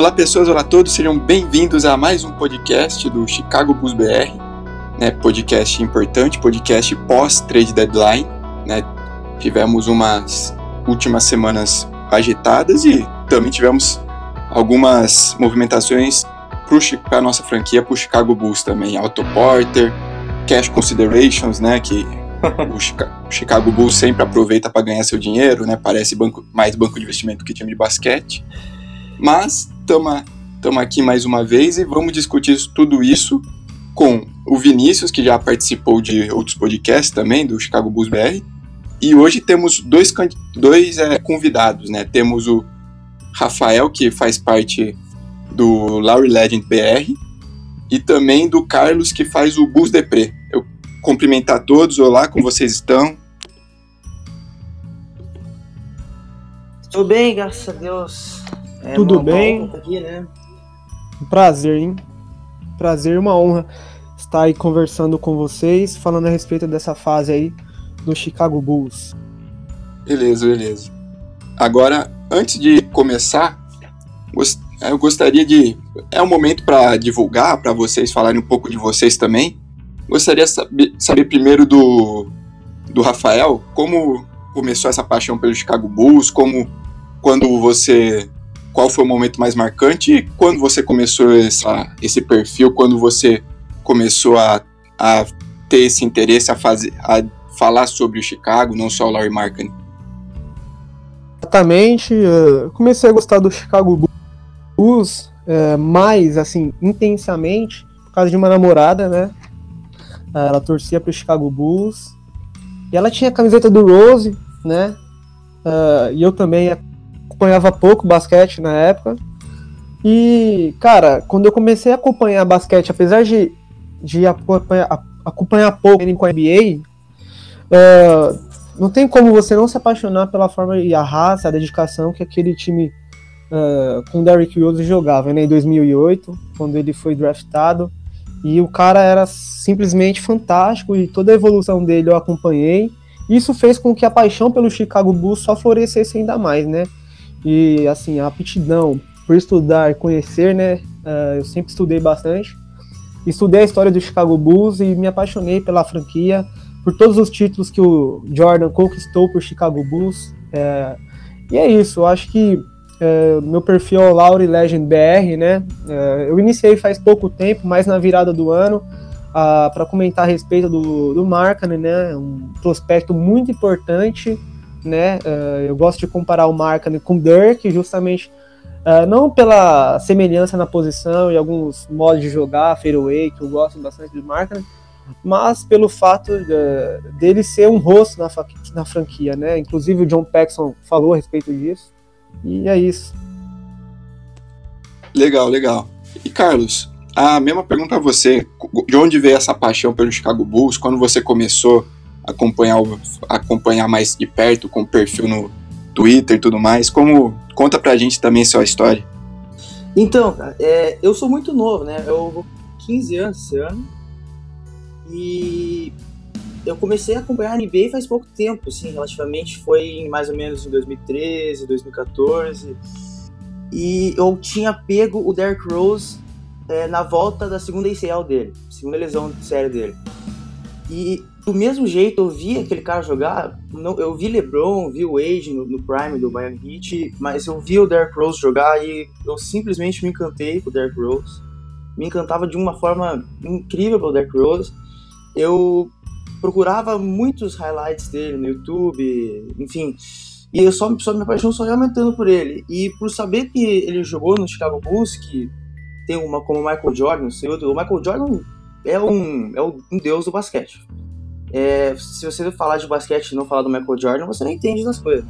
Olá pessoas, olá todos, sejam bem-vindos a mais um podcast do Chicago Bulls BR, né, podcast importante, podcast pós-trade deadline, né, tivemos umas últimas semanas agitadas e também tivemos algumas movimentações para a nossa franquia, para o Chicago Bulls também, Auto Porter, Cash Considerations, né, que o Chicago Bulls sempre aproveita para ganhar seu dinheiro, né, parece banco, mais banco de investimento que time de basquete, mas estamos aqui mais uma vez e vamos discutir tudo isso com o Vinícius, que já participou de outros podcasts também, do Chicago Bulls BR. E hoje temos dois, dois é, convidados, né? Temos o Rafael, que faz parte do Laurie Legend BR, e também do Carlos, que faz o Bulls Depre. Eu cumprimentar todos, olá, como vocês estão? Tudo bem, graças a Deus. É Tudo bem? Aqui, né? Um prazer, hein? Prazer, uma honra estar aí conversando com vocês, falando a respeito dessa fase aí do Chicago Bulls. Beleza, beleza. Agora, antes de começar, eu gostaria de. É um momento para divulgar, para vocês falarem um pouco de vocês também. Gostaria de saber, saber primeiro do, do Rafael, como começou essa paixão pelo Chicago Bulls, como quando você qual foi o momento mais marcante e quando você começou essa, esse perfil, quando você começou a, a ter esse interesse a, fazer, a falar sobre o Chicago, não só o Larry Markkinen? Exatamente, eu comecei a gostar do Chicago Bulls é, mais, assim, intensamente, por causa de uma namorada, né? Ela torcia para o Chicago Bulls. E ela tinha a camiseta do Rose, né? Uh, e eu também acompanhava pouco basquete na época. E, cara, quando eu comecei a acompanhar basquete, apesar de, de acompanhar, acompanhar pouco com a NBA, uh, não tem como você não se apaixonar pela forma e a raça, a dedicação que aquele time uh, com Derrick Rose jogava, né, em 2008, quando ele foi draftado. E o cara era simplesmente fantástico e toda a evolução dele eu acompanhei. Isso fez com que a paixão pelo Chicago Bulls só florescesse ainda mais, né? E assim, a aptidão por estudar, conhecer, né? Uh, eu sempre estudei bastante. Estudei a história do Chicago Bulls e me apaixonei pela franquia, por todos os títulos que o Jordan conquistou por Chicago Bulls. É, e é isso, eu acho que é, meu perfil é o Laurie Legend BR, né? É, eu iniciei faz pouco tempo, mais na virada do ano, para comentar a respeito do, do Markkanen, né? Um prospecto muito importante né? Uh, eu gosto de comparar o Markkanen com o Dirk, justamente uh, não pela semelhança na posição e alguns modos de jogar, fadeaway, que eu gosto bastante do Markkanen, mas pelo fato de, dele ser um rosto na, na franquia, né? Inclusive o John Paxson falou a respeito disso, e é isso. Legal, legal. E Carlos, a mesma pergunta a você. De onde veio essa paixão pelo Chicago Bulls? Quando você começou acompanhar, acompanhar mais de perto com o perfil no Twitter e tudo mais. Como conta pra gente também sua história. Então, é, eu sou muito novo, né? Eu vou 15 anos esse ano. E eu comecei a acompanhar a NBA faz pouco tempo, assim, relativamente. Foi mais ou menos em 2013, 2014. E eu tinha pego o Derrick Rose é, na volta da segunda ACL dele, segunda lesão séria dele. E do mesmo jeito, eu vi aquele cara jogar. Não, eu vi LeBron, vi o Wade no, no Prime do Miami Heat, mas eu vi o Derrick Rose jogar e eu simplesmente me encantei com o Derrick Rose. Me encantava de uma forma incrível pelo Derrick Rose. Eu procurava muitos highlights dele no YouTube, enfim. E eu só, só me apaixonou só aumentando por ele. E por saber que ele jogou no Chicago Bulls, que tem uma como Michael Jordan, o Michael Jordan é um, é um deus do basquete. É, se você falar de basquete e não falar do Michael Jordan, você não entende das coisas.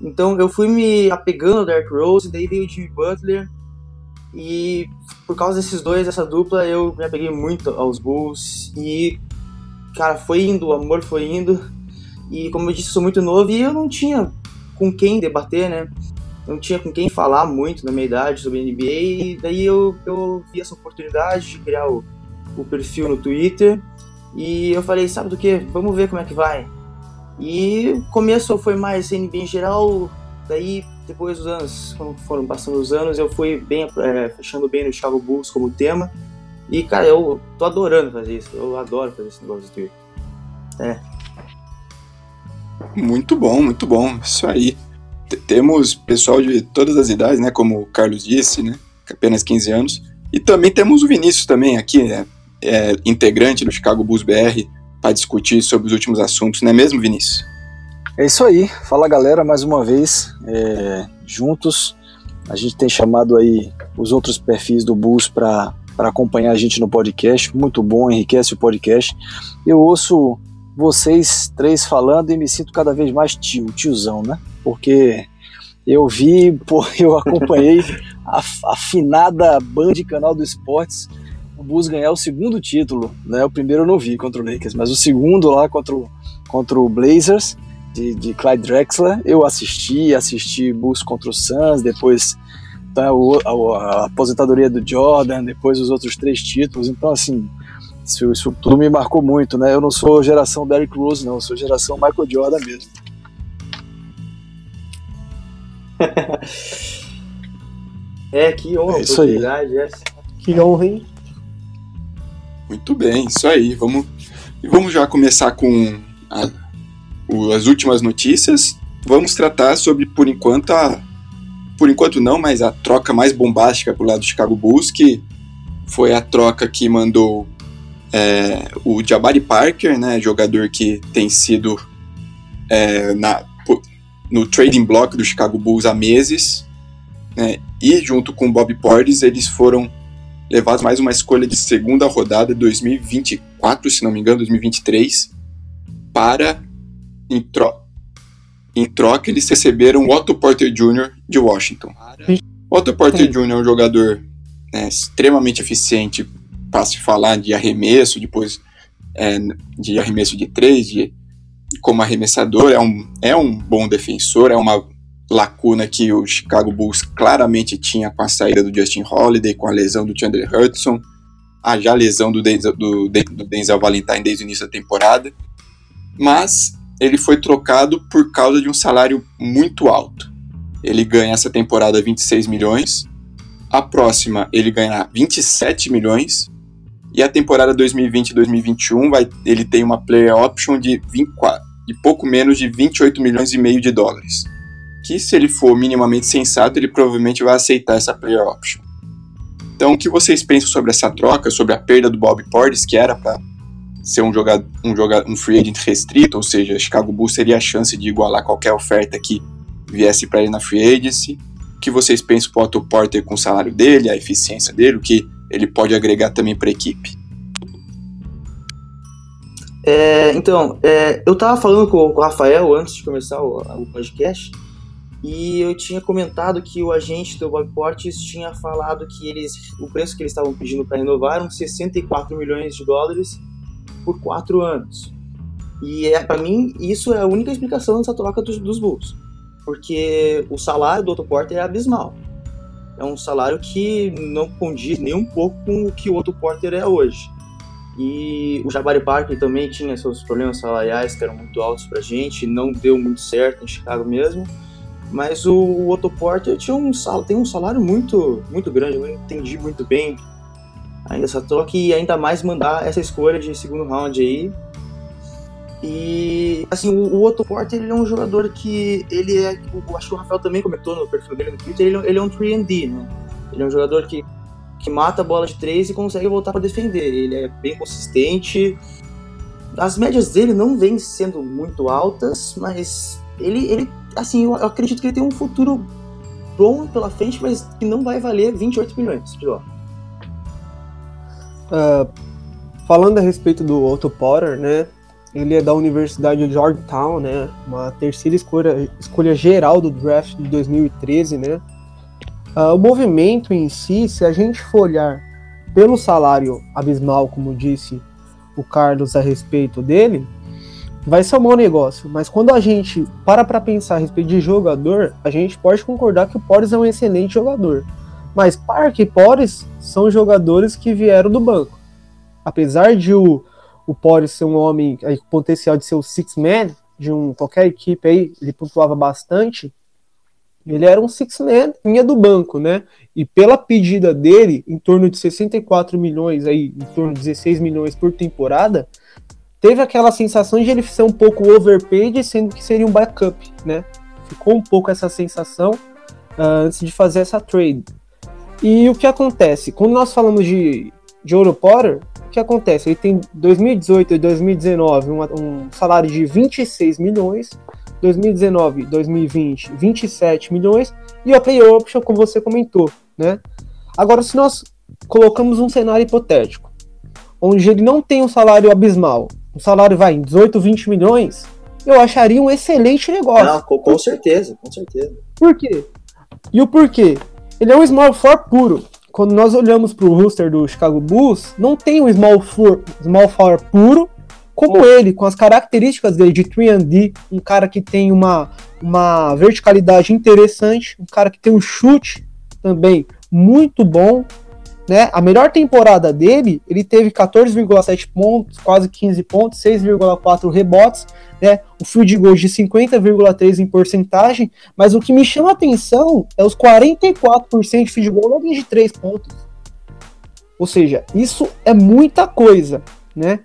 Então eu fui me apegando ao Derrick Rose, daí veio o Jimmy Butler, e por causa desses dois, essa dupla, eu me apeguei muito aos Bulls, e cara, foi indo, o amor foi indo, e como eu disse, sou muito novo e eu não tinha com quem debater, né? Não tinha com quem falar muito na minha idade sobre NBA, e daí eu, eu vi essa oportunidade de criar o, o perfil no Twitter e eu falei, sabe do que? Vamos ver como é que vai. E o começo foi mais em geral, daí depois dos anos, quando foram passando os anos, eu fui bem é, fechando bem no Chicago Bulls como tema. E, cara, eu tô adorando fazer isso. Eu adoro fazer esse negócio de É. Muito bom, muito bom. Isso aí. T temos pessoal de todas as idades, né? Como o Carlos disse, né? Apenas 15 anos. E também temos o Vinícius também aqui, né? É, integrante do Chicago Bulls BR, para discutir sobre os últimos assuntos, não é mesmo, Vinícius? É isso aí. Fala galera, mais uma vez, é, juntos. A gente tem chamado aí os outros perfis do Bulls para acompanhar a gente no podcast. Muito bom, enriquece o podcast. Eu ouço vocês três falando e me sinto cada vez mais tio, tiozão, né? Porque eu vi, pô, eu acompanhei a, a finada Band Canal do Esportes o Bulls ganhar o segundo título, né? O primeiro eu não vi contra o Lakers, mas o segundo lá contra o, contra o Blazers de, de Clyde Drexler, eu assisti, assisti Bulls contra o Suns, depois tá, o, a, a, aposentadoria do Jordan, depois os outros três títulos, então assim, isso, isso, tudo me marcou muito, né? Eu não sou geração Derrick Rose, não, eu sou geração Michael Jordan mesmo. é, que honra, é isso aí. Que honra, hein? Muito bem, isso aí. Vamos, vamos já começar com a, o, as últimas notícias. Vamos tratar sobre, por enquanto, a, por enquanto não, mas a troca mais bombástica pro lado do Chicago Bulls, que foi a troca que mandou é, o Jabari Parker, né, jogador que tem sido é, na, no trading block do Chicago Bulls há meses, né, e junto com o Bob Portis eles foram levados mais uma escolha de segunda rodada 2024, se não me engano, 2023, para em, tro em troca eles receberam o Otto Porter Jr. de Washington. Otto Porter Jr. é um jogador né, extremamente eficiente para se falar de arremesso, depois é, de arremesso de três, de, como arremessador, é um, é um bom defensor, é uma lacuna que o Chicago Bulls claramente tinha com a saída do Justin Holiday, com a lesão do Chandler Hudson, a já lesão do Denzel, do, do Denzel Valentine desde o início da temporada. Mas ele foi trocado por causa de um salário muito alto. Ele ganha essa temporada 26 milhões, a próxima ele ganha 27 milhões, e a temporada 2020-2021 vai, ele tem uma player option de, 24, de pouco menos de 28 milhões e meio de dólares que se ele for minimamente sensato, ele provavelmente vai aceitar essa player option. Então, o que vocês pensam sobre essa troca, sobre a perda do Bob Portis, que era para ser um jogador, um jogador, um free agent restrito, ou seja, Chicago Bulls teria a chance de igualar qualquer oferta que viesse para ele na free agency. O que vocês pensam do Otto Porter com o salário dele, a eficiência dele, o que ele pode agregar também para a equipe? É, então, é, eu estava falando com, com, o Rafael antes de começar o, o podcast e eu tinha comentado que o agente do Bob Portis tinha falado que eles, o preço que eles estavam pedindo para renovar eram 64 milhões de dólares por quatro anos. E é, para mim, isso é a única explicação dessa troca dos, dos Bulls. Porque o salário do Otto Porter é abismal. É um salário que não condiz nem um pouco com o que o Otto Porter é hoje. E o Jabari Parker também tinha seus problemas salariais que eram muito altos pra gente, não deu muito certo em Chicago mesmo. Mas o Otto Porter tinha um salário, tem um salário muito, muito grande, eu não entendi muito bem ainda essa troca e ainda mais mandar essa escolha de segundo round aí. E assim, o, o Otto Porter ele é um jogador que ele é, eu acho que o Rafael também comentou no perfil dele no Twitter, ele, ele é um 3D, né? Ele é um jogador que, que mata a bola de três e consegue voltar para defender. Ele é bem consistente. As médias dele não vêm sendo muito altas, mas ele, ele assim, eu acredito que ele tem um futuro bom pela frente, mas que não vai valer 28 milhões de dólares. Uh, falando a respeito do Otto Potter, né? Ele é da Universidade de Georgetown, né? Uma terceira escolha, escolha geral do draft de 2013, né? Uh, o movimento em si, se a gente for olhar pelo salário abismal, como disse o Carlos a respeito dele, vai ser um bom negócio, mas quando a gente para para pensar a respeito de jogador, a gente pode concordar que o Porres é um excelente jogador. Mas Park e Porres são jogadores que vieram do banco. Apesar de o, o Porres ser um homem aí, com potencial de ser o six man de um, qualquer equipe aí, ele pontuava bastante. Ele era um six-man, vinha do banco, né? E pela pedida dele, em torno de 64 milhões, aí, em torno de 16 milhões por temporada, teve aquela sensação de ele ser um pouco overpaid, sendo que seria um backup, né? Ficou um pouco essa sensação uh, antes de fazer essa trade. E o que acontece? Quando nós falamos de, de Oro Potter, o que acontece? Ele tem 2018 e 2019 um, um salário de 26 milhões, 2019 2020 27 milhões e o play option, como você comentou, né? Agora, se nós colocamos um cenário hipotético, onde ele não tem um salário abismal, um salário vai em 18, 20 milhões, eu acharia um excelente negócio. Não, com, com certeza, com certeza. Por quê? E o porquê? Ele é um small for puro. Quando nós olhamos para o roster do Chicago Bulls, não tem um small for, small puro como ele, com as características dele de 3D, um cara que tem uma, uma verticalidade interessante, um cara que tem um chute também muito bom, né? A melhor temporada dele, ele teve 14,7 pontos, quase 15 pontos, 6,4 rebotes, né? O field goal de 50,3 em porcentagem, mas o que me chama a atenção é os 44% de field goal logo de 3 pontos. Ou seja, isso é muita coisa, né?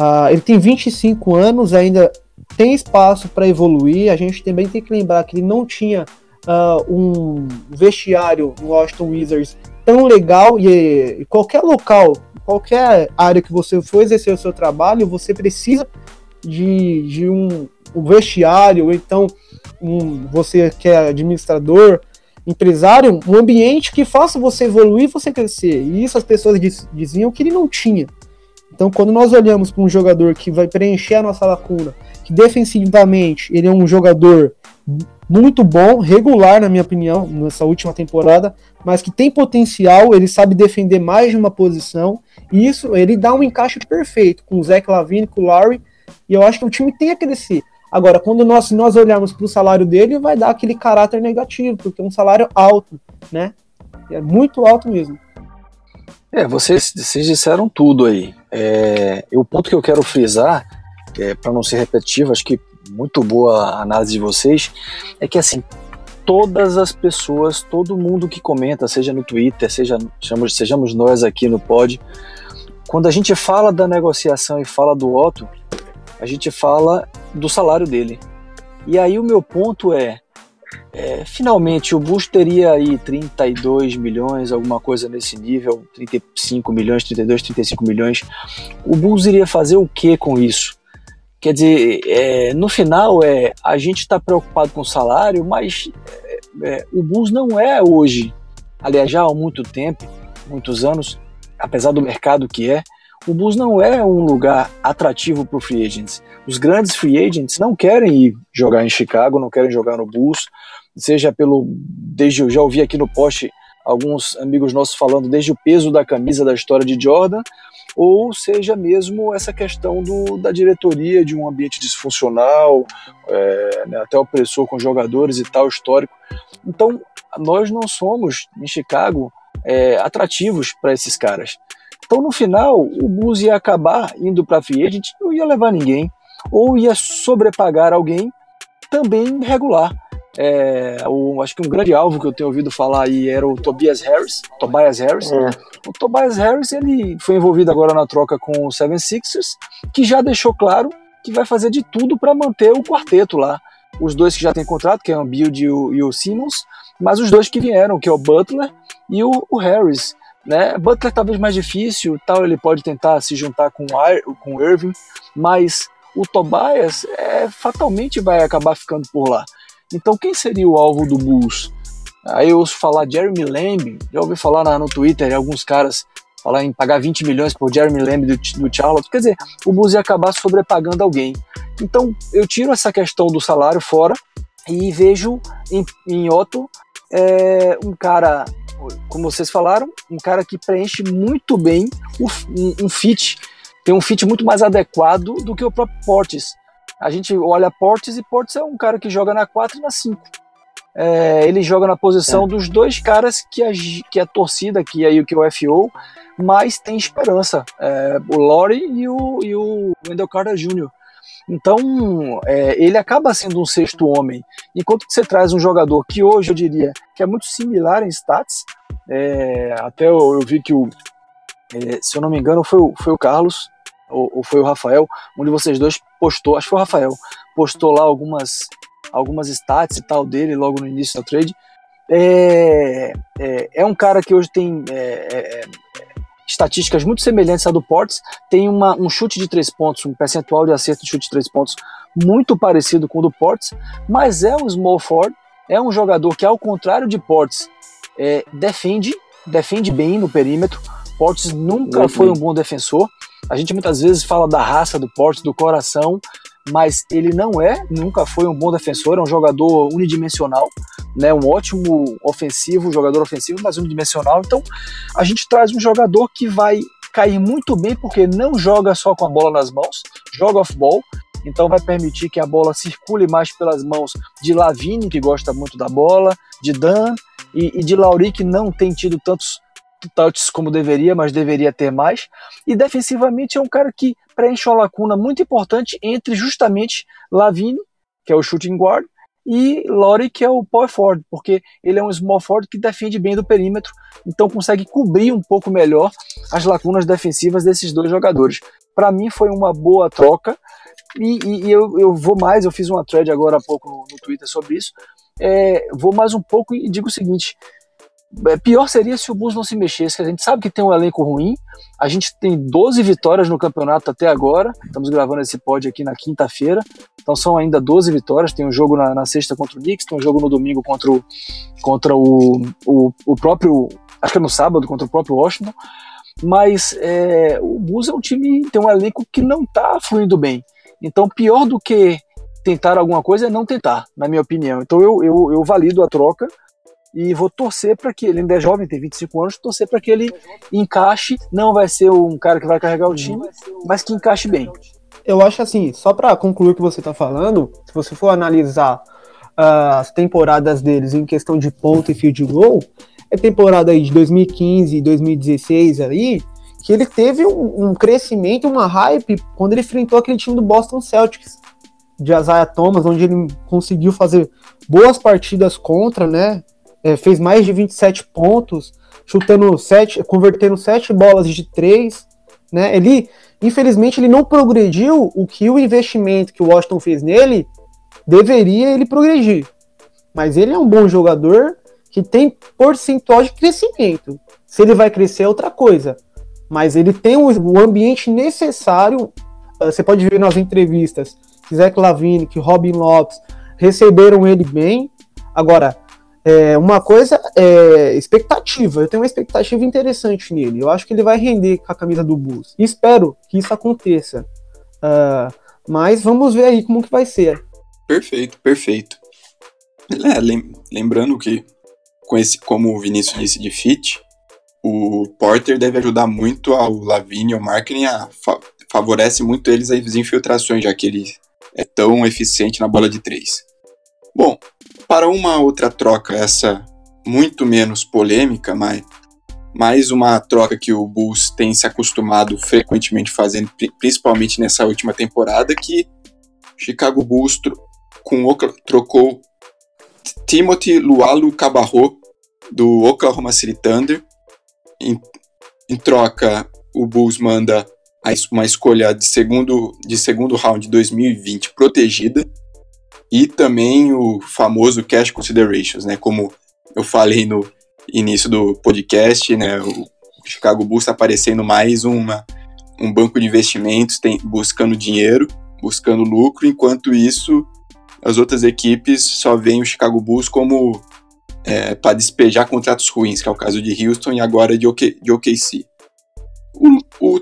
Uh, ele tem 25 anos, ainda tem espaço para evoluir. A gente também tem que lembrar que ele não tinha uh, um vestiário no Washington Wizards tão legal e, e, qualquer local, qualquer área que você for exercer o seu trabalho, você precisa de, de um, um vestiário, ou então um, você que é administrador, empresário, um ambiente que faça você evoluir, você crescer. E isso as pessoas diz, diziam que ele não tinha. Então, quando nós olhamos para um jogador que vai preencher a nossa lacuna, que defensivamente ele é um jogador muito bom, regular na minha opinião, nessa última temporada, mas que tem potencial, ele sabe defender mais de uma posição, e isso ele dá um encaixe perfeito com o Zach Lavine, com o Larry, e eu acho que o time tem a crescer. Agora, quando nós, nós olharmos para o salário dele, vai dar aquele caráter negativo, porque é um salário alto, né? É muito alto mesmo. É, vocês, vocês disseram tudo aí. É, o ponto que eu quero frisar, é, para não ser repetitivo, acho que muito boa a análise de vocês, é que assim, todas as pessoas, todo mundo que comenta, seja no Twitter, seja sejamos, sejamos nós aqui no pod, quando a gente fala da negociação e fala do Otto, a gente fala do salário dele. E aí o meu ponto é, é, finalmente o Bush teria aí 32 milhões, alguma coisa nesse nível, 35 milhões, 32, 35 milhões. O Bulls iria fazer o que com isso? Quer dizer, é, no final é a gente está preocupado com o salário, mas é, é, o Bulls não é hoje, aliás já há muito tempo, muitos anos, apesar do mercado que é, o Bulls não é um lugar atrativo para o free agents. Os grandes free agents não querem ir jogar em Chicago, não querem jogar no Bulls, seja pelo desde eu já ouvi aqui no post alguns amigos nossos falando desde o peso da camisa da história de Jordan ou seja mesmo essa questão do, da diretoria de um ambiente disfuncional, é, né, até opressor com jogadores e tal, histórico. Então, nós não somos, em Chicago, é, atrativos para esses caras. Então, no final, o Bulls ia acabar indo para a free agent, não ia levar ninguém, ou ia sobrepagar alguém também regular. É, o, acho que um grande alvo que eu tenho ouvido falar aí era o Tobias Harris. Tobias Harris. É. O Tobias Harris ele foi envolvido agora na troca com o Seven Sixers, que já deixou claro que vai fazer de tudo para manter o quarteto lá. Os dois que já têm contrato, que é o Build e o, e o Simmons, mas os dois que vieram, que é o Butler e o, o Harris. Né? Butler talvez mais difícil, tal ele pode tentar se juntar com o, com o Irving, mas o Tobias é, fatalmente vai acabar ficando por lá. Então quem seria o alvo do Bulls? Aí eu ouço falar Jeremy Lamb, já ouvi falar na, no Twitter alguns caras falar em pagar 20 milhões por Jeremy Lamb do, do Charlotte. Quer dizer, o Bulls ia acabar sobrepagando alguém. Então eu tiro essa questão do salário fora e vejo em, em Otto é, um cara, como vocês falaram, um cara que preenche muito bem o, um, um fit, tem um fit muito mais adequado do que o próprio Portis a gente olha Portes e Portes é um cara que joga na 4 e na 5. É, ele joga na posição é. dos dois caras que a, que a torcida, que aí que o FO, mais tem esperança. É, o Lori e o, e o Wendell Carter Jr. Então, é, ele acaba sendo um sexto homem. Enquanto que você traz um jogador que hoje eu diria que é muito similar em stats, é, até eu, eu, vi que o, é, se eu não me engano, foi o, foi o Carlos, ou, ou, foi o Rafael, um de vocês dois postou, acho que foi o Rafael, postou lá algumas, algumas stats e tal dele logo no início do trade. É, é, é um cara que hoje tem é, é, é estatísticas muito semelhantes à do Portes, tem uma, um chute de três pontos, um percentual de acerto de chute de três pontos muito parecido com o do Portes, mas é um small forward, é um jogador que, ao contrário de Portes, é, defende, defende bem no perímetro. Portes nunca muito foi bem. um bom defensor. A gente muitas vezes fala da raça do Portes, do coração, mas ele não é, nunca foi um bom defensor, é um jogador unidimensional, né, um ótimo ofensivo, jogador ofensivo, mas unidimensional. Então, a gente traz um jogador que vai cair muito bem porque não joga só com a bola nas mãos, joga off-ball, então vai permitir que a bola circule mais pelas mãos de Lavine, que gosta muito da bola, de Dan e, e de Lauri, que não tem tido tantos touches como deveria, mas deveria ter mais. E defensivamente é um cara que preenche uma lacuna muito importante entre justamente Lavine, que é o shooting guard, e Lori, que é o power forward, porque ele é um small forward que defende bem do perímetro, então consegue cobrir um pouco melhor as lacunas defensivas desses dois jogadores. Para mim foi uma boa troca, e, e, e eu, eu, vou mais, eu fiz uma thread agora há pouco no, no Twitter sobre isso, é, vou mais um pouco e digo o seguinte, pior seria se o Bulls não se mexesse. A gente sabe que tem um elenco ruim. A gente tem 12 vitórias no campeonato até agora. Estamos gravando esse pod aqui na quinta-feira. Então são ainda 12 vitórias. Tem um jogo na, na, sexta contra o Knicks, tem um jogo no domingo contra o, contra o, o, o próprio. Acho que é no sábado, contra o próprio Washington. Mas é, o Bulls é um time, tem um elenco que não está fluindo bem. Então, pior do que tentar alguma coisa é não tentar, na minha opinião. Então eu, eu, eu valido a troca e vou torcer para que ele ainda é jovem, tem 25 anos, torcer para que ele encaixe. Não vai ser um cara que vai carregar o time, mas que encaixe bem. Eu acho assim, só para concluir o que você está falando, se você for analisar uh, as temporadas deles em questão de ponto e field goal, é temporada aí de 2015 e 2016 ali, que ele teve um, um, crescimento, uma hype quando ele enfrentou aquele time do Boston Celtics de Isaiah Thomas, onde ele conseguiu fazer boas partidas contra, né? É, fez mais de 27 pontos, chutando 7, convertendo 7 bolas de 3, né? Ele, infelizmente, ele não progrediu o que o investimento que o Washington fez nele deveria ele progredir. Mas ele é um bom jogador que tem percentual de crescimento. Se ele vai crescer é outra coisa. Mas ele tem o ambiente necessário. Ah, você pode ver nas entrevistas que Lavine, que Robin Lopes receberam ele bem. Agora, é, uma coisa é expectativa. Eu tenho uma expectativa interessante nele. Eu acho que ele vai render com a camisa do Bulls. Espero que isso aconteça. Uh, mas vamos ver aí como que vai ser. Perfeito, perfeito. É, lembrando que, com esse, como o Vinícius disse de fit, o Porter deve ajudar muito ao Lavigne e ao Marketing, a, fa favorece muito eles as infiltrações, já que ele é tão eficiente na bola de três. Bom, para uma outra troca, essa muito menos polêmica, mas mais uma troca que o Bulls tem se acostumado frequentemente fazendo, principalmente nessa última temporada, que Chicago Bulls com trocou Timothy Lualu Cabarro do Oklahoma City Thunder. Em, em troca, o Bulls manda uma escolha de segundo, de segundo round de 2020 protegida e também o famoso cash considerations, né? Como eu falei no início do podcast, né? O Chicago Bulls está aparecendo mais uma, um banco de investimentos tem, buscando dinheiro, buscando lucro, enquanto isso as outras equipes só veem o Chicago Bulls como é, para despejar contratos ruins, que é o caso de Houston e agora de, OK, de OKC. O, o,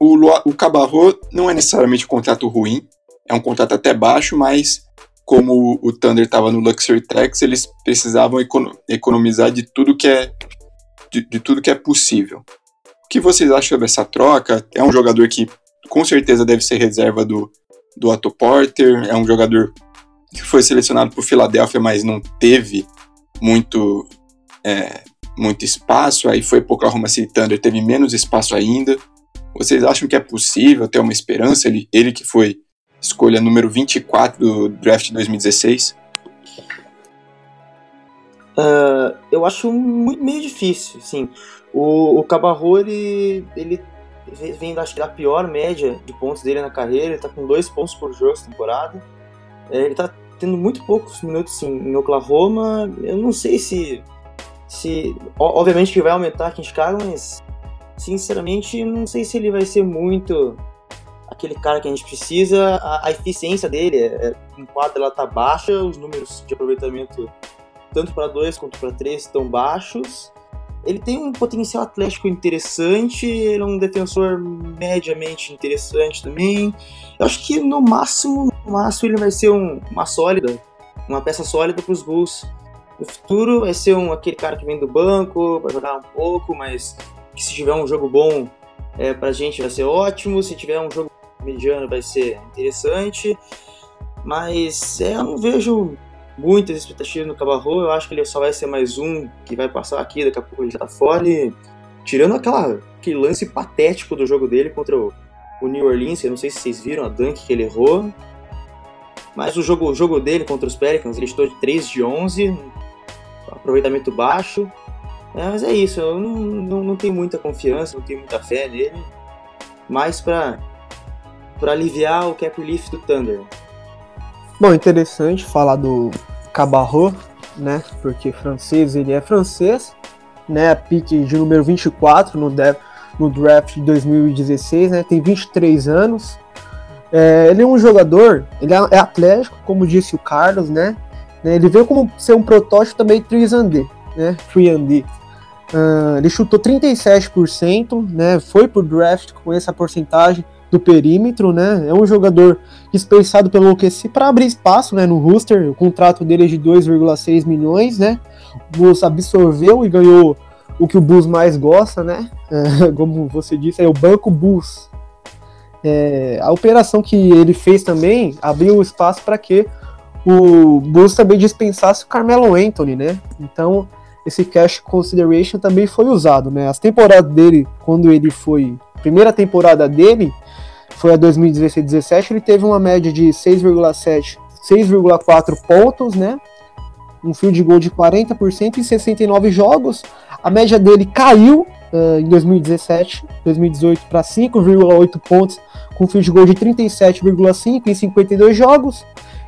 o, o Cabarro não é necessariamente um contrato ruim, é um contrato até baixo, mas como o Thunder estava no Luxury Tax, eles precisavam economizar de tudo que é de, de, tudo que é possível. O que vocês acham dessa troca? É um jogador que com certeza deve ser reserva do, do Otto Porter, é um jogador que foi selecionado por Filadélfia, mas não teve muito é, muito espaço, aí foi para o Oklahoma City Thunder, teve menos espaço ainda. Vocês acham que é possível ter uma esperança? Ele, ele que foi escolha número 24 do draft 2016? Uh, eu acho muito, meio difícil, sim. O, o Cabarro, ele, ele vem acho da pior média de pontos dele na carreira, ele tá com dois pontos por jogo essa temporada. É, ele tá tendo muito poucos minutos sim, em Oklahoma. Eu não sei se. se obviamente que vai aumentar aqui em Chicago, mas sinceramente não sei se ele vai ser muito aquele cara que a gente precisa. A, a eficiência dele é, é, em quadra ela tá baixa, os números de aproveitamento tanto para dois quanto para três estão baixos. Ele tem um potencial atlético interessante, ele é um defensor mediamente interessante também. Eu acho que no máximo, no máximo ele vai ser um, uma sólida, uma peça sólida para os Bulls. No futuro vai ser um, aquele cara que vem do banco, vai jogar um pouco, mas que se tiver um jogo bom é, para a gente vai ser ótimo, se tiver um jogo mediano vai ser interessante. Mas é, eu não vejo muitas expectativas no Cabarro. Eu acho que ele só vai ser mais um que vai passar aqui, daqui a pouco ele já tá fora. E, tirando aquela, aquele lance patético do jogo dele contra o, o New Orleans, eu não sei se vocês viram a dunk que ele errou. Mas o jogo, o jogo dele contra os Pelicans, ele estou de 3 de 11, aproveitamento baixo. É, mas é isso, eu não, não, não, tenho muita confiança, não tenho muita fé nele. Mais para aliviar o cap relief do Thunder. Bom, interessante falar do Cabarro, né? Porque francês, ele é francês, né? Pique de número 24 no, no draft de 2016, né? Tem 23 anos. É, ele é um jogador, ele é, é atlético, como disse o Carlos, né? né ele veio como ser um protótipo também 3D, né? 3D. Uh, ele chutou 37%, né? Foi pro draft com essa porcentagem do perímetro, né? É um jogador dispensado pelo OKC para abrir espaço, né, no roster. O contrato dele é de 2,6 milhões, né? O Bulls absorveu e ganhou o que o Bulls mais gosta, né? É, como você disse, é o banco Bulls. É, a operação que ele fez também abriu espaço para que o Bulls também dispensasse o Carmelo Anthony, né? Então esse cash consideration também foi usado, né? As temporadas dele, quando ele foi primeira temporada dele, foi a 2016-17, ele teve uma média de 6,7, 6,4 pontos, né? Um field goal de 40% em 69 jogos. A média dele caiu uh, em 2017, 2018 para 5,8 pontos, com field goal de 37,5 em 52 jogos.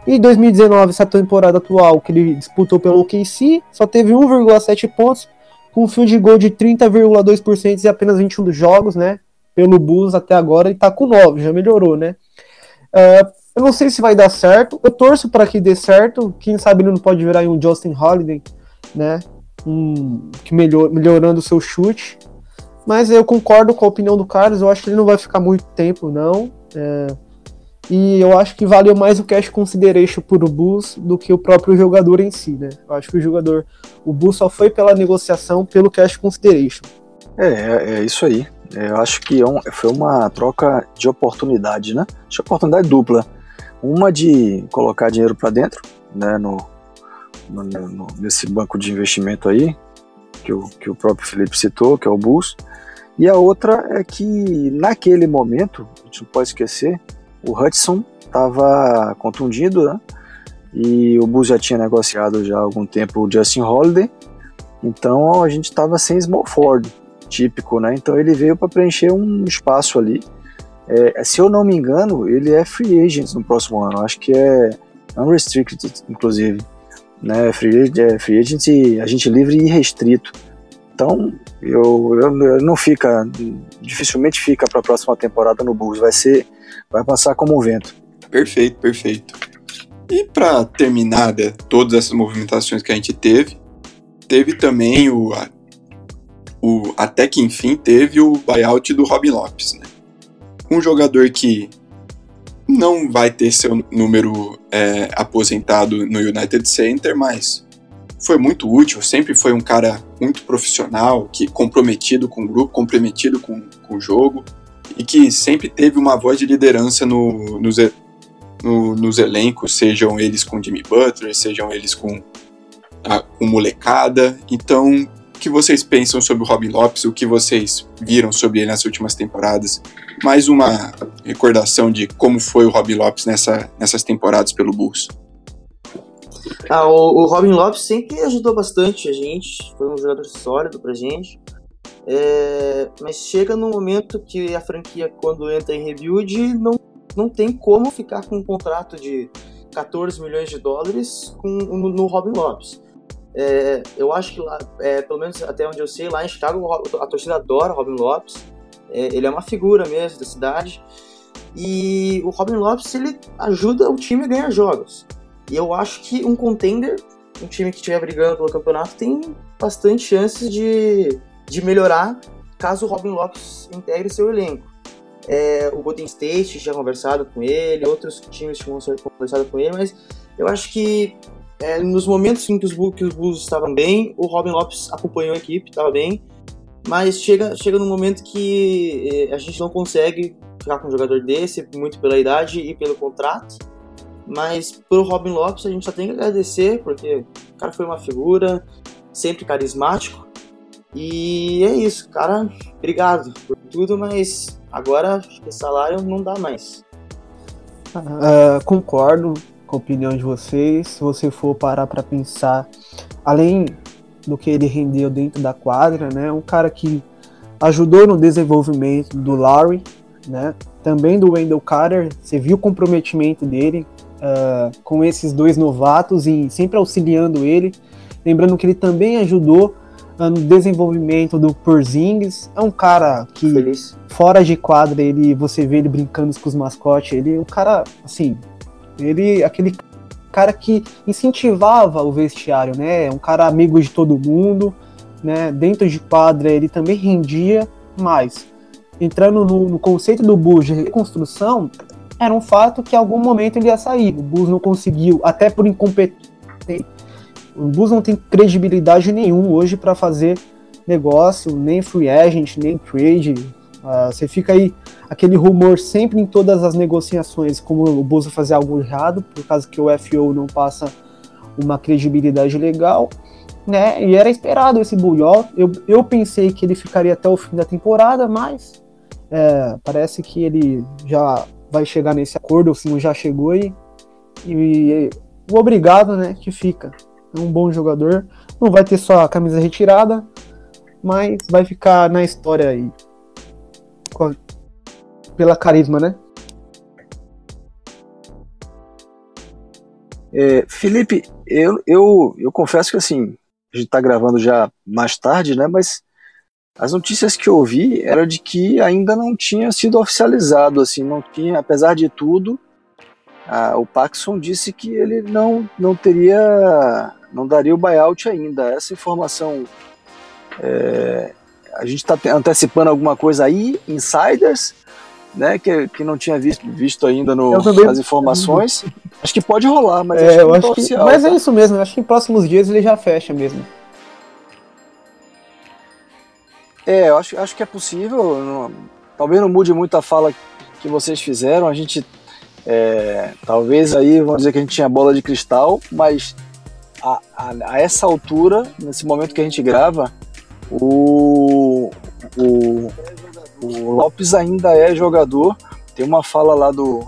E 2019, essa temporada atual que ele disputou pelo OKC, só teve 1,7 pontos, com field goal de 30,2% em apenas 21 jogos, né? Pelo Bulls até agora e tá com 9, já melhorou, né? Uh, eu não sei se vai dar certo, eu torço para que dê certo, quem sabe ele não pode virar um Justin Holiday, né? Um, que melhor, melhorando o seu chute. Mas eu concordo com a opinião do Carlos, eu acho que ele não vai ficar muito tempo, não. É, e eu acho que valeu mais o cash consideration por o Bulls do que o próprio jogador em si, né? Eu acho que o jogador, o Bulls só foi pela negociação pelo cash consideration. É, é, é isso aí. É, eu acho que é foi uma troca de oportunidade, né? De oportunidade dupla. Uma de colocar dinheiro para dentro, né? No, no, no, nesse banco de investimento aí, que o, que o próprio Felipe citou, que é o Bulls. E a outra é que naquele momento, a gente não pode esquecer, o Hudson estava contundido, né? E o Bulls já tinha negociado já há algum tempo o Justin Holiday. Então a gente estava sem small Ford típico, né? Então ele veio para preencher um espaço ali. É, se eu não me engano, ele é free agent no próximo ano. Acho que é unrestricted, inclusive. Né? Free, é free agent, agente livre e restrito. Então, eu, eu, não fica, dificilmente fica para a próxima temporada no Bulls. Vai ser, vai passar como um vento. Perfeito, perfeito. E para terminar de todas essas movimentações que a gente teve, teve também o, o, até que enfim teve o buyout do Robin Lopes. Né? Um jogador que não vai ter seu número é, aposentado no United Center, mas foi muito útil, sempre foi um cara muito profissional, que comprometido com o grupo, comprometido com, com o jogo, e que sempre teve uma voz de liderança no, nos, no, nos elencos, sejam eles com Jimmy Butler, sejam eles com, a, com molecada. Então, que vocês pensam sobre o Robin Lopes, o que vocês viram sobre ele nas últimas temporadas. Mais uma recordação de como foi o Robin Lopes nessa, nessas temporadas pelo Bulls. Ah, o, o, Robin Lopes sempre ajudou bastante a gente, foi um jogador sólido pra gente. É, mas chega num momento que a franquia, quando entra em rebuild, não, não tem como ficar com um contrato de 14 milhões de dólares com, no, no Robin Lopes. É, eu acho que lá, é, pelo menos até onde eu sei, lá em Chicago a torcida adora o Robin Lopes. É, ele é uma figura mesmo da cidade. E o Robin Lopes ele ajuda o time a ganhar jogos. E eu acho que um contender, um time que estiver brigando pelo campeonato, tem bastante chances de, de melhorar caso o Robin Lopes integre seu elenco. É, o Golden State tinha conversado com ele, outros times tinham conversado com ele, mas eu acho que é, nos momentos em que os, Bulls, que estavam bem, o Robin Lopes acompanhou a equipe, estava bem, mas chega, chega num momento que é, a gente não consegue ficar com um jogador desse, muito pela idade e pelo contrato. Mas pro Robin Lopes a gente só tem que agradecer, porque o cara foi uma figura, sempre carismático. E é isso, cara, obrigado por tudo, mas agora o salário não dá mais. Uh, concordo com a opinião de vocês. Se você for parar para pensar, além do que ele rendeu dentro da quadra, né, um cara que ajudou no desenvolvimento do Larry, né, também do Wendell Carter. Você viu o comprometimento dele uh, com esses dois novatos e sempre auxiliando ele. Lembrando que ele também ajudou uh, no desenvolvimento do Porzingis. É um cara que, Feliz. fora de quadra, ele, você vê ele brincando com os mascotes. Ele é um cara, assim, ele aquele cara que incentivava o vestiário, né? Um cara amigo de todo mundo, né? Dentro de quadra ele também rendia, mas entrando no, no conceito do Bulls de reconstrução, era um fato que em algum momento ele ia sair. O Bulls não conseguiu, até por incompetência. O Bulls não tem credibilidade nenhum hoje para fazer negócio, nem free agent, nem trade. Uh, você fica aí, aquele rumor sempre em todas as negociações, como o Bulls fazer algo errado, por causa que o FO não passa uma credibilidade legal, né? E era esperado esse Bullion. Eu, eu pensei que ele ficaria até o fim da temporada, mas é, parece que ele já vai chegar nesse acordo, o Simon já chegou e, e o obrigado, né, que fica. É um bom jogador, não vai ter só a camisa retirada, mas vai ficar na história aí. Pela carisma, né? É, Felipe, eu, eu, eu confesso que assim, a gente tá gravando já mais tarde, né? Mas as notícias que eu ouvi era de que ainda não tinha sido oficializado, assim, não tinha, apesar de tudo, a, o Paxson disse que ele não, não teria, não daria o buyout ainda. Essa informação, é, a gente está antecipando alguma coisa aí, insiders, né, que, que não tinha visto, visto ainda no, nas informações. Acho que pode rolar, mas é, acho que eu acho tá que, oficial. Mas tá? é isso mesmo, acho que em próximos dias ele já fecha mesmo. É, eu acho, acho que é possível. não- talvez não mude muito a fala que vocês fizeram. A gente. é, talvez aí vamos dizer que a gente tinha bola de cristal, mas a, a- a essa altura, nesse momento que a gente grava, o, o, o Lopes ainda é jogador. Tem uma fala lá do,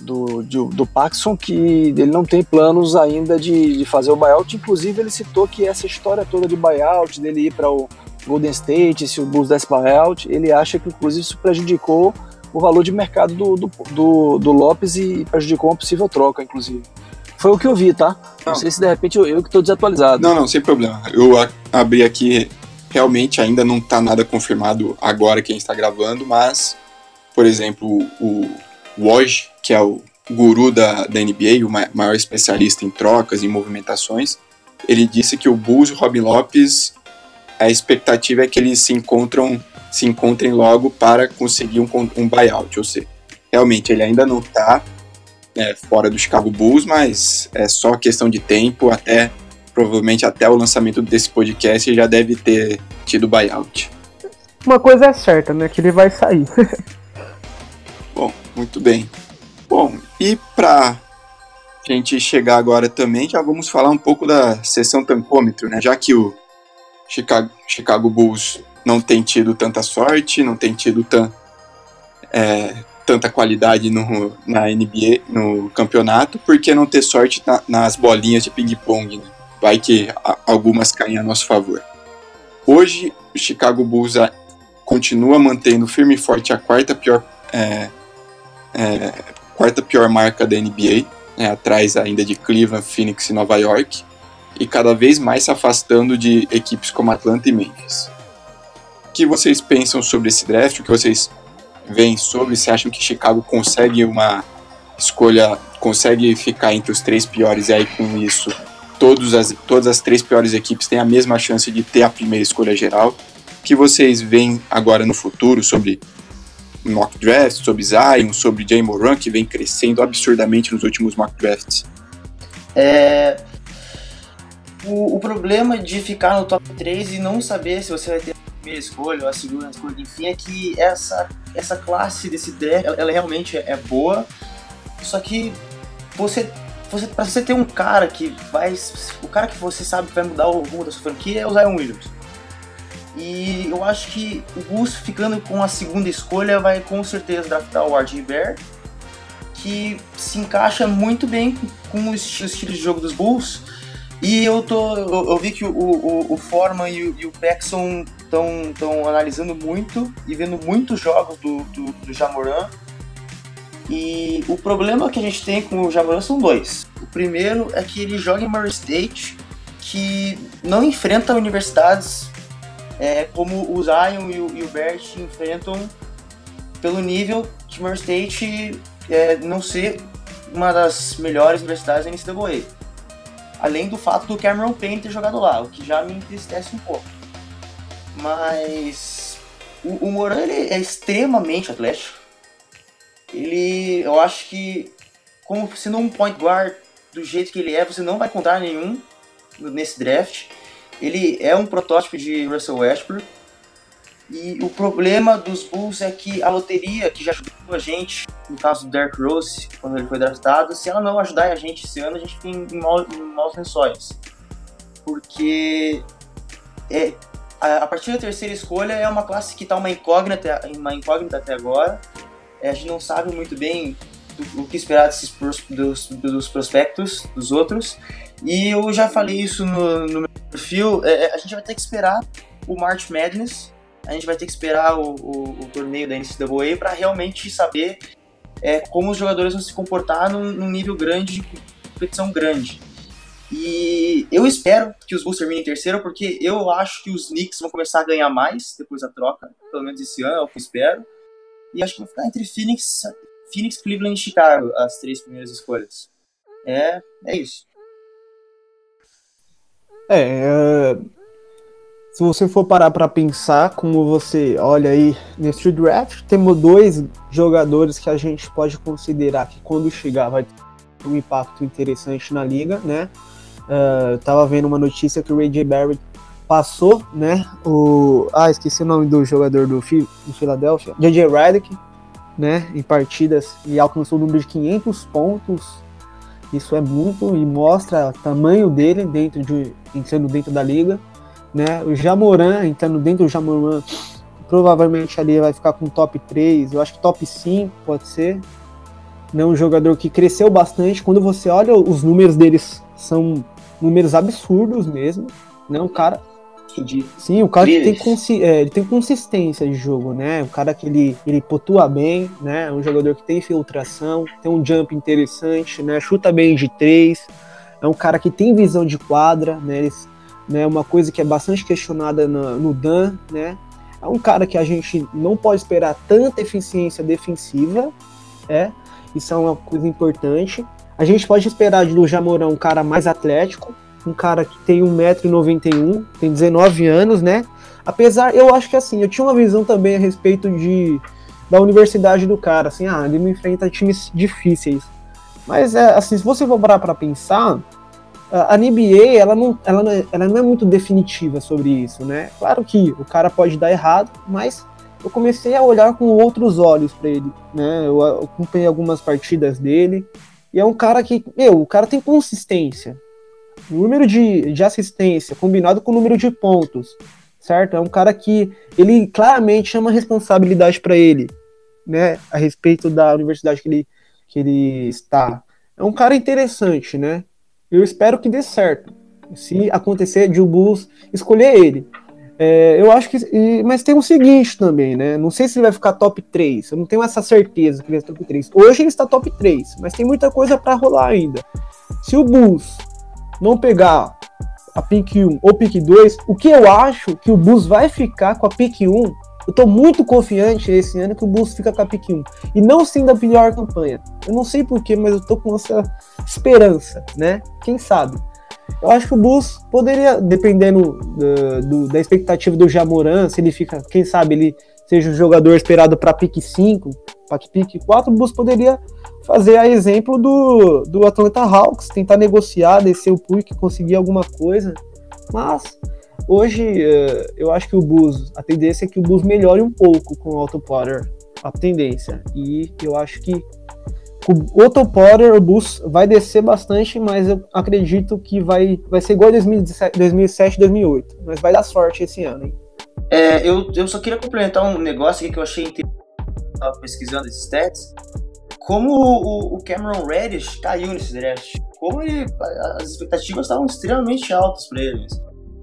do, do, do Paxson que ele não tem planos ainda de, de fazer o buyout. Inclusive, ele citou que essa história toda de buyout, dele ir para o Golden State, se o Bulls desse buyout, ele acha que inclusive isso prejudicou o valor de mercado do, do, do, do Lopes e prejudicou uma possível troca, inclusive. Foi o que eu vi, tá? Não, Não. sei se de repente eu, eu que estou desatualizado. Não, não, sem problema. Eu abri aqui, realmente ainda não tá nada confirmado agora quem está gravando, mas, por exemplo, o Woj, que é o guru da, da NBA, o ma- maior especialista em trocas e movimentações, ele disse que o Bulls e o Robin Lopes, a expectativa é que eles se encontram se encontrem logo para conseguir um, um buyout, ou seja, realmente ele ainda não está fora do Chicago Bulls, mas é só questão de tempo, até provavelmente até o lançamento desse podcast já deve ter tido buyout. Uma coisa é certa, né? Que ele vai sair. Bom, muito bem. Bom, e para gente chegar agora também, já vamos falar um pouco da sessão tampômetro, né? Já que o Chicago, Chicago Bulls não tem tido tanta sorte, não tem tido tan, é, tanta qualidade no, na NBA, no campeonato, por que não ter sorte na, nas bolinhas de ping-pong? Né? Vai que algumas caem a nosso favor. Hoje, o Chicago Bulls continua mantendo firme e forte a quarta pior, é, é, quarta pior marca da NBA, né, atrás ainda de Cleveland, Phoenix e Nova York, e cada vez mais se afastando de equipes como Atlanta e Memphis. O que vocês pensam sobre esse draft? O que vocês veem sobre? Se acham que Chicago consegue uma escolha, consegue ficar entre os três piores e aí com isso todas as, todas as três piores equipes têm a mesma chance de ter a primeira escolha geral? Que vocês veem agora no futuro sobre mock drafts, sobre Zion, sobre Jay Moran, que vem crescendo absurdamente nos últimos mock drafts? É, o, o, problema de ficar no top 3 e não saber se você vai ter a primeira escolha ou a segunda escolha, enfim, é que essa, essa classe desse draft, ela, ela realmente é boa, só que você, você para você ter um cara que vai, o cara que você sabe que vai mudar o rumo da sua franquia é o Zion Williams. E eu acho que o Bulls ficando com a segunda escolha vai com certeza draftar o RJ Bear, que se encaixa muito bem com o estilo de jogo dos Bulls e eu, tô, eu, eu vi que o, o, o Forman e o, e o Paxson estão analisando muito e vendo muitos jogos do, do, do Jamoran. E o problema que a gente tem com o Jamoran são dois. O primeiro é que ele joga em Murray State, que não enfrenta universidades é, como o Zion e o, e o Bert enfrentam pelo nível de Murray State é, não ser uma das melhores universidades da NCAA. Além do fato do Cameron Payne ter jogado lá, o que já me entristece um pouco. Mas o, o Moran é extremamente atlético. Ele, eu acho que, como sendo um point guard do jeito que ele é, você não vai encontrar nenhum nesse draft. Ele é um protótipo de Russell Westbrook. E o problema dos Bulls é que a loteria, que já ajudou a gente, no caso do Derrick Rose, quando ele foi draftado, se ela não ajudar a gente esse ano, a gente tem em, em maus lençóis. Porque é, a, a, partir da terceira escolha é uma classe que está uma incógnita, uma incógnita até agora. É, a gente não sabe muito bem do, o que esperar desses dos, dos prospectos, dos outros. E eu já falei isso no, no meu perfil, é, é a gente vai ter que esperar o March Madness a gente vai ter que esperar o, o, o torneio da NCAA para realmente saber é, como os jogadores vão se comportar num, num, nível grande, de competição grande. E eu espero que os Bulls terminem em terceiro, porque eu acho que os Knicks vão começar a ganhar mais depois da troca, pelo menos esse ano, é o que eu espero. E acho que vai ficar entre Phoenix, Phoenix, Cleveland e Chicago as três primeiras escolhas. É, é isso. É, é se você for parar para pensar, como você olha aí nesse draft, temos dois jogadores que a gente pode considerar que quando chegar vai ter um impacto interessante na liga, né? Uh, tava vendo uma notícia que o Ray J. Barrett passou, né? O ah, esqueci o nome do jogador do, do Philadelphia, J.J. Redick, né? Em partidas e alcançou o número de 500 pontos. Isso é muito e mostra o tamanho dele dentro de sendo dentro da liga né? O Jamoran, entrando dentro do Jamoran, provavelmente ali vai ficar com top 3, eu acho que top 5 pode ser. Né? Um jogador que cresceu bastante. Quando você olha os números deles, são números absurdos mesmo. Né? Um cara. Entendi. Sim, o cara que tem, consi é, ele tem consistência de jogo, né? O cara que ele, ele potua bem, né? Um jogador que tem filtração, tem um jump interessante, né? Chuta bem de três. É um cara que tem visão de quadra, né? Ele né? Uma coisa que é bastante questionada no, no Dan, né? É um cara que a gente não pode esperar tanta eficiência defensiva, é. Isso é uma coisa importante. A gente pode esperar do Jamorão um cara mais atlético, um cara que tem 1,91m, tem 19 anos, né? Apesar, eu acho que assim, eu tinha uma visão também a respeito de da universidade do cara, assim, ah, ele não enfrenta times difíceis. Mas é assim, se você for parar para pensar, a NBA ela não, ela, não é, ela não é muito definitiva sobre isso, né? Claro que o cara pode dar errado, mas eu comecei a olhar com outros olhos para ele, né? Eu acompanhei algumas partidas dele e é um cara que, meu, o cara tem consistência. O número de, de assistência combinado com o número de pontos, certo? É um cara que ele claramente chama responsabilidade para ele, né? A respeito da universidade que ele, que ele está. É um cara interessante, né? Eu espero que dê certo. Se acontecer de o Bulls escolher ele. É, eu acho que. Mas tem o seguinte também, né? Não sei se ele vai ficar top 3. Eu não tenho essa certeza que ele vai top 3. Hoje ele está top 3, mas tem muita coisa para rolar ainda. Se o Bulls não pegar a pick 1 ou pick 2, o que eu acho que o Bulls vai ficar com a pick 1, eu tô muito confiante esse ano que o Bulls fica com a pick 1. E não sim da pior campanha. Eu não sei porquê, mas eu tô com essa esperança, né? Quem sabe? Eu acho que o Bulls poderia, dependendo do, do, da expectativa do Jamoran, se ele fica, quem sabe, ele seja o jogador esperado para pick 5, para pick 4, o Bulls poderia fazer a exemplo do, do Atlanta Hawks, tentar negociar, descer o Puig, conseguir alguma coisa. Mas hoje uh, eu acho que o Bulls, a tendência é que o Bulls melhore um pouco com o Otto Potter, a tendência. E eu acho que o Otto Potter, o Bulls vai descer bastante, mas eu acredito que vai, vai ser igual a 2017, 2007, 2008. Mas vai dar sorte esse ano, hein? É, eu, eu só queria complementar um negócio que eu achei interessante. Estava pesquisando esses stats como o, o Cameron Reddish caiu nesse draft. Como ele, as expectativas estavam extremamente altas para ele.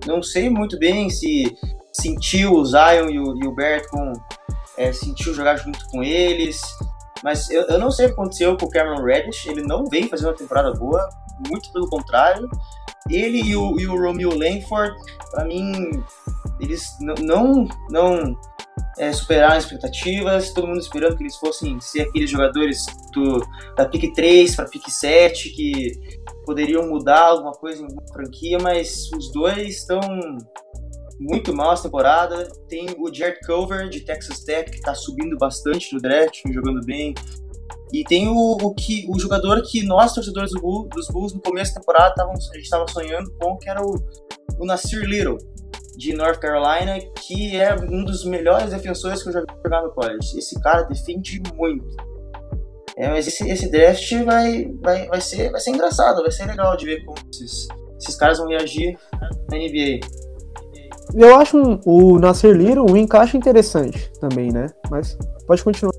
Não sei muito bem se sentiu o Zion e o, e o Bertcom, é, sentiu jogar junto com eles. Mas eu, eu não sei o que aconteceu com o Cameron Reddish. Ele não vem fazendo uma temporada boa, muito pelo contrário. Ele e o, e o Romeo Langford, para mim, eles não, não é, superaram as expectativas, todo mundo esperando que eles fossem ser aqueles jogadores do, da pick 3 para pick 7, que poderiam mudar alguma coisa em alguma franquia, mas os dois estão muito mal essa temporada. Tem o Jared Culver de Texas Tech, que está subindo bastante no draft, jogando bem. E tem o, o, que, o jogador que nós, torcedores do Bull, dos Bulls, no começo da temporada, tavam, a gente estava sonhando com, que era o, o Nasir Little de North Carolina, que é um dos melhores defensores que eu já vi jogar no college. Esse cara defende muito. É, mas esse, esse draft vai, vai, vai, ser, vai ser engraçado, vai ser legal de ver como esses, esses caras vão reagir na NBA. Eu acho um, o Nasser Little um encaixe interessante também, né? Mas pode continuar.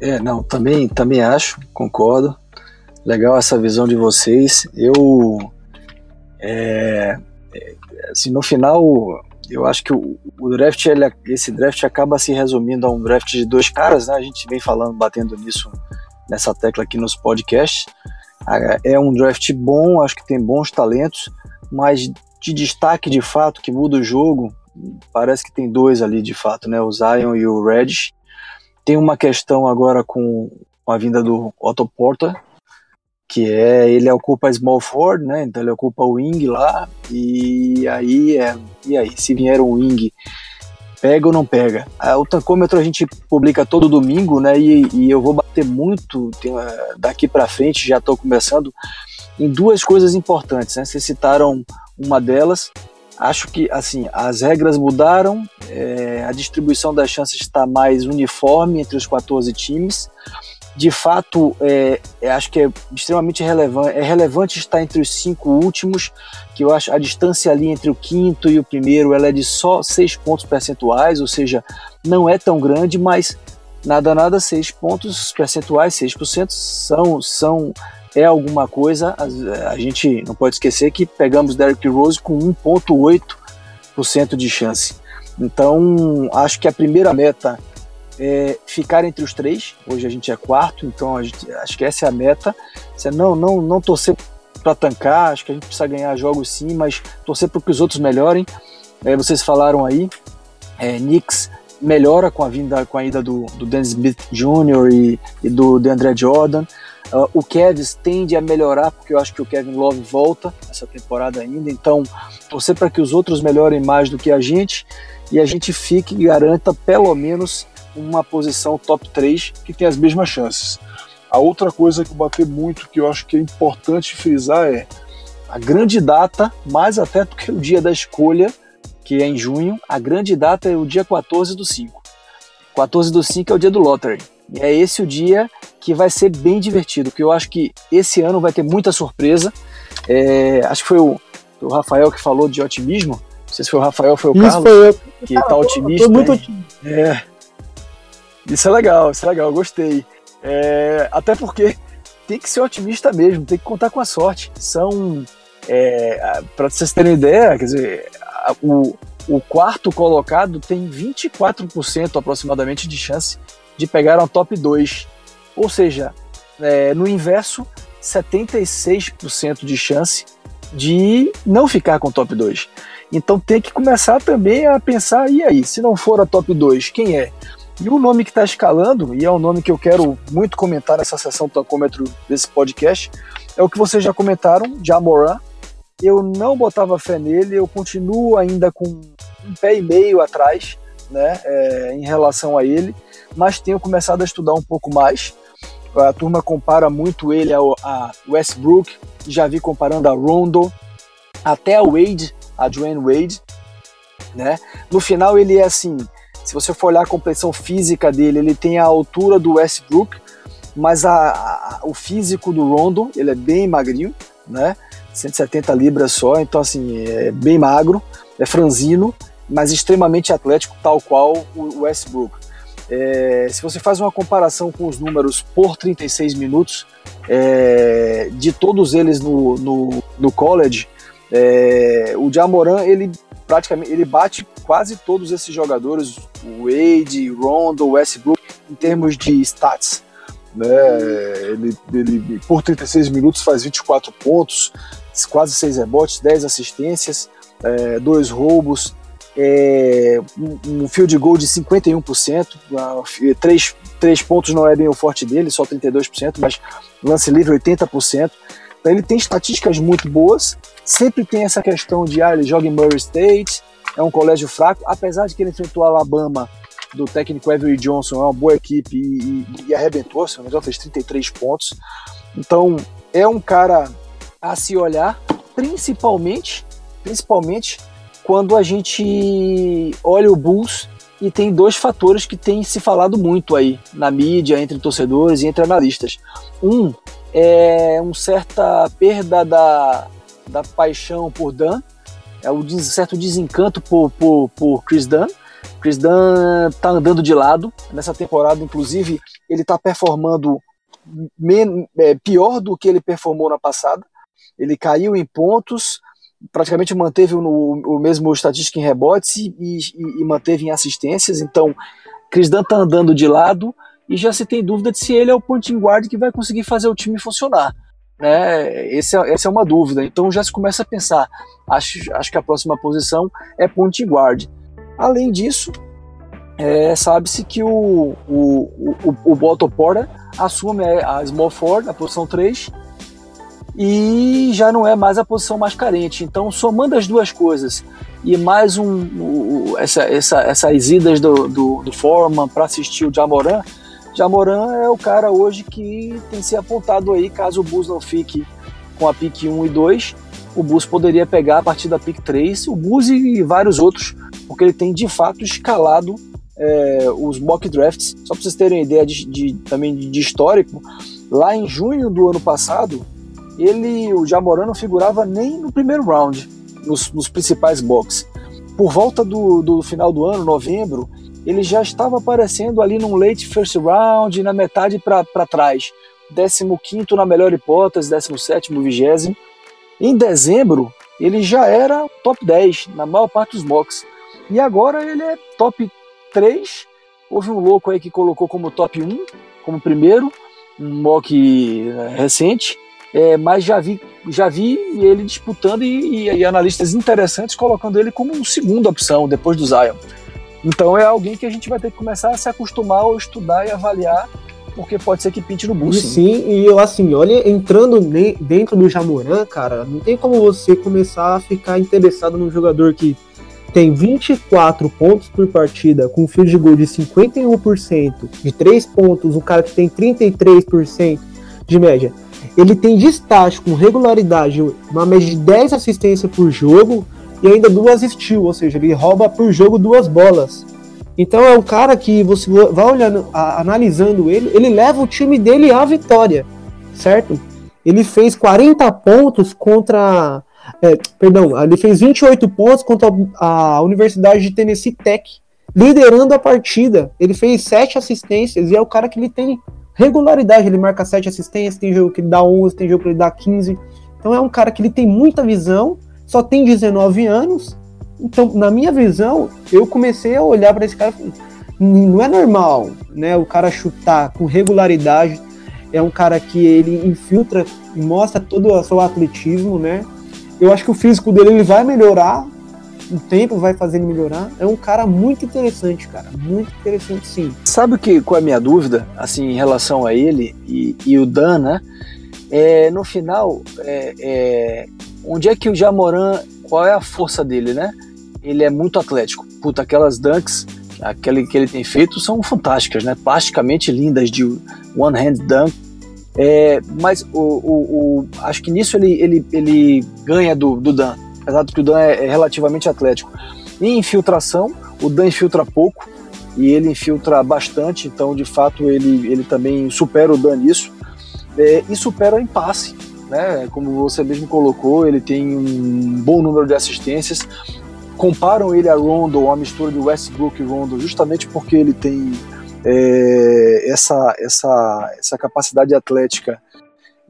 É, não, também, também acho, concordo. Legal essa visão de vocês. Eu é, é, assim, no final, eu acho que o, o draft, ele, esse draft acaba se resumindo a um draft de dois caras, né? A gente vem falando, batendo nisso, nessa tecla aqui nos podcasts. É um draft bom, acho que tem bons talentos, mas de destaque de fato, que muda o jogo, parece que tem dois ali de fato, né? O Zion e o Reddish. Tem uma questão agora com, com a vinda do Otto Porter, que é ele ocupa a small forward, né? Então ele ocupa o wing lá e aí é, e aí se vier um wing pega ou não pega? O tancômetro a gente publica todo domingo, né? E, e eu vou bater muito tem, daqui para frente, já estou começando em duas coisas importantes, né? Vocês citaram uma delas. Acho que assim as regras mudaram, é, a distribuição das chances está mais uniforme entre os 14 times de fato, é, é, acho que é extremamente relevante. É relevante estar entre os cinco últimos, que eu acho a distância ali entre o quinto e o primeiro ela é de só seis pontos percentuais, ou seja, não é tão grande, mas nada, nada, seis pontos percentuais, 6% são, são é alguma coisa. A, a gente não pode esquecer que pegamos Derrick Rose com 1,8% de chance. Então, acho que a primeira meta é, ficar entre os três. Hoje a gente é quarto, então gente, acho que essa é a meta. Você não, não, não torcer para tancar, acho que a gente precisa ganhar jogos sim, mas torcer para que os outros melhorem. É, vocês falaram aí, é, Knicks melhora com a vinda, com a ida do, do Smith Jr. e, e do DeAndre Jordan. Uh, o Kevs tende a melhorar, porque eu acho que o Kevin Love volta essa temporada ainda. Então, torcer para que os outros melhorem mais do que a gente e a gente fique e garanta pelo menos uma posição top 3 que tem as mesmas chances. A outra coisa que eu bater muito, que eu acho que é importante frisar, é a grande data, mais até do que o dia da escolha, que é em junho, a grande data é o dia 14 do 5. 14 do 5 é o dia do lottery. E é esse o dia que vai ser bem divertido, porque eu acho que esse ano vai ter muita surpresa. É, acho que foi o, o, Rafael que falou de otimismo. Não sei se foi o Rafael ou foi o Isso Carlos foi eu. que tá otimista. Tô muito né? otimista. É. Isso é legal, isso é legal, gostei. É, até porque tem que ser otimista mesmo, tem que contar com a sorte. São, é, para vocês terem ideia, quer dizer, o, o quarto colocado tem 24% aproximadamente de chance de pegar uma top 2. Ou seja, é, no inverso, 76% de chance de não ficar com top 2. Então tem que começar também a pensar, e aí, se não for a top 2, quem é? E o nome que está escalando, e é um nome que eu quero muito comentar nessa sessão tancômetro desse podcast, é o que vocês já comentaram, Jamoran. Eu não botava fé nele, eu continuo ainda com um pé e meio atrás, né, é, em relação a ele, mas tenho começado a estudar um pouco mais. A turma compara muito ele ao, a Westbrook, já vi comparando a Rondo, até a Wade, a Dwayne Wade, né? No final ele é assim, se você for olhar a complexão física dele, ele tem a altura do Westbrook, mas a, a- o físico do Rondo, ele é bem magrinho, né? 170 libras só, então assim, é bem magro, é franzino, mas extremamente atlético, tal qual o Westbrook. É, se você faz uma comparação com os números por 36 minutos, é, de todos eles no, no, no college, é, o Jamoran, ele praticamente ele bate quase todos esses jogadores, Wade, Rondo, Westbrook, em termos de stats. Né? Ele, ele, por 36 minutos, faz 24 pontos, quase 6 rebotes, 10 assistências, é, roubos, é, um, field goal de 51%, ah, três, três pontos não é bem o forte dele, só 32%, mas lance livre 80%. Ele tem estatísticas muito boas, sempre tem essa questão de ah, ele joga em Murray State, é um colégio fraco, apesar de que ele enfrentou a Alabama do técnico Avery Johnson, é uma boa equipe e, e, e arrebentou, se não me engano, fez 33 pontos. Então é um cara a se olhar, principalmente, principalmente quando a gente olha o Bulls e tem dois fatores que têm se falado muito aí na mídia, entre torcedores e entre analistas. Um é uma certa perda da, da paixão por Dan, é um certo desencanto por, por, por Chris Dunn. Chris Dunn tá andando de lado nessa temporada, inclusive ele tá performando men- é, pior do que ele performou na passada. Ele caiu em pontos, praticamente manteve o, o mesmo estatística em rebotes e, e- e manteve em assistências. Então, Chris Dunn tá andando de lado e já se tem dúvida de se ele é o point guard que vai conseguir fazer o time funcionar. Né? Esse é- essa é uma dúvida. Então já se começa a pensar. Acho, acho que a próxima posição é point guard. Além disso, é, sabe-se que o, o, o, o Otto Porter assume a small forward, a posição 3, e já não é mais a posição mais carente. Então, somando as duas coisas e mais um, essa, essa, essas idas do, do, do Foreman para assistir o Jamoran, Jamoran é o cara hoje que tem se apontado aí, caso o Bulls não fique com a pick 1 e 2, o Bulls poderia pegar a partir da pick 3, o Bulls e vários outros, porque ele tem de fato escalado é, os mock drafts. Só para vocês terem ideia de, de- também de, de histórico, lá em junho do ano passado, ele, o Jamoran não figurava nem no primeiro round, nos, nos principais boxes. Por volta do, do final do ano, novembro, ele já estava aparecendo ali num late first round, na metade para trás. 15 na melhor hipótese, 17, 20. Em dezembro, ele já era top 10 na maior parte dos mocks. E agora ele é top 3. Houve um louco aí que colocou como top 1, como primeiro, um mock eh, recente. É, mas já vi, já vi ele disputando e, e- e analistas interessantes colocando ele como segunda opção depois do Zion. Então é alguém que a gente vai ter que começar a se acostumar ou estudar e avaliar, porque pode ser que pinte no E Bulls. sim. e eu assim, olha, entrando dentro do Jamoran, cara, não tem como você começar a ficar interessado num jogador que tem 24 pontos por partida, com um field goal de 51%, de 3 pontos, um cara que tem 33% de média. Ele tem destaque com regularidade, uma média de 10 assistências por jogo e ainda duas steals, ou seja, ele rouba por jogo duas bolas. Então é um cara que você vai olhando, a, analisando ele, ele leva o time dele à vitória, certo? Ele fez 40 pontos contra. É, perdão, ele fez 28 pontos contra a Universidade de Tennessee Tech, liderando a partida. Ele fez 7 assistências e é o cara que ele tem regularidade. Ele marca 7 assistências, tem jogo que ele dá 11, tem jogo que ele dá 15. Então é um cara que ele tem muita visão, só tem 19 anos. Então, na minha visão, eu comecei a olhar para esse cara não é normal, né? O cara chutar com regularidade. É um cara que ele infiltra e mostra todo o seu atletismo, né? Eu acho que o físico dele ele vai melhorar, o tempo vai fazer ele melhorar. É um cara muito interessante, cara. Muito interessante, sim. Sabe o que, qual é a minha dúvida, assim, em relação a ele e, e o Dan, né? É, no final, é, é, onde é que o Jamoran, qual é a força dele, né? Ele é muito atlético. Puta, aquelas dunks, aquele que ele tem feito, são fantásticas, né? Plasticamente lindas de one hand dunk. É, mas o, o, o, acho que nisso ele, ele, ele ganha do, do Dan apesar de que o Dan é, é relativamente atlético. Em infiltração, o Dan infiltra pouco e ele infiltra bastante, então de fato ele, ele também supera o Dan nisso é, e supera em passe. Né? Como você mesmo colocou, ele tem um bom número de assistências. Comparam ele a Rondo, a mistura de Westbrook e Rondo, justamente porque ele tem é, essa, essa, essa capacidade atlética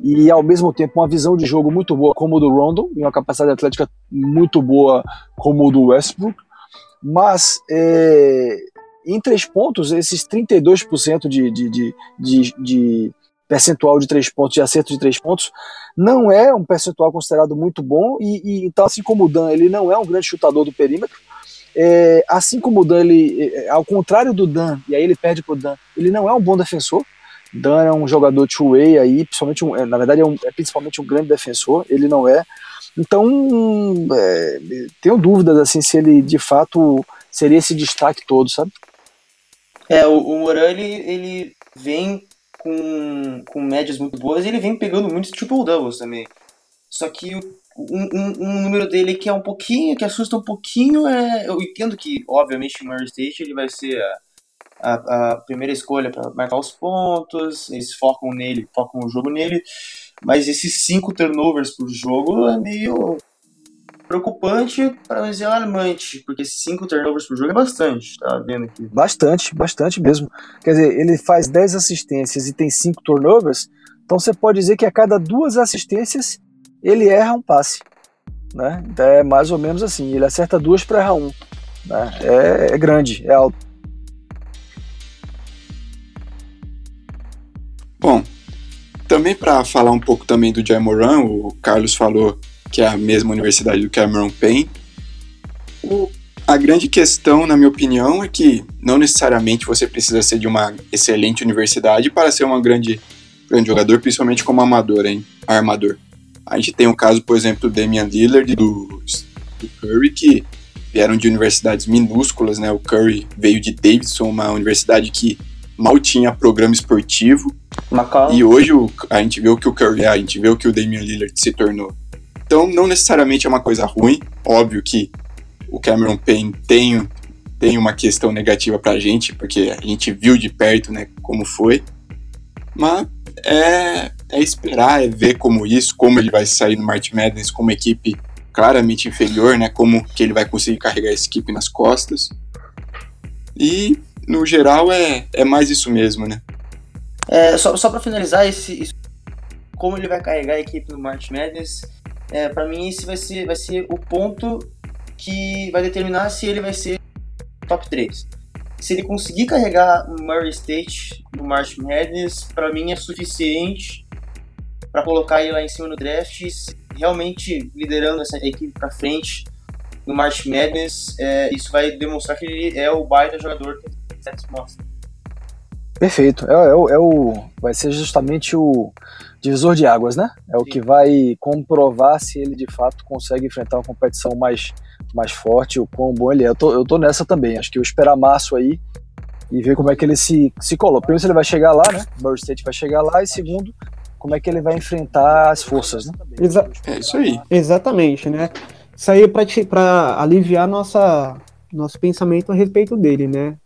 e ao mesmo tempo uma visão de jogo muito boa como o do Rondo e uma capacidade atlética muito boa como o do Westbrook, mas é, em três pontos, esses 32% de, de, de, de, de percentual de três pontos, de acerto de três pontos, não é um percentual considerado muito bom, e, e então assim como o Dan, ele não é um grande chutador do perímetro, é, assim como o Dan, ele, é, ao contrário do Dan, e aí ele perde pro Dan, ele não é um bom defensor, Dan é um jogador two-way aí, principalmente um, é, na verdade é, um, é, principalmente um grande defensor, ele não é. Então, é, tenho dúvidas assim se ele de fato seria esse destaque todo, sabe? É, o, o Moran ele, ele vem com, com médias muito boas e ele vem pegando muitos triple doubles também. Só que um, um, um, número dele que é um pouquinho, que assusta um pouquinho é. Eu entendo que, obviamente, o Murray State ele vai ser a, a, a primeira escolha para marcar os pontos, eles focam nele, focam o jogo nele, mas esses cinco turnovers por jogo é meio preocupante para não dizer alarmante, porque cinco turnovers por jogo é bastante, tá vendo aqui? Bastante, bastante mesmo. Quer dizer, ele faz 10 assistências e tem cinco turnovers, então você pode dizer que a cada duas assistências ele erra um passe. Né? Então é mais ou menos assim, ele acerta duas para errar um. Né? É, é grande, é alto. Bom, também para falar um pouco também do Jay Moran, o Carlos falou que é a mesma universidade do Cameron Payne. O, a grande questão, na minha opinião, é que não necessariamente você precisa ser de uma excelente universidade para ser um grande, grande jogador, principalmente como amador, hein? armador. A gente tem o caso, por exemplo, do Damian Lillard e do, do Curry, que vieram de universidades minúsculas, né? O Curry veio de Davidson, uma universidade que mal tinha programa esportivo. Macau. E hoje o, a gente vê o que o Curry é, a gente vê o que o Damian Lillard se tornou. Então, não necessariamente é uma coisa ruim. Óbvio que o Cameron Payne tem, tem uma questão negativa pra gente, porque a gente viu de perto, né, como foi. Mas é, é esperar, é ver como isso, como ele vai sair no March Madness como equipe claramente inferior, né, como que ele vai conseguir carregar essa equipe nas costas. E no geral é, é mais isso mesmo, né? É, só só para finalizar, esse, como ele vai carregar a equipe no March Madness, é, para mim esse vai ser, vai ser o ponto que vai determinar se ele vai ser top 3. Se ele conseguir carregar o Murray State no March Madness, para mim é suficiente para colocar ele lá em cima no draft, realmente liderando essa equipe para frente no March Madness, é, isso vai demonstrar que ele é o baita jogador que mostra. Perfeito. É, é, é, o, vai ser justamente o divisor de águas, né? É Sim. o que vai comprovar se ele de fato consegue enfrentar uma competição mais, mais forte, o quão bom ele é. Eu tô, eu tô nessa também. Acho que eu esperar março aí e ver como é que ele se, se coloca. Primeiro, se ele vai chegar lá, né? Burr State vai chegar lá, e segundo, como é que ele vai enfrentar as forças, né? Exa é isso aí. Exatamente, né? Isso aí é para aliviar nossa, nosso pensamento a respeito dele, né?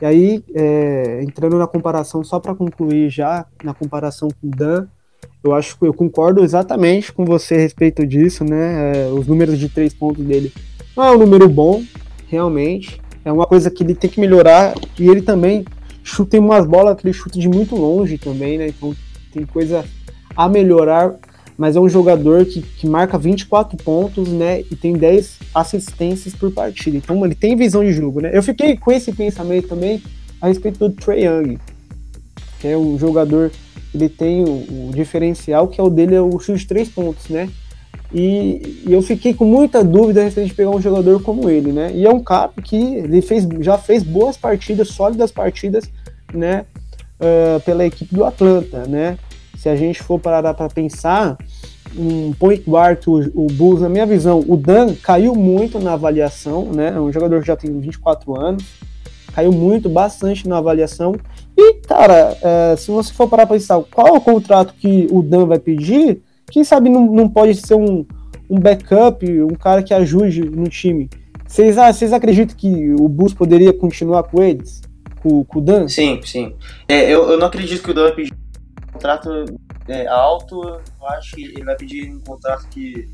E aí, é, entrando na comparação, só para concluir já, na comparação com o Dan, eu acho que eu concordo exatamente com você a respeito disso, né? É, os números de três pontos dele não é um número bom, realmente. É uma coisa que ele tem que melhorar. E ele também chuta em umas bolas que ele chuta de muito longe também, né? Então tem coisa a melhorar. Mas é um jogador que, que marca 24 pontos, né? E tem 10 assistências por partida. Então ele tem visão de jogo, né? Eu fiquei com esse pensamento também a respeito do Trey Young, que é um jogador ele tem o, o, diferencial que é o dele é o chute de três pontos, né? E, e, eu fiquei com muita dúvida a de pegar um jogador como ele, né? E é um cara que ele fez, já fez boas partidas, sólidas partidas, né? Uh, pela equipe do Atlanta, né? Se a gente for parar para pensar, um point guard, o, o Bulls, na minha visão, o Dan caiu muito na avaliação, né? É um jogador que já tem 24 anos, caiu muito, bastante na avaliação. E, cara, é, se você for parar para pensar qual é o contrato que o Dan vai pedir, quem sabe não, não pode ser um, um backup, um cara que ajude no time. Vocês, acreditam que o Bulls poderia continuar com eles? Com, com o Dan? Sim, sim. É, eu, eu não acredito que o Dan vai pedir um contrato é, alto. Eu acho que ele vai pedir um contrato que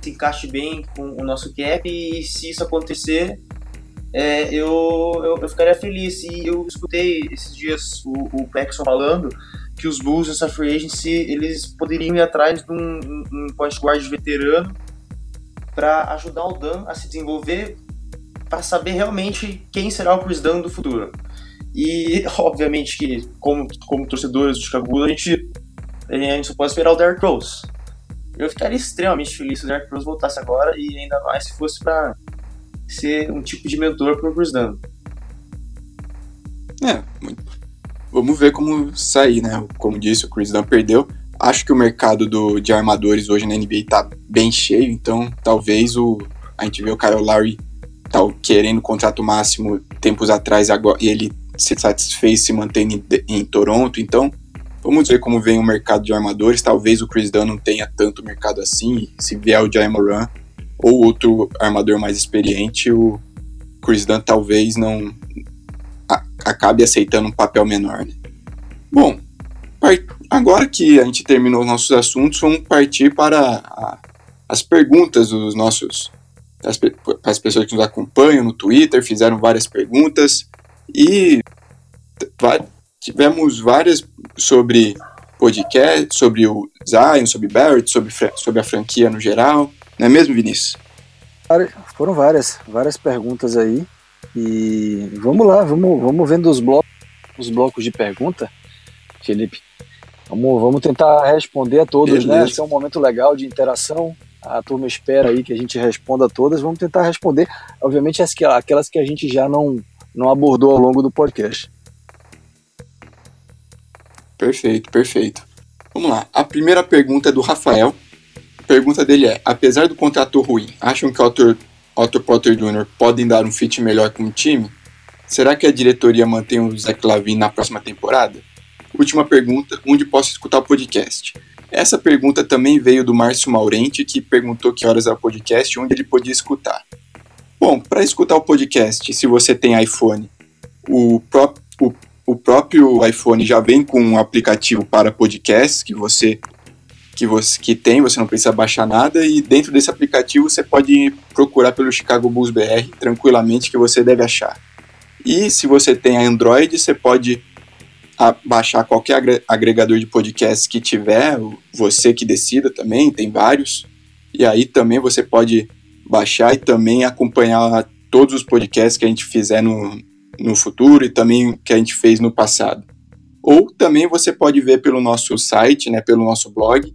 se encaixe bem com o nosso cap. E se isso acontecer, é, eu, eu, eu, ficaria feliz. E eu escutei esses dias o, o Paxson falando que os Bulls nessa free agency eles poderiam ir atrás de um, um point guard veterano para ajudar o Dan a se desenvolver, para saber realmente quem será o Chris Dunn do futuro. E obviamente que como, como torcedores do Chicago Bulls a gente, a gente só pode esperar o Derrick Rose. Eu ficaria extremamente feliz se o Derrick Rose voltasse agora e ainda mais se fosse para ser um tipo de mentor para o Chris Dunn. É, vamos ver como sair, né? Como disse, o Chris Dunn perdeu. Acho que o mercado do, de armadores hoje na NBA tá bem cheio, então talvez o a gente vê o Kyle Lowry tá querendo contrato máximo tempos atrás agora, e ele se satisfez se mantendo em, em Toronto, então vamos ver como vem o mercado de armadores. Talvez o Chris Dunn não tenha tanto mercado assim, se vier o Jay Moran ou outro armador mais experiente, o Chris Dunn talvez não acabe aceitando um papel menor. Né? Bom, agora que a gente terminou os nossos assuntos, vamos partir para a, as perguntas dos nossos as, as pessoas que nos acompanham no Twitter, fizeram várias perguntas e tivemos várias sobre podcast, sobre o Zion, sobre Barrett, sobre, sobre a franquia no geral. Não é mesmo, Vinícius? Foram várias, várias perguntas aí. E vamos lá, vamos, vamos vendo os blocos, os blocos de pergunta, Felipe. Vamos, vamos tentar responder a todas, né? Esse é um momento legal de interação. A turma espera aí que a gente responda a todas. Vamos tentar responder, obviamente, as que, aquelas que a gente já não, não abordou ao longo do podcast. Perfeito, perfeito. Vamos lá. A primeira pergunta é do Rafael pergunta dele é: apesar do contrato ruim, acham que o Otto, Potter Jr. podem dar um fit melhor com o time? Será que a diretoria mantém o Zach Lavin na próxima temporada? Última pergunta: onde posso escutar o podcast? Essa pergunta também veio do Márcio Maurente, que perguntou que horas é o podcast e onde ele podia escutar. Bom, para escutar o podcast, se você tem iPhone, o, pró o, o próprio iPhone já vem com um aplicativo para podcast que você que você que tem, você não precisa baixar nada e dentro desse aplicativo você pode procurar pelo Chicago Bulls BR tranquilamente que você deve achar. E se você tem Android, você pode baixar qualquer agregador de podcast que tiver, você que decida também, tem vários. E aí também você pode baixar e também acompanhar todos os podcasts que a gente fizer no, no futuro e também que a gente fez no passado. Ou também você pode ver pelo nosso site, né, pelo nosso blog,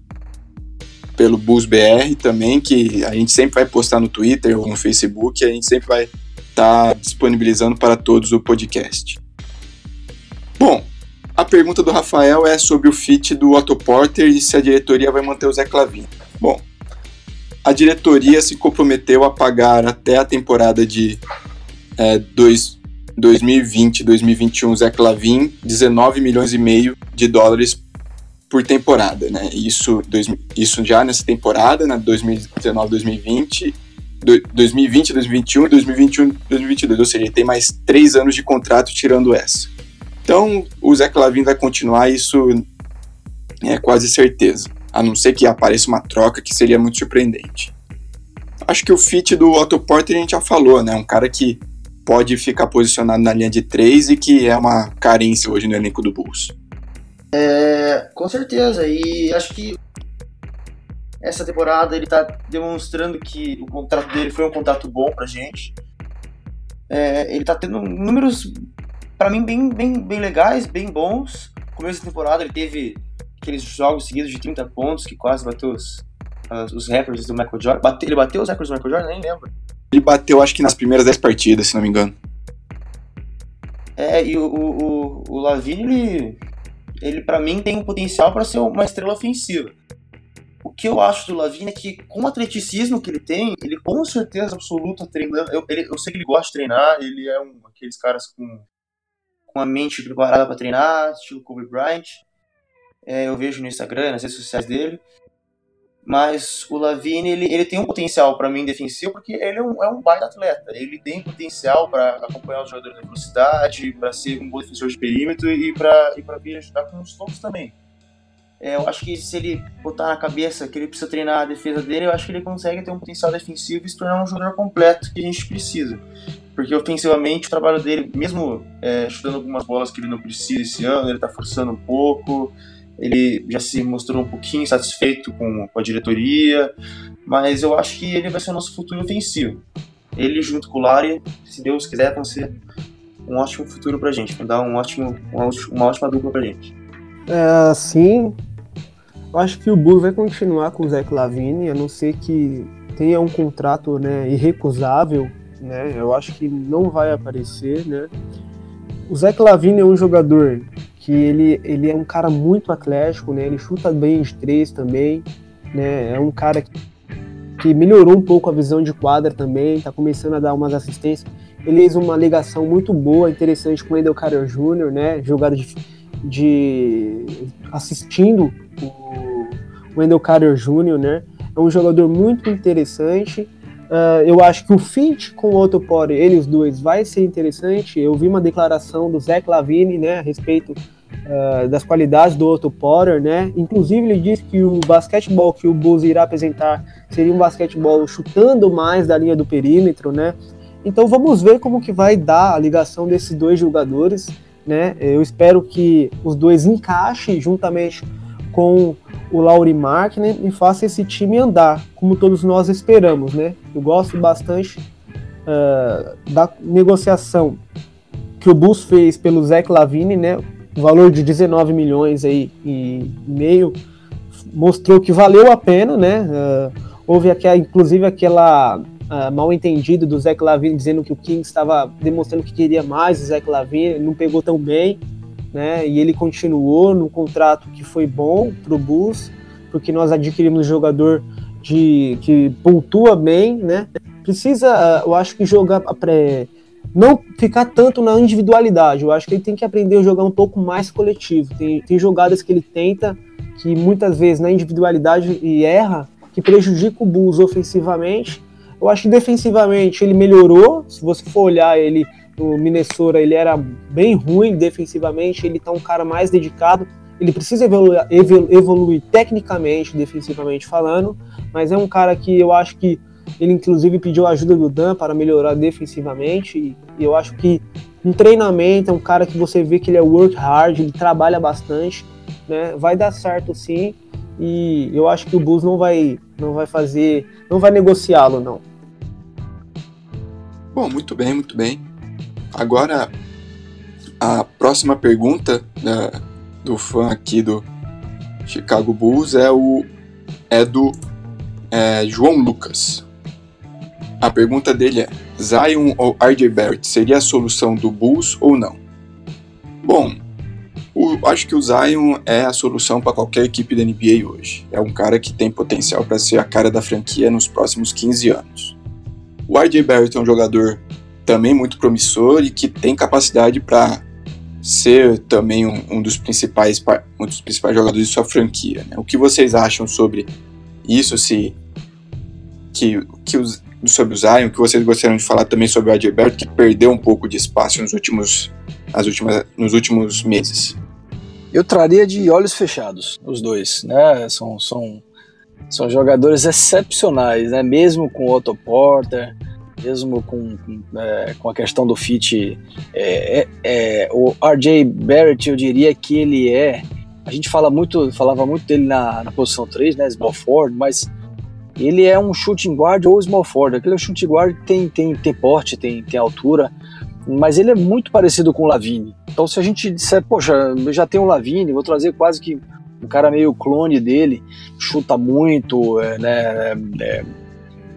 pelo BusBR também, que a gente sempre vai postar no Twitter ou no Facebook, a gente sempre vai estar tá disponibilizando para todos o podcast. Bom, a pergunta do Rafael é sobre o fit do Otto Porter e se a diretoria vai manter o Zé Clavin. Bom, a diretoria se comprometeu a pagar até a temporada de é, 2020-2021 Zé Clavin 19 milhões e meio de dólares por temporada, né? Isso, dois, isso já nessa temporada, né? 2019-2020 2020, 2021, 2021, 2022. Ou seja, ele tem mais três anos de contrato tirando essa. Então, o Zé Clavin vai continuar, isso é quase certeza. A não ser que apareça uma troca que seria muito surpreendente. Acho que o fit do Otto Porter a gente já falou, né? Um cara que pode ficar posicionado na linha de três e que é uma carência hoje no elenco do Bulls. É, com certeza. E acho que essa temporada ele está demonstrando que o contrato dele foi um contrato bom pra gente. É, ele está tendo números, para mim, bem, bem, bem legais, bem bons. No começo da temporada ele teve aqueles jogos seguidos de 30 pontos que quase bateu os, os recordes do Michael Jordan. Bate, ele bateu os recordes do Michael Jordan? Nem lembro. Ele bateu, acho que nas primeiras 10 partidas, se não me engano. É, e o, o, o Lavigne, ele, ele para mim tem um potencial para ser uma estrela ofensiva. O que eu acho do Lavigne é que, com o atleticismo que ele tem, ele com certeza absoluta treinando. Eu, ele, eu sei que ele gosta de treinar, ele é um aqueles caras com, com a mente preparada para treinar, estilo Kobe Bryant. É, eu vejo no Instagram, nas redes sociais dele. Mas o Lavine, ele, ele tem um potencial para mim defensivo, porque ele é um, é um baita atleta. Ele tem potencial para acompanhar os jogadores na velocidade, para ser um bom defensor de perímetro e para e vir ajudar com os tocos também. É, eu acho que se ele botar na cabeça que ele precisa treinar a defesa dele, eu acho que ele consegue ter um potencial defensivo e se tornar um jogador completo que a gente precisa. Porque ofensivamente o trabalho dele, mesmo é, chutando algumas bolas que ele não precisa esse ano, ele está forçando um pouco, ele já se mostrou um pouquinho insatisfeito com, com a diretoria, mas eu acho que ele vai ser o nosso futuro ofensivo. Ele junto com o Lari, se Deus quiser, vão ser um ótimo futuro pra gente, vão dar um ótimo, uma, ótima dupla pra gente. É, sim, eu acho que o Bulls vai continuar com o Zach Lavine, a não ser que tenha um contrato né, irrecusável, né? Eu acho que não vai aparecer, né? O Zach Lavine é um jogador que ele, ele é um cara muito atlético, né? Ele chuta bem de três também, né? É um cara que, que melhorou um pouco a visão de quadra também, tá começando a dar umas assistências. Ele fez uma ligação muito boa, interessante com o Endel Carter Jr., né? Jogada de, de assistindo o Wendell Carter Jr., né? É um jogador muito interessante. Uh, eu acho que o fit com o Otto Porter, eles dois, vai ser interessante. Eu vi uma declaração do Zach Lavine, né, a respeito uh, das qualidades do Otto Porter, né? Inclusive ele disse que o basquetebol que o Bulls irá apresentar seria um basquetebol chutando mais da linha do perímetro, né? Então vamos ver como que vai dar a ligação desses dois jogadores, né? Eu espero que os dois encaixem juntamente com o Lauri Markkinen e faça esse time andar, como todos nós esperamos, né? Eu gosto bastante uh, da negociação que o Bulls fez pelo Zach Lavine, né? O valor de 19 milhões aí e meio mostrou que valeu a pena, né? Uh, houve aquela, inclusive aquela uh, mal entendido do Zach Lavine dizendo que o King estava demonstrando que queria mais o Zach Lavine, não pegou tão bem né? E ele continuou no contrato que foi bom para o Bulls, porque nós adquirimos um jogador de, que pontua bem, né? Precisa, ah, eu acho que jogar pré, não ficar tanto na individualidade. Eu acho que ele tem que aprender a jogar um pouco mais coletivo. Tem, tem jogadas que ele tenta que muitas vezes na individualidade e erra, que prejudica o Bulls ofensivamente. Eu acho que defensivamente ele melhorou. Se você for olhar ele no Minnesota ele era bem ruim defensivamente, ele tá um cara mais dedicado, ele precisa evoluir, evoluir tecnicamente, defensivamente falando, mas é um cara que eu acho que ele inclusive pediu ajuda do Dan para melhorar defensivamente, e eu acho que um treinamento é um cara que você vê que ele é work hard, ele trabalha bastante, né? Vai dar certo sim, e eu acho que o Bulls não vai não vai fazer, não vai negociá-lo não. Bom, muito bem, muito bem. Agora, a próxima pergunta né, do fã aqui do Chicago Bulls é, o, é do é, João Lucas. A pergunta dele é: Zion ou RJ Barrett seria a solução do Bulls ou não? Bom, o, acho que o Zion é a solução para qualquer equipe da NBA hoje. É um cara que tem potencial para ser a cara da franquia nos próximos 15 anos. O RJ Barrett é um jogador também muito promissor e que tem capacidade para ser também um, um, dos principais um dos principais jogadores de sua franquia. Né? O que vocês acham sobre isso? Se que, que os, sobre o Zion, que vocês gostariam de falar também sobre o Adalberto, que perdeu um pouco de espaço nos últimos, nas últimas, nos últimos meses? Eu traria de olhos fechados, os dois, né? São, são, são jogadores excepcionais, né? Mesmo com o Otto Porter, mesmo com, com, é, com a questão do fit. É, é, é o RJ Barrett, eu diria que ele é. A gente fala muito, falava muito dele na, na posição 3, né? Small forward, mas ele é um shooting guard ou small forward. Aquele é shooting guard que tem, tem, tem porte, tem, tem altura, mas ele é muito parecido com o Lavine. Então, se a gente disser, poxa, eu já tenho um Lavine, vou trazer quase que um cara meio clone dele, chuta muito, é, né, é,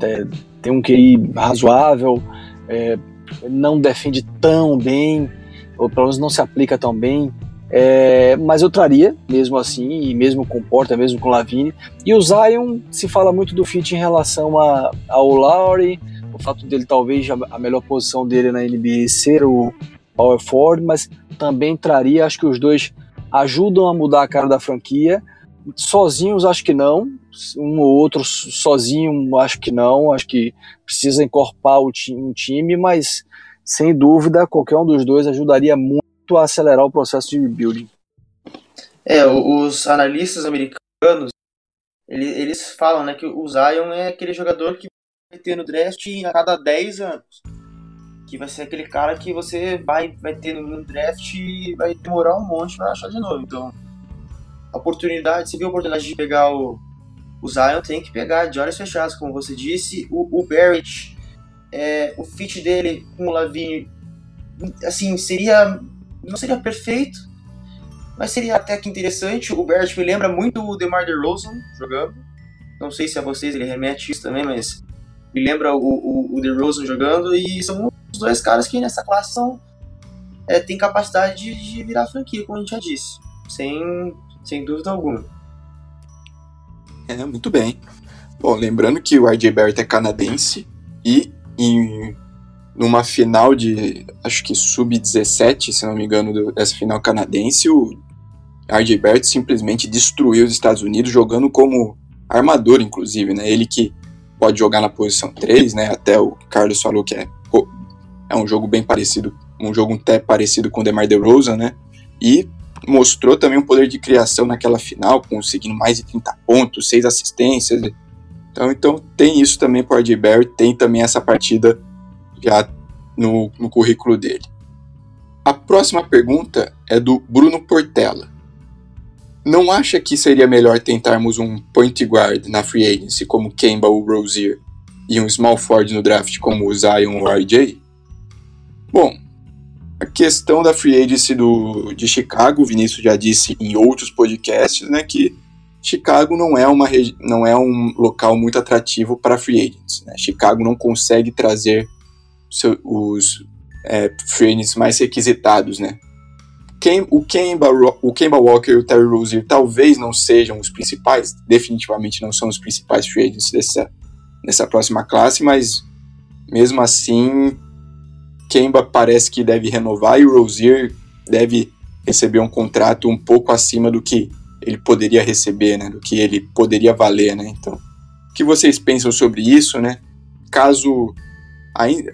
é tem um QI razoável, é, não defende tão bem, ou pelo menos não se aplica tão bem. É, mas eu traria, mesmo assim, e mesmo com Porta, mesmo com Lavine. E o Zion se fala muito do fit em relação a, ao Lowry, o fato dele talvez a melhor posição dele na NBA ser o power forward, mas também traria, acho que os dois ajudam a mudar a cara da franquia. Sozinhos, acho que não. Um ou outro sozinho, acho que não. Acho que precisa encorpar o time, um time, mas sem dúvida, qualquer um dos dois ajudaria muito a acelerar o processo de rebuilding. É, os analistas americanos, eles, eles falam né, que o Zion é aquele jogador que vai ter no draft a cada 10 anos. Que vai ser aquele cara que você vai, vai ter no draft e vai demorar um monte para achar de novo. Então, oportunidade, se viu a oportunidade de pegar o, o Zion, tem que pegar de olhos fechados, como você disse. O, o Barrett, é, o fit dele com o Lavigne, assim, seria não seria perfeito, mas seria até que interessante. O Barrett me lembra muito o DeMar DeRozan jogando. Não sei se a vocês ele remete isso também, mas me lembra o, o, o DeRozan jogando. E são os dois caras que nessa classe são, é, tem capacidade de, de virar franquia, como a gente já disse. Sem, sem dúvida alguma. É, muito bem. Bom, lembrando que o RJ Barrett é canadense e em numa final de, acho que sub-17, se não me engano, dessa final canadense, o RJ Barrett simplesmente destruiu os Estados Unidos jogando como armador, inclusive, né? Ele que pode jogar na posição 3, né? Até o Carlos falou que é, é um jogo bem parecido, um jogo até parecido com o DeMar DeRozan, né? E mostrou também um poder de criação naquela final, conseguindo mais de 30 pontos, 6 assistências. Então, então tem isso também para o RJ tem também essa partida já no, no currículo dele. A próxima pergunta é do Bruno Portela. Não acha que seria melhor tentarmos um point guard na free agency como Kemba ou Rozier e um small forward no draft como o Zion ou RJ? Bom, a questão da free agency do, de Chicago, o Vinícius já disse em outros podcasts, né, que Chicago não é, uma, não é um local muito atrativo para free agents. Né? Chicago não consegue trazer seu, os é, frames mais requisitados, né? Quem, o, Kemba, o Kemba Walker e o Terry Rozier talvez não sejam os principais, definitivamente não são os principais free agents dessa, dessa próxima classe, mas mesmo assim, Kemba parece que deve renovar e o Rozier deve receber um contrato um pouco acima do que ele poderia receber, né? Do que ele poderia valer, né? Então, o que vocês pensam sobre isso, né? Caso ainda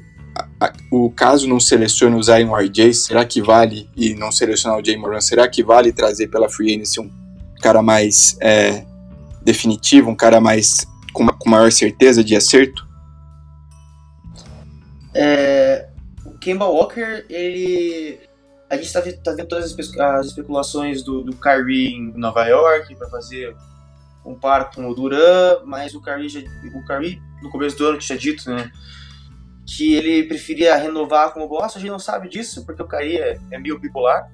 o caso não selecione o Zion RJ, será que vale, e não selecionar o Jay Moran, será que vale trazer pela Free Agency um cara mais é, definitivo, um cara mais com, com maior certeza de acerto? É, Kemba Walker, ele. A gente está tá vendo todas as especulações do, do Kyrie em Nova York para fazer um par com o Duran, mas o Kyrie, já, o Kyrie no começo do ano tinha dito, né? que ele preferia renovar como boss. A gente não sabe disso, porque o Kyrie é, é meio bipolar.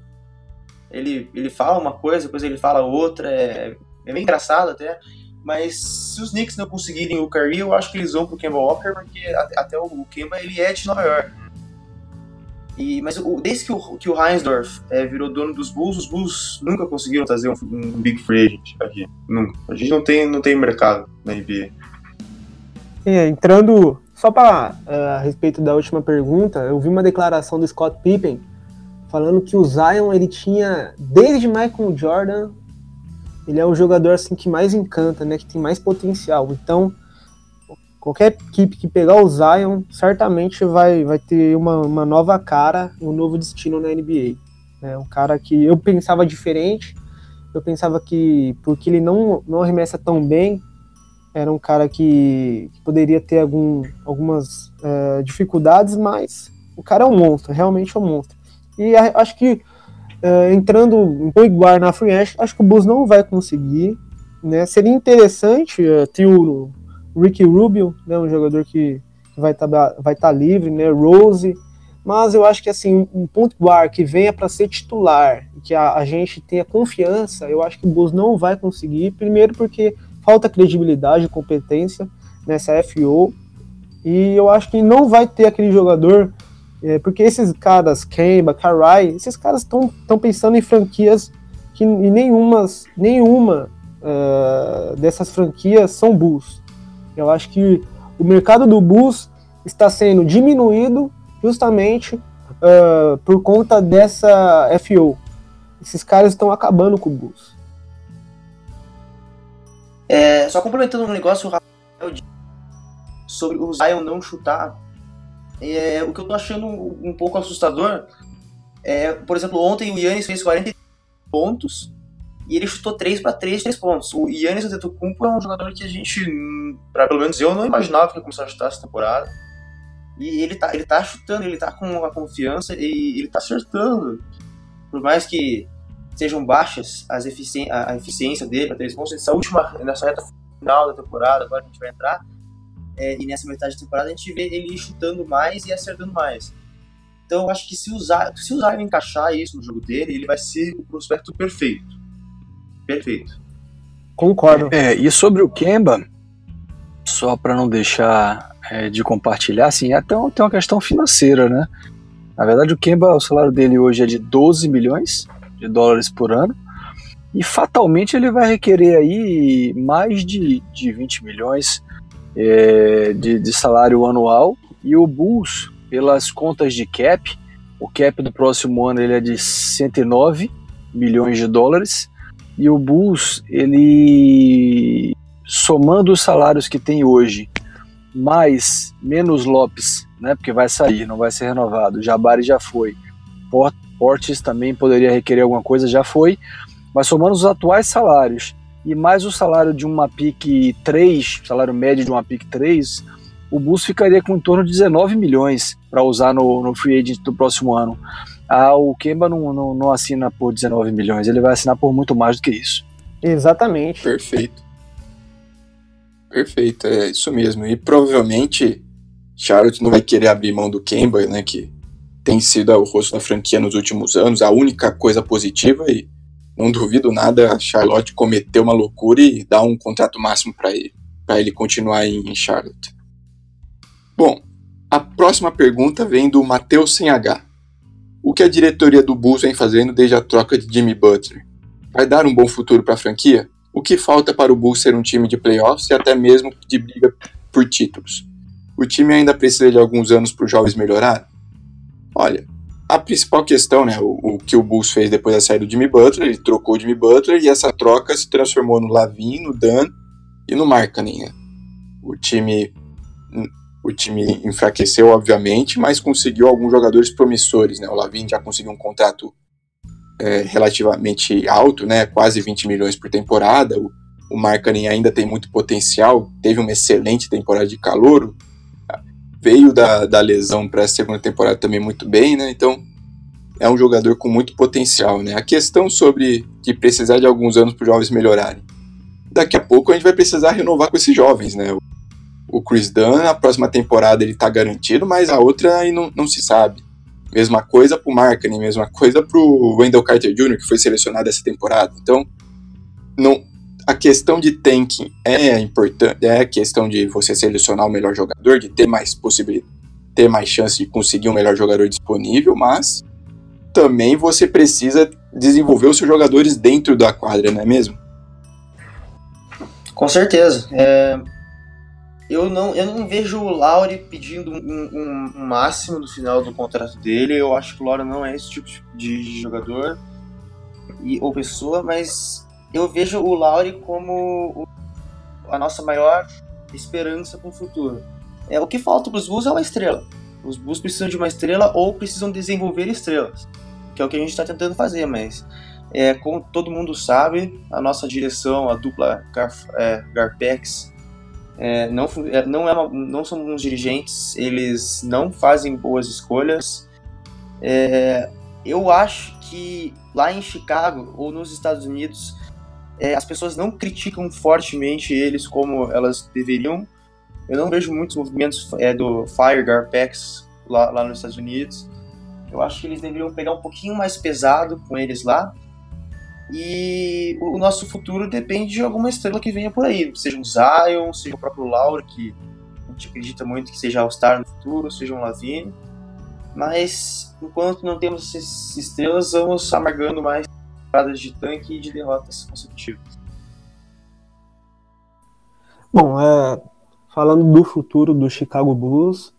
Ele, ele fala uma coisa, depois ele fala outra, é, é bem engraçado até. Mas se os Knicks não conseguirem o Kyrie, eu acho que eles vão pro Kemba Walker, porque até, até o, Kemba ele é de Nova York. E, mas o, desde que o, que o Heinsdorf é, virou dono dos Bulls, os Bulls nunca conseguiram trazer um, um, Big Free Agent aqui. Nunca. A gente não tem, não tem mercado na NBA. É, entrando só para uh, eh, a respeito da última pergunta, eu vi uma declaração do Scott Pippen falando que o Zion ele tinha desde Michael Jordan ele é o jogador assim que mais encanta, né, que tem mais potencial. Então, qualquer equipe que pegar o Zion certamente vai, vai ter uma, uma nova cara, um novo destino na NBA. É um cara que eu pensava diferente, eu pensava que porque ele não, não arremessa tão bem, era um cara que, que poderia ter algum, algumas é, dificuldades, mas o cara é um monstro, realmente é um monstro. E a, acho que é, entrando pouco igual na Free acho que o Bulls não vai conseguir. Né? Seria interessante é, ter o Ricky Rubio, né, um jogador que vai estar tá, vai tá livre, né, Rose, mas eu acho que assim um ponto guard que venha para ser titular, que a, a, gente tenha confiança, eu acho que o Bulls não vai conseguir, primeiro porque falta credibilidade e competência nessa FO, e eu acho que não vai ter aquele jogador, é, porque esses caras, Kemba, Karai, esses caras estão pensando em franquias que nenhumas, nenhuma uh, dessas franquias são Bulls. Eu acho que o mercado do bus está sendo diminuído justamente uh, por conta dessa FO. Esses caras estão acabando com o bus. É, só complementando um negócio sobre o Zion não chutar, é, o que eu tô achando um, um pouco assustador é, por exemplo, ontem o Yannis fez 40 pontos e ele chutou 3 para 3, 3 pontos. O Yannis Antetokounmpo é um jogador que a gente, pra, pelo menos eu, não imaginava que ia começar a chutar essa temporada. E ele tá, ele tá chutando, ele tá com uma confiança e ele tá acertando. Por mais que sejam baixas as efici a, eficiência dele para 3 pontos, nessa última, nessa reta final da temporada, agora a gente vai entrar, é, e nessa metade da temporada a gente vê ele chutando mais e acertando mais. Então eu acho que se usar, se encaixar isso no jogo dele, ele vai ser o prospecto perfeito Perfeito. Concordo. É, e sobre o Kemba, só para não deixar é, de compartilhar, assim, até tem uma questão financeira, né? Na verdade, o Kemba, o salário dele hoje é de 12 milhões de dólares por ano. E fatalmente ele vai requerer aí mais de, de 20 milhões é, de, de salário anual. E o Bulls, pelas contas de cap, o cap do próximo ano ele é de 109 milhões de dólares. E o Bulls, ele somando os salários que tem hoje, mais menos Lopes, né, porque vai sair, não vai ser renovado. Jabari já foi. Portes também poderia requerer alguma coisa, já foi. Mas somando os atuais salários e mais o salário de uma pique 3, salário médio de uma pique 3, o Bulls ficaria com em torno de 19 milhões para usar no, no free agent do próximo ano. Ah, o Kemba não, não, não assina por 19 milhões, ele vai assinar por muito mais do que isso. Exatamente. Perfeito. Perfeito, é isso mesmo. E provavelmente Charlotte não vai querer abrir mão do Kemba, né, que tem sido o rosto da franquia nos últimos anos, a única coisa positiva e não duvido nada a Charlotte cometer uma loucura e dar um contrato máximo para ele, para ele continuar em Charlotte. Bom, a próxima pergunta vem do Matheus Sem H. O que a diretoria do Bulls vem fazendo desde a troca de Jimmy Butler? Vai dar um bom futuro para a franquia? O que falta para o Bulls ser um time de playoffs e até mesmo de briga por títulos? O time ainda precisa de alguns anos para os jovens melhorar? Olha, a principal questão, né, o, o, que o Bulls fez depois da saída do Jimmy Butler, ele trocou o Jimmy Butler e essa troca se transformou no Lavin, no Dan e no Markkanen. Né? O time o time enfraqueceu, obviamente, mas conseguiu alguns jogadores promissores. Né? O Lavin já conseguiu um contrato é, relativamente alto, né? quase 20 milhões por temporada. O, o Markkanen ainda tem muito potencial, teve uma excelente temporada de calor, veio da, da lesão para a segunda temporada também muito bem, né? Então é um jogador com muito potencial, né? A questão sobre de precisar de alguns anos para os jovens melhorarem. Daqui a pouco a gente vai precisar renovar com esses jovens, né? O Chris Dunn, a próxima temporada ele tá garantido, mas a outra aí não, não se sabe. Mesma coisa pro Markkinen, mesma coisa pro Wendell Carter Jr., que foi selecionado essa temporada. Então, não, a questão de tanking é importante, é a questão de você selecionar o melhor jogador, de ter mais possibilidade, ter mais chance de conseguir um melhor jogador disponível, mas também você precisa desenvolver os seus jogadores dentro da quadra, não é mesmo? Com certeza. É, eu não, eu não vejo o Lauri pedindo um, um, um, máximo no final do contrato dele. Eu acho que o Lauri não é esse tipo de jogador e, ou pessoa, mas eu vejo o Lauri como a nossa maior esperança para o futuro. É, o que falta para os Bulls é uma estrela. Os Bulls precisam de uma estrela ou precisam desenvolver estrelas, que é o que a gente está tentando fazer, mas é, como todo mundo sabe, a nossa direção, a dupla Gar, é, Garpex, é, não, é, não, é uma, não são bons dirigentes, eles não fazem boas escolhas. É, eu acho que lá em Chicago ou nos Estados Unidos, é, as pessoas não criticam fortemente eles como elas deveriam. Eu não vejo muitos movimentos é, do Fire Garpex lá, lá nos Estados Unidos. Eu acho que eles deveriam pegar um pouquinho mais pesado com eles lá. E o nosso futuro depende de alguma estrela que venha por aí, seja um Zion, seja o próprio Laura, que a gente acredita muito que seja All-Star no futuro, seja um Lavine. Mas enquanto não temos essas estrelas, vamos amargando mais paradas de tanque e de derrotas consecutivas. Bom, é, falando do futuro do Chicago Bulls,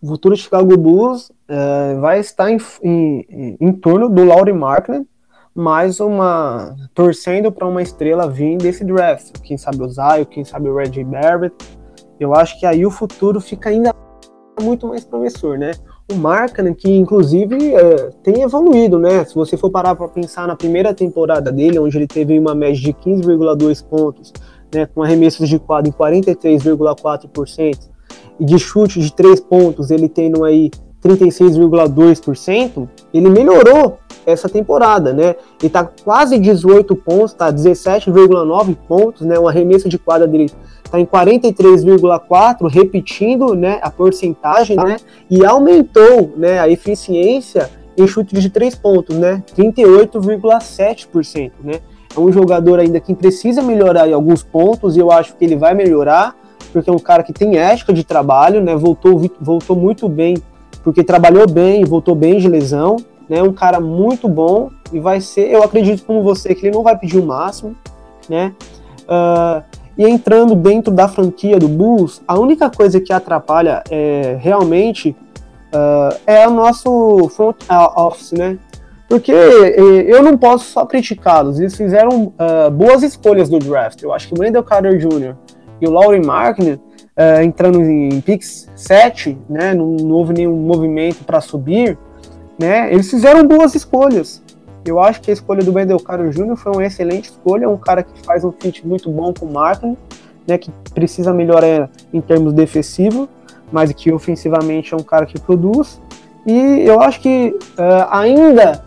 o futuro do Chicago Bulls é, vai estar em, em, em torno do Laurie Markkinen, mais uma torcendo para uma estrela vir desse draft. Quem sabe o Zion, quem sabe o Reggie Barrett. Eu acho que aí o futuro fica ainda muito mais promissor, né? O Markkanen, que inclusive é, tem evoluído, né? Se você for parar para pensar na primeira temporada dele, onde ele teve uma média de 15,2 pontos, né, com arremessos de quadro em 43,4% e de chute de 3 pontos, ele tendo aí 36,2%, ele melhorou essa temporada, né? Ele tá quase 18 pontos, tá 17,9 pontos, né? O arremesso de quadra dele tá em 43,4, repetindo, né, a porcentagem, né? E aumentou, né, a eficiência em chute de 3 pontos, né? 38,7%, né? É um jogador ainda que precisa melhorar em alguns pontos e eu acho que ele vai melhorar, porque é um cara que tem ética de trabalho, né? Voltou, voltou muito bem, porque trabalhou bem, voltou bem de lesão, né? Um cara muito bom e vai ser, eu acredito como você, que ele não vai pedir o máximo, né? Uh, e entrando dentro da franquia do Bulls, a única coisa que atrapalha é, realmente uh, é o nosso front office, né? Porque eu não posso só criticá-los, eles fizeram uh, boas escolhas do draft. Eu acho que o Wendell Carter Jr. e o Laurie Markkinen uh, entrando em picks 7, né, não, não houve nenhum movimento para subir, né? Eles fizeram boas escolhas. Eu acho que a escolha do Carter Jr. foi uma excelente escolha, um cara que faz um fit muito bom com o Martin, né, que precisa melhorar em termos defensivos, mas que ofensivamente é um cara que produz. E eu acho que uh, ainda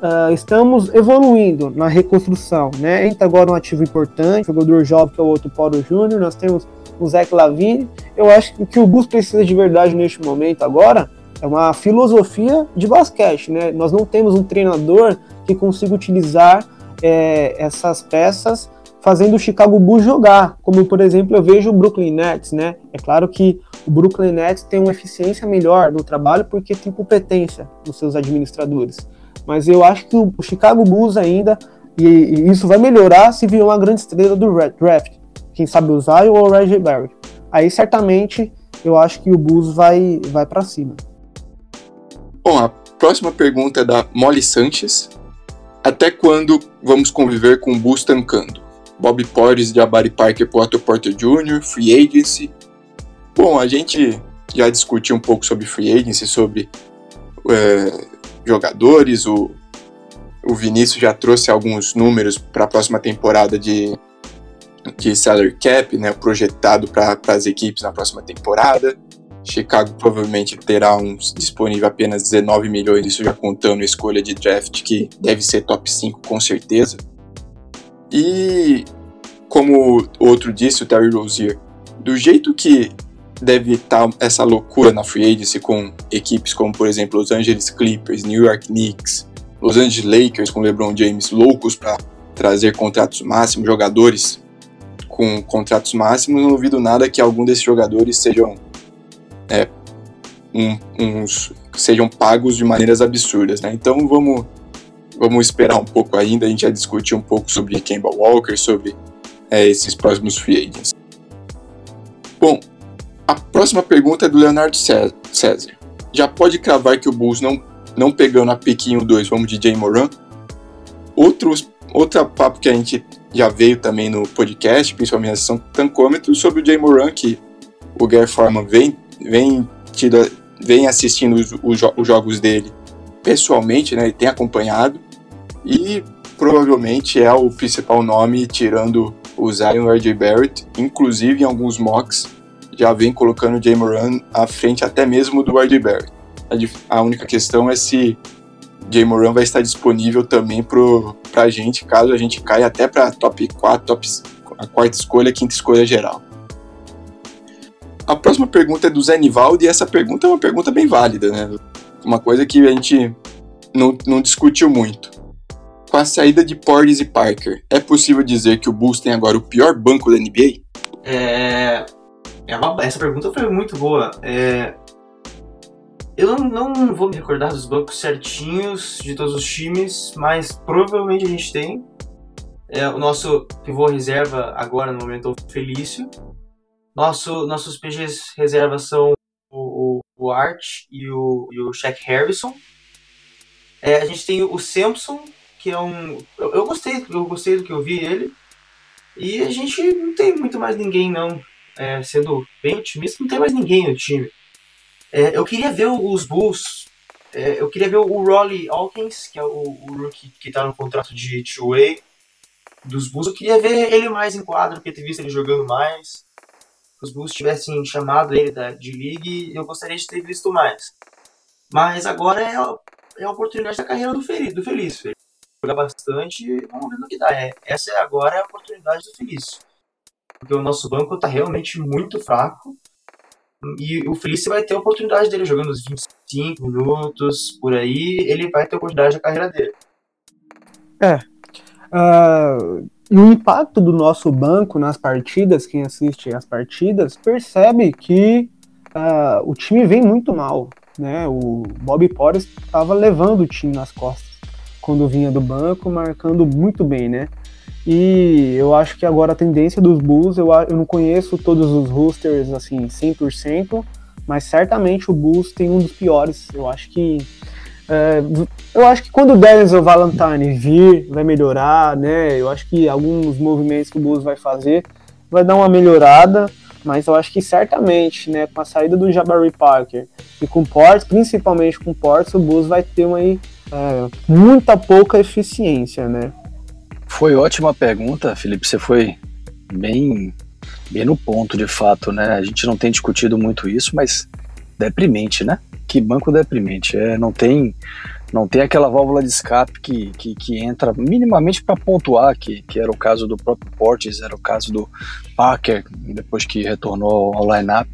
uh, estamos evoluindo na reconstrução. Né? Entra agora um ativo importante, jogador jovem que é o outro Paulo Júnior, nós temos o Zach Lavine. Eu acho que o que o Bus precisa de verdade neste momento agora é uma filosofia de basquete, né? Nós não temos um treinador que consiga utilizar é, essas peças fazendo o Chicago Bulls jogar, como por exemplo eu vejo o Brooklyn Nets, né? É claro que o Brooklyn Nets tem uma eficiência melhor no trabalho porque tem competência nos seus administradores, mas eu acho que o Chicago Bulls ainda e, e isso vai melhorar se vier uma grande estrela do draft, quem sabe Zion ou o Reggie Barrett. Aí certamente eu acho que o Bulls vai vai para cima. Bom, a próxima pergunta é da Molly Sanches. Até quando vamos conviver com o Bulls tancando? Bob Porres, Jabari Parker pro Otto Porter Jr., Free Agency. Bom, a gente já discutiu um pouco sobre Free Agency, sobre é, jogadores. O, o Vinícius já trouxe alguns números para a próxima temporada de, de salary cap, né, projetado para as equipes na próxima temporada. Chicago provavelmente terá um disponível apenas 19 milhões, isso já contando a escolha de draft, que deve ser top 5 com certeza. E, como outro disse, o Terry Rozier, do jeito que deve estar essa loucura na free agency com equipes como, por exemplo, Los Angeles Clippers, New York Knicks, Los Angeles Lakers com LeBron James loucos para trazer contratos máximos, jogadores com contratos máximos, não duvido nada que algum desses jogadores sejam é, um, uns sejam pagos de maneiras absurdas, né? Então vamos vamos esperar um pouco ainda. A gente já discutiu um pouco sobre Kemba Walker, sobre é, esses próximos free agents. Bom, a próxima pergunta é do Leonardo César. Já pode cravar que o Bulls não não pegando a Pequinho 2, vamos de Jay Moran? Outros, outro papo que a gente já veio também no podcast, principalmente na sessão tancômetro, sobre o Jay Moran, que o Gary Forman vem, vem, tido, vem assistindo os, os, os jogos dele pessoalmente, né? Ele tem acompanhado e provavelmente é o principal nome, tirando o Zion RJ Barrett, inclusive em alguns mocks já vem colocando o Jay Moran à frente até mesmo do RJ Barrett. A única questão é se Jay Moran vai estar disponível também para a gente, caso a gente caia até para top 4, top, a quarta escolha, quinta escolha geral. A próxima pergunta é do Zé Nivaldo, e essa pergunta é uma pergunta bem válida, né? Uma coisa que a gente não, não discutiu muito. Com a saída de Portis e Parker, é possível dizer que o Bulls tem agora o pior banco da NBA? É, é essa pergunta foi muito boa. É, eu não, não vou me recordar dos bancos certinhos de todos os times, mas provavelmente a gente tem. É, o nosso pivô reserva agora no momento é o Felício. Nosso, nossos PGs reserva são o, o, o Art e o, e o Shaq Harrison. É, a gente tem o Simpson, que é um. Eu, eu, gostei, eu gostei do que eu vi ele. E a gente não tem muito mais ninguém, não. É, sendo bem otimista, não tem mais ninguém no time. É, eu queria ver os Bulls. É, eu queria ver o Rolly Hawkins, que é o, o rookie que está no contrato de two-way dos Bulls. Eu queria ver ele mais em quadro, porque ter visto ele jogando mais. Se os Bulls tivessem chamado ele da, de league, eu gostaria de ter visto mais. Mas agora é, a, é a oportunidade da carreira do Feliz. Do Feliz. Jogar bastante vamos ver no que dá. É, essa agora é a oportunidade do Feliz. Porque o nosso banco está realmente muito fraco. E o Felício vai ter a oportunidade dele jogando uns 25 minutos, por aí, ele vai ter a oportunidade da carreira dele. É. Uh, e o impacto do nosso banco nas partidas, quem assiste as partidas, percebe que uh, o time vem muito mal. Né? O Bob Porres estava levando o time nas costas quando vinha do banco, marcando muito bem, né? E eu acho que agora a tendência dos Bulls, eu, eu não conheço todos os roosters assim 100%, mas certamente o Bulls tem um dos piores. Eu acho que é, eu acho que quando o Denzel Valentine vir, vai melhorar, né? Eu acho que alguns movimentos que o Bulls vai fazer vai dar uma melhorada, mas eu acho que certamente, né, com a saída do Jabari Parker e com o Ports, principalmente com o Ports, o Bulls vai ter uma aí, é, muita pouca eficiência, né? Foi ótima pergunta, Felipe. Você foi bem, bem no ponto, de fato, né? A gente não tem discutido muito isso, mas deprimente, né? Que banco deprimente. É, não tem não tem aquela válvula de escape que, que, que entra minimamente para pontuar, que, que era o caso do próprio Portes, era o caso do Parker, depois que retornou ao line-up.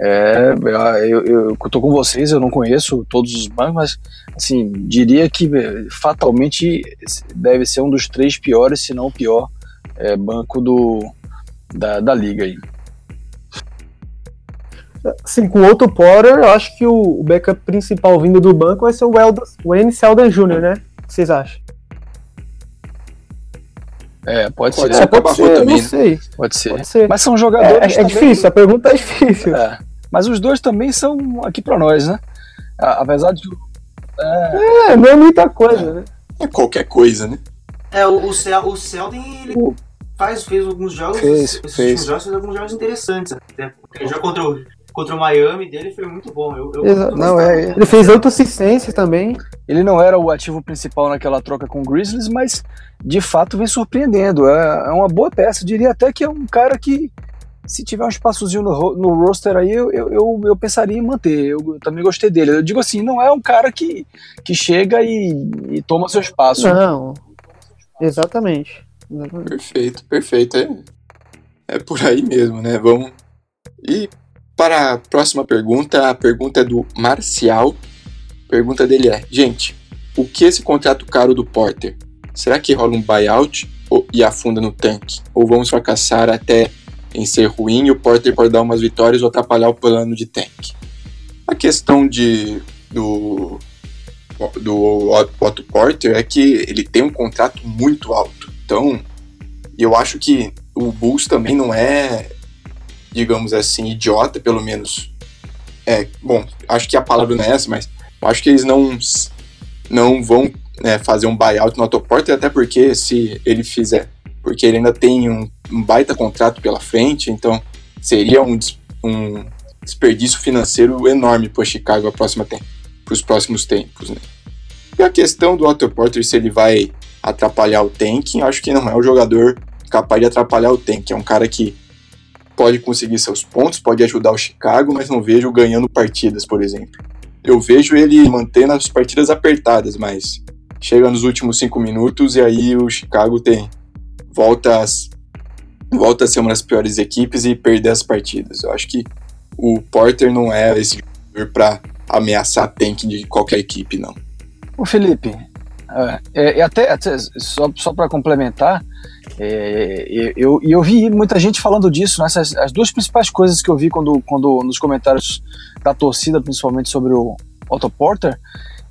É, eu, eu, eu tô com vocês, eu não conheço todos os bancos, mas assim, diria que é, fatalmente deve ser um dos três piores, se não o pior, é, banco do, da, da liga aí. Sim, com outro Porter, eu acho que o, o backup principal vindo do banco vai ser o Wayne Selden Jr., né? O que vocês acham? É, pode, pode ser. É, pode ser, também, né? sei. Pode ser. Pode ser. Mas são jogadores. É, é difícil, a pergunta é difícil. É. Mas os dois também são aqui para nós, né? Apesar de. É, é não é muita coisa, né? É qualquer coisa, né? É, o, o, Cel, o Selden, ele o... faz, fez alguns jogos. Fez, fez. jogos fez alguns jogos interessantes. Até. Ele já contra o, contra o Miami dele foi muito bom. Eu, eu. Não, é, ele fez oito assistências também. Ele não era o ativo principal naquela troca com o Grizzlies, mas de fato vem surpreendendo. É, é uma boa peça. Eu diria até que é um cara que se tiver um espaçozinho no, no roster aí, eu, eu, eu, eu pensaria em manter. Eu, eu, também gostei dele. Eu digo assim, não é um cara que, que chega e, e toma seu espaço. Não, exatamente. exatamente. Perfeito, perfeito. É, é por aí mesmo, né? Vamos. E para a próxima pergunta, a pergunta é do Marcial. A pergunta dele é: gente, o que esse contrato caro do Porter? Será que rola um buyout ou, e afunda no tanque? Ou vamos fracassar até em ser ruim o Porter pode dar umas vitórias ou atrapalhar o plano de tank. A questão de do do Otto Porter é que ele tem um contrato muito alto. Então, eu acho que o Bulls também não é, digamos assim, idiota, pelo menos. É, bom, acho que a palavra não é essa, mas acho que eles não não vão né, fazer um buyout no Otto Porter, até porque se ele fizer, porque ele ainda tem um, um baita contrato pela frente, então seria um, um desperdício financeiro enorme para Chicago para os próximos tempos. Né? E a questão do Otto Porter, se ele vai atrapalhar o tanking, acho que não é um jogador capaz de atrapalhar o tanking. É um cara que pode conseguir seus pontos, pode ajudar o Chicago, mas não vejo ganhando partidas, por exemplo. Eu vejo ele mantendo as partidas apertadas, mas chega nos últimos cinco minutos e aí o Chicago tem volta, volta a ser uma das piores equipes e perder as partidas. Eu acho que o Porter não é esse jogador para ameaçar tank de qualquer equipe, não. O Felipe, é, é, até, até, só, só para complementar, é, eu, eu vi muita gente falando disso, né? Essas, as duas principais coisas que eu vi quando, quando nos comentários da torcida, principalmente sobre o Otto Porter,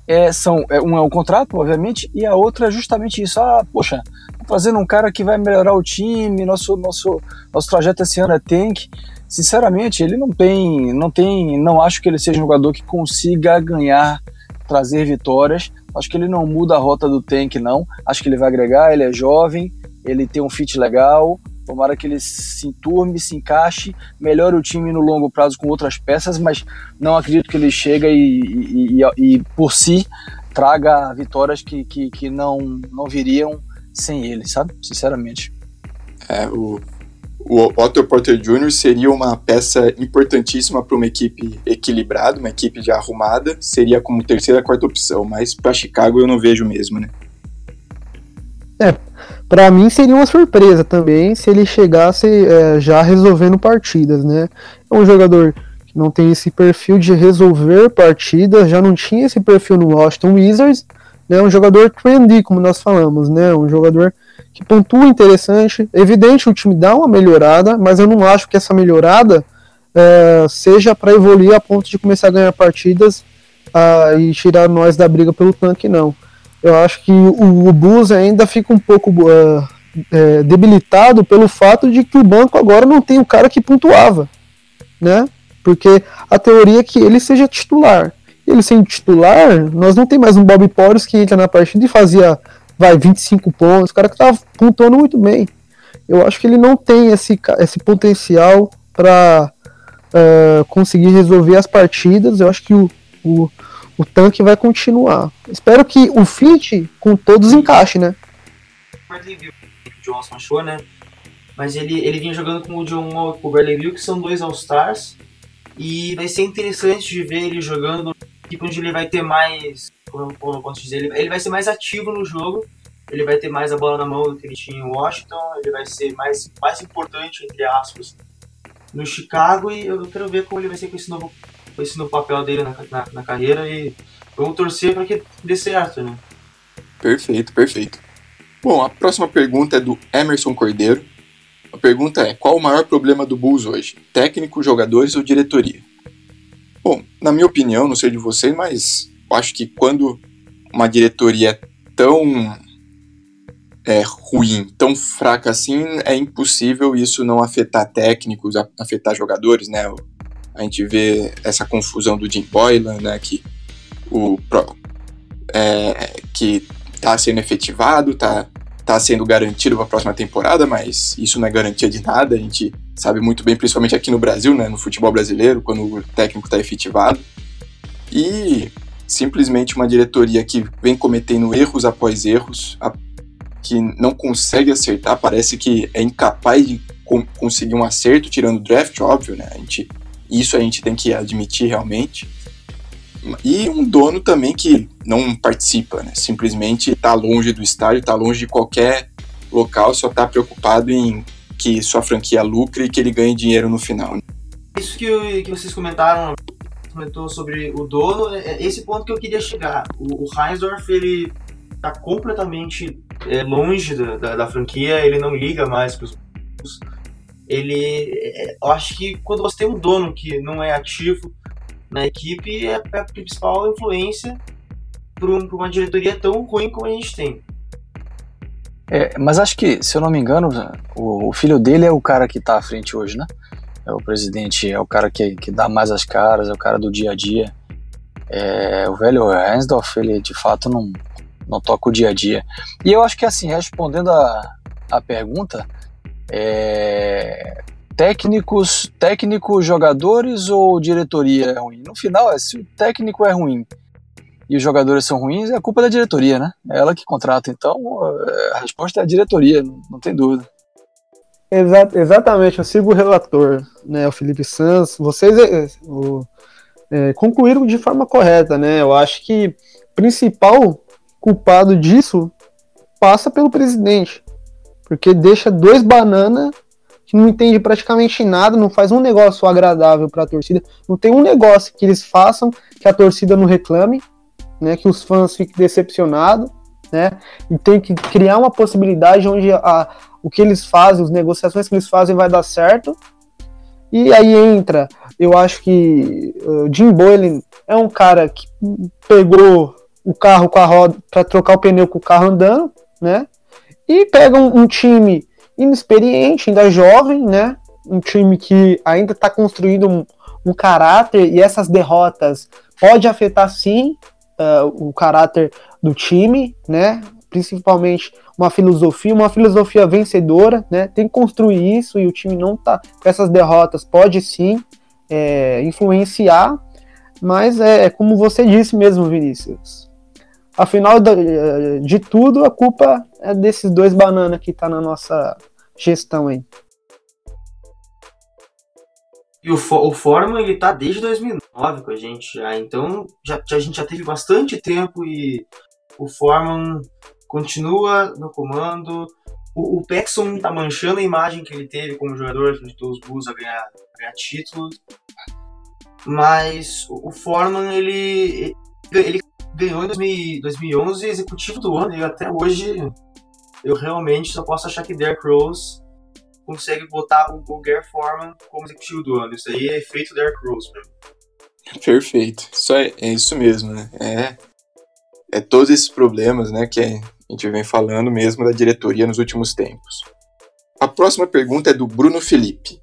é, são, é, um é o contrato, obviamente, e a outra é justamente isso. Ah, poxa, trazendo um cara que vai melhorar o time, nosso, nosso, nosso trajeto esse ano é tank. Sinceramente, ele não tem, não tem, não acho que ele seja um jogador que consiga ganhar, trazer vitórias. Acho que ele não muda a rota do tank, não. Acho que ele vai agregar, ele é jovem, ele tem um fit legal, tomara que ele se enturme, se encaixe, melhore o time no longo prazo com outras peças, mas não acredito que ele chega e, e, e, e por si traga vitórias que, que, que não, não viriam sem ele, sabe? Sinceramente. É, o, o Otto Porter Jr. seria uma peça importantíssima para uma equipe equilibrada, uma equipe já arrumada, seria como terceira, quarta opção, mas para Chicago eu não vejo mesmo, né? É, para mim seria uma surpresa também se ele chegasse é, já resolvendo partidas, né? É um jogador que não tem esse perfil de resolver partidas, já não tinha esse perfil no Washington Wizards, né? Um jogador trendy, como nós falamos, né? Um jogador que pontua interessante. Evidente, o time dá uma melhorada, mas eu não acho que essa melhorada é, seja para evoluir a ponto de começar a ganhar partidas uh, e tirar nós da briga pelo tanque, não eu acho que o, o Bulls ainda fica um pouco uh, é, debilitado pelo fato de que o banco agora não tem o cara que pontuava, né? Porque a teoria é que ele seja titular. Ele sendo titular, nós não tem mais um Bob Porres que entra na partida e fazia, vai, 25 pontos, o cara que tava pontuando muito bem. Eu acho que ele não tem esse, esse potencial para uh, conseguir resolver as partidas. Eu acho que o, o o tanque vai continuar. Espero que o fit com todos encaixe, né? O Johnson achou, né? Mas ele, ele vinha jogando com o John Wall e com o Bradley Bill, que são dois All-Stars. E vai ser interessante de ver ele jogando tipo onde ele vai ter mais. Como eu posso dizer? Ele, ele vai ser mais ativo no jogo. Ele vai ter mais a bola na mão do que ele tinha em Washington. Ele vai ser mais, mais importante, entre aspas, no Chicago. E eu quero ver como ele vai ser com esse novo esse no papel dele na, na, na carreira e vamos torcer para que dê certo, né? Perfeito, perfeito. Bom, a próxima pergunta é do Emerson Cordeiro. A pergunta é: qual o maior problema do Bulls hoje? Técnico, jogadores ou diretoria? Bom, na minha opinião, não sei de vocês, mas acho que quando uma diretoria é tão é, ruim, tão fraca assim, é impossível isso não afetar técnicos, afetar jogadores, né? a gente vê essa confusão do Jim Boylan, né, que o é, que está sendo efetivado, está tá sendo garantido para a próxima temporada, mas isso não é garantia de nada. A gente sabe muito bem, principalmente aqui no Brasil, né, no futebol brasileiro, quando o técnico está efetivado. E simplesmente uma diretoria que vem cometendo erros após erros, que não consegue acertar, parece que é incapaz de conseguir um acerto, tirando o draft, óbvio, né? A gente isso a gente tem que admitir realmente. E um dono também que não participa, né? simplesmente está longe do estádio, está longe de qualquer local, só está preocupado em que sua franquia lucre e que ele ganhe dinheiro no final. Isso que, eu, que vocês comentaram, comentou sobre o dono, é, é esse ponto que eu queria chegar. O, o Heinsdorf, ele está completamente é, longe da, da, da, franquia, ele não liga mais para os ele é, eu acho que quando você tem um dono que não é ativo na equipe é, a principal influência para um, uma diretoria tão ruim como a gente tem. É, mas acho que, se eu não me engano, o, o, filho dele é o cara que está à frente hoje, né? É o presidente, é o cara que, que dá mais as caras, é o cara do dia a dia. É, o velho Hensdorf, ele de fato não, não toca o dia a dia. E eu acho que assim, respondendo a, a pergunta, é, técnicos, técnicos, jogadores ou diretoria é ruim? No final, é, se o técnico é ruim e os jogadores são ruins, é culpa da diretoria, né? É ela que contrata. Então, é, a resposta é a diretoria, não, tem dúvida. Exa exatamente, eu sigo o relator, né, o Felipe Sanz. Vocês é, o, é, concluíram de forma correta, né? Eu acho que o principal culpado disso passa pelo presidente, porque deixa dois bananas que não entende praticamente nada, não faz um negócio agradável para a torcida, não tem um negócio que eles façam que a torcida não reclame, né, que os fãs fiquem decepcionados, né, e tem que criar uma possibilidade onde a, o que eles fazem, as negociações que eles fazem vai dar certo, e aí entra, eu acho que uh, Jim Boylan é um cara que pegou o carro com a roda para trocar o pneu com o carro andando, né? E pega um, um time inexperiente, ainda jovem, né? Um time que ainda está construindo um, um, caráter e essas derrotas pode afetar sim uh, o caráter do time, né? Principalmente uma filosofia, uma filosofia vencedora, né? Tem que construir isso e o time não tá com essas derrotas pode sim é, influenciar, mas é, é como você disse mesmo, Vinícius afinal de tudo, a culpa é desses dois bananas que tá na nossa gestão aí. E o, o Forman, ele tá desde 2009 com a gente já, então já, a gente já teve bastante tempo e o Forman continua no comando. O, o Paxson tá manchando a imagem que ele teve como jogador, que ajudou os Bulls a ganhar, a ganhar títulos. Mas o, o Foreman, ele, ele ganhou em 2011 executivo do ano e até hoje eu realmente só posso achar que Derrick Rose consegue botar o, o Gary Foreman como executivo do ano. Isso aí é efeito Derrick Rose pra mim. Perfeito. Isso é, é isso mesmo, né? É, é todos esses problemas, né, que a gente vem falando mesmo da diretoria nos últimos tempos. A próxima pergunta é do Bruno Felipe.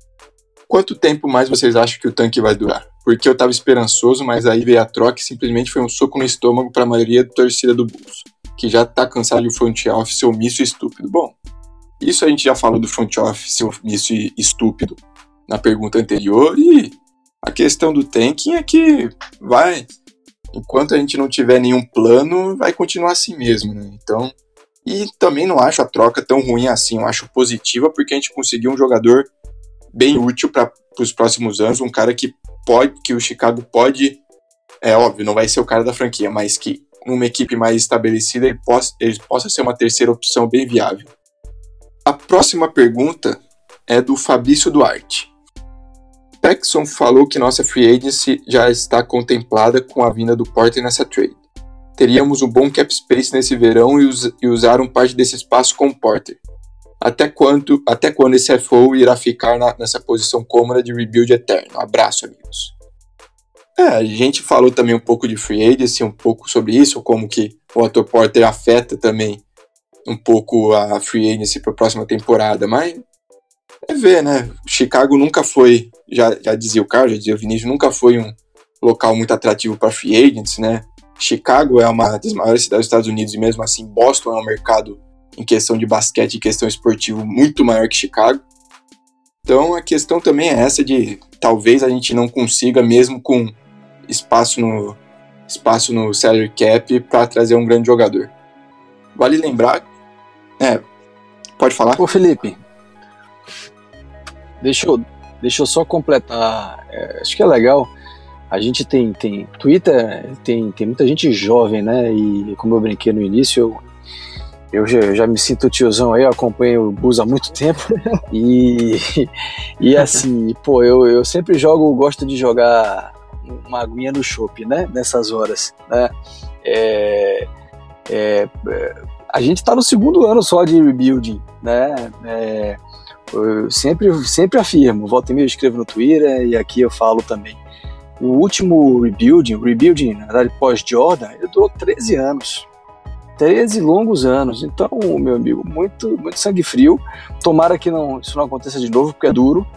Quanto tempo mais vocês acham que o tanque vai durar? Porque eu estava esperançoso, mas aí veio a troca e simplesmente foi um soco no estômago para a maioria da torcida do Bulls, que já está cansado de front office omisso e estúpido. Bom, isso a gente já falou do front office e estúpido na pergunta anterior e a questão do tanking é que vai, enquanto a gente não tiver nenhum plano, vai continuar assim mesmo, né? Então, e também não acho a troca tão ruim assim, eu acho positiva porque a gente conseguiu um jogador bem útil para os próximos anos, um cara que pode, que o Chicago pode, é óbvio, não vai ser o cara da franquia, mas que numa equipe mais estabelecida ele possa, ele possa ser uma terceira opção bem viável. A próxima pergunta é do Fabrício Duarte. Paxson falou que nossa free agency já está contemplada com a vinda do Porter nessa trade. Teríamos um bom cap space nesse verão e, us e usaram parte desse espaço com o Porter até quando, até quando esse FO irá ficar na, nessa posição cômoda de rebuild eterno? Abraço, amigos. É, a gente falou também um pouco de free agency, um pouco sobre isso, como que o Otto Porter afeta também um pouco a free agency para a próxima temporada, mas é ver, né? Chicago nunca foi, já, já dizia o Carlos, já dizia o Vinícius, nunca foi um local muito atrativo para free agents, né? Chicago é uma das maiores cidades dos Estados Unidos e mesmo assim Boston é um mercado em questão de basquete e questão esportiva muito maior que Chicago. Então a questão também é essa de talvez a gente não consiga mesmo com espaço no espaço no salary cap para trazer um grande jogador. Vale lembrar, é, pode falar? Ô Felipe, deixa eu, deixa eu só completar, é, acho que é legal, a gente tem, tem Twitter, tem, tem muita gente jovem, né, e como eu brinquei no início, eu eu já, já, me sinto tiozão aí, eu acompanho o Bus há muito tempo. e, e assim, pô, eu, eu sempre jogo, gosto de jogar uma aguinha no chopp, né? Nessas horas, né? É, é, a gente está no segundo ano só de rebuilding, né? É, eu sempre, sempre afirmo, volta e meia eu escrevo no Twitter e aqui eu falo também. O último rebuilding, rebuilding, na verdade, pós-Jordan, ele durou 13 anos. 13 longos anos. Então, meu amigo, muito, muito sangue frio. Tomara que não, isso não aconteça de novo, porque é duro.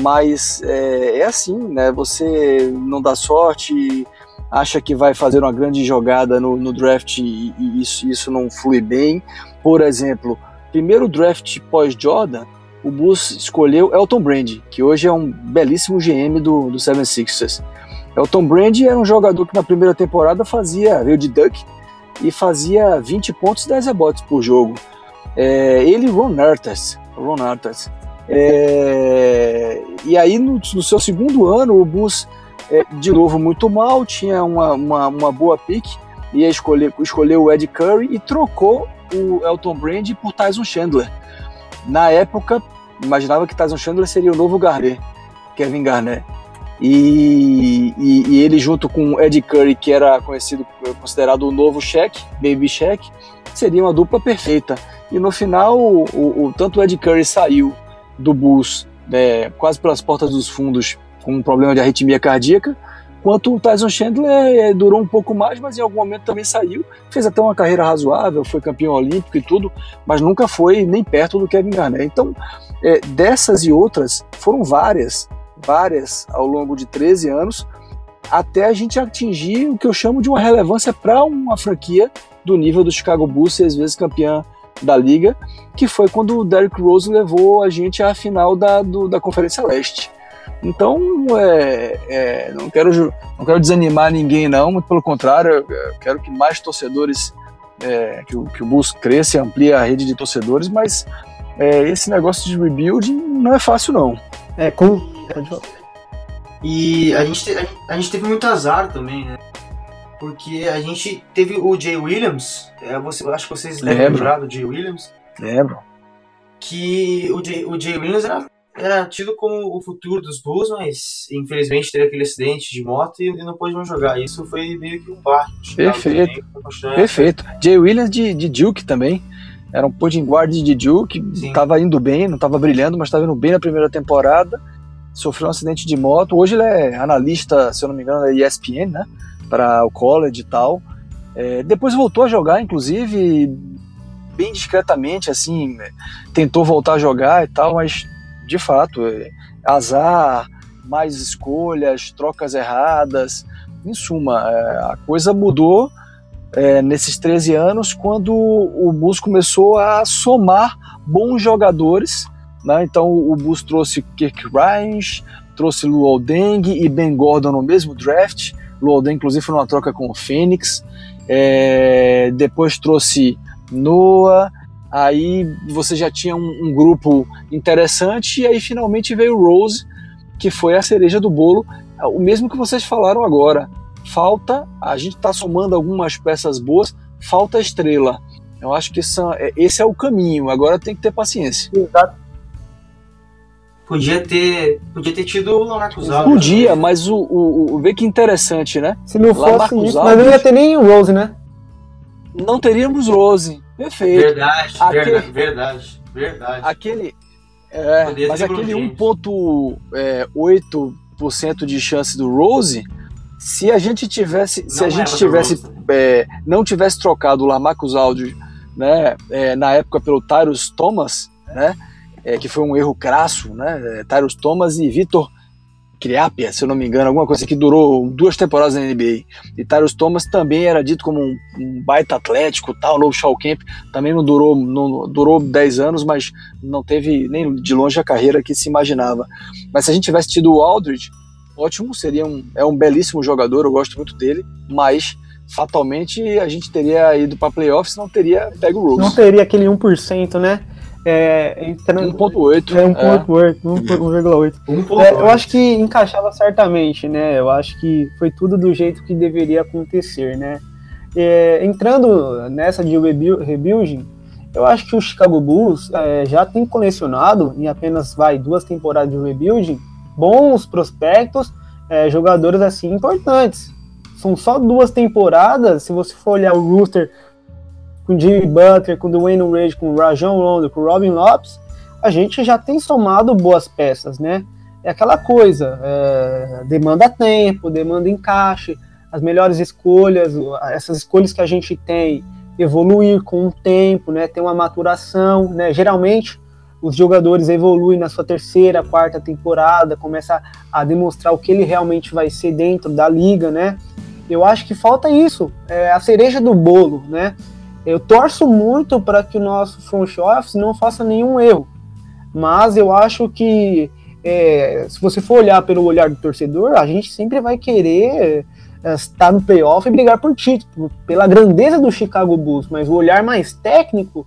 Mas é, é assim, né? Você não dá sorte, acha que vai fazer uma grande jogada no, no draft e, e, isso, isso não flui bem. Por exemplo, primeiro draft pós-Jordan, o Bulls escolheu Elton Brand, que hoje é um belíssimo GM do, do 76ers. Elton Brand era um jogador que na primeira temporada fazia, veio de Duck, e fazia 20 pontos e 10 rebotes por jogo. É, ele e Ron Artest. Ron. É, e aí, no, no, seu segundo ano, o Bulls, é, de novo, muito mal, tinha uma, uma, uma boa pick, ia escolher, escolheu o Ed Curry e trocou o Elton Brand por Tyson Chandler. Na época, imaginava que Tyson Chandler seria o novo Garnett, Kevin Garnett. E, e, e, ele junto com Ed Curry, que era conhecido, considerado o novo Shaq, Baby Shaq, seria uma dupla perfeita. E no final, o, o tanto o Ed Curry saiu do Bulls né, quase pelas portas dos fundos com um problema de arritmia cardíaca, quanto o Tyson Chandler é, durou um pouco mais, mas em algum momento também saiu, fez até uma carreira razoável, foi campeão olímpico e tudo, mas nunca foi nem perto do Kevin Garnett. Então, é, dessas e outras, foram várias várias ao longo de 13 anos, até a gente atingir o que eu chamo de uma relevância para uma franquia do nível do Chicago Bulls, seis vezes campeã da liga, que foi quando o Derrick Rose levou a gente à final da, do, da Conferência Leste. Então, é, é, não, quero, não quero desanimar ninguém, não, muito pelo contrário, eu quero que mais torcedores, é, que, o, que o Bulls cresça e amplie a rede de torcedores, mas é, esse negócio de rebuilding não é fácil, não. É, com, e a gente, a, gente teve muito azar também, né? Porque a gente teve o Jay Williams, é, você, eu acho que vocês lembram lembram do Jay Williams. Lembro. Que o Jay, o Jay Williams era, era tido como o futuro dos Bulls, mas infelizmente teve aquele acidente de moto e, e não pôde mais jogar. Isso foi meio que um barco. Perfeito. Perfeito. Jay Williams de, de Duke também. Era um point guard de Duke, estava indo bem, não estava brilhando, mas estava indo bem na primeira temporada sofreu um acidente de moto. Hoje ele é analista, se eu não me engano, da ESPN, né? Para o college e tal. É, depois voltou a jogar, inclusive, bem discretamente, assim, tentou voltar a jogar e tal, mas de fato, é, azar, mais escolhas, trocas erradas, em suma, é, a coisa mudou é, nesses 13 anos quando o Bus começou a somar bons jogadores né? Então o Bulls trouxe Kirk Ryan, trouxe Luol Deng e Ben Gordon no mesmo draft. Luol Deng, inclusive, foi numa troca com o Phoenix. É, depois trouxe Noah. Aí você já tinha um, um, grupo interessante. E aí finalmente veio Rose, que foi a cereja do bolo. O mesmo que vocês falaram agora. Falta, a gente está somando algumas peças boas, falta estrela. Eu acho que essa, é, esse é o caminho. Agora tem que ter paciência. Exato. Podia ter, podia ter tido o Lamarcus Aldridge. Podia, mas o, o, o vê que interessante, né? Se não fosse Lamarcus isso, mas não ia ter nem o Rose, né? Não teríamos Rose. Perfeito. Verdade, aquele, verdade, verdade. Aquele, é, mas aquele 1.8% de chance do Rose, se a gente tivesse, se a gente tivesse é, não tivesse trocado o Lamarcus Aldridge, né, é, na época pelo Tyrus Thomas, né? é, que foi um erro crasso, né? É, Tyrus Thomas e Vitor Criapia, se eu não me engano, alguma coisa que durou duas temporadas na NBA. E Tyrus Thomas também era dito como um, um baita atlético, tal, novo Shaw Camp, também não durou, não durou 10 anos, mas não teve nem de longe a carreira que se imaginava. Mas se a gente tivesse tido o Aldridge, ótimo, seria um, é um belíssimo jogador, eu gosto muito dele, mas fatalmente a gente teria ido para playoffs, não teria pego o Rose. Não teria aquele 1%, né? É, 1.8. É 1.8, 1,8. É, eu acho que encaixava certamente, né? Eu acho que foi tudo do jeito que deveria acontecer, né? É, entrando nessa de rebuilding, eu acho que o Chicago Bulls é, já tem colecionado, em apenas vai duas temporadas de rebuilding, bons prospectos, é, jogadores assim importantes. São só duas temporadas, se você for olhar o roster com Jimmy Butler, com Dwayne Wade, com Rajon Rondo, com Robin Lopes, a gente já tem somado boas peças, né? É aquela coisa, é, demanda tempo, demanda encaixe, as melhores escolhas, essas escolhas que a gente tem evoluir com o tempo, né? Tem uma maturação, né? Geralmente os jogadores evoluem na sua terceira, quarta temporada, começa a demonstrar o que ele realmente vai ser dentro da liga, né? Eu acho que falta isso, é a cereja do bolo, né? Eu torço muito para que o nosso front office não faça nenhum erro, mas eu acho que é, se você for olhar pelo olhar do torcedor, a gente sempre vai querer é, estar no playoff e brigar por título, pela grandeza do Chicago Bulls, mas o olhar mais técnico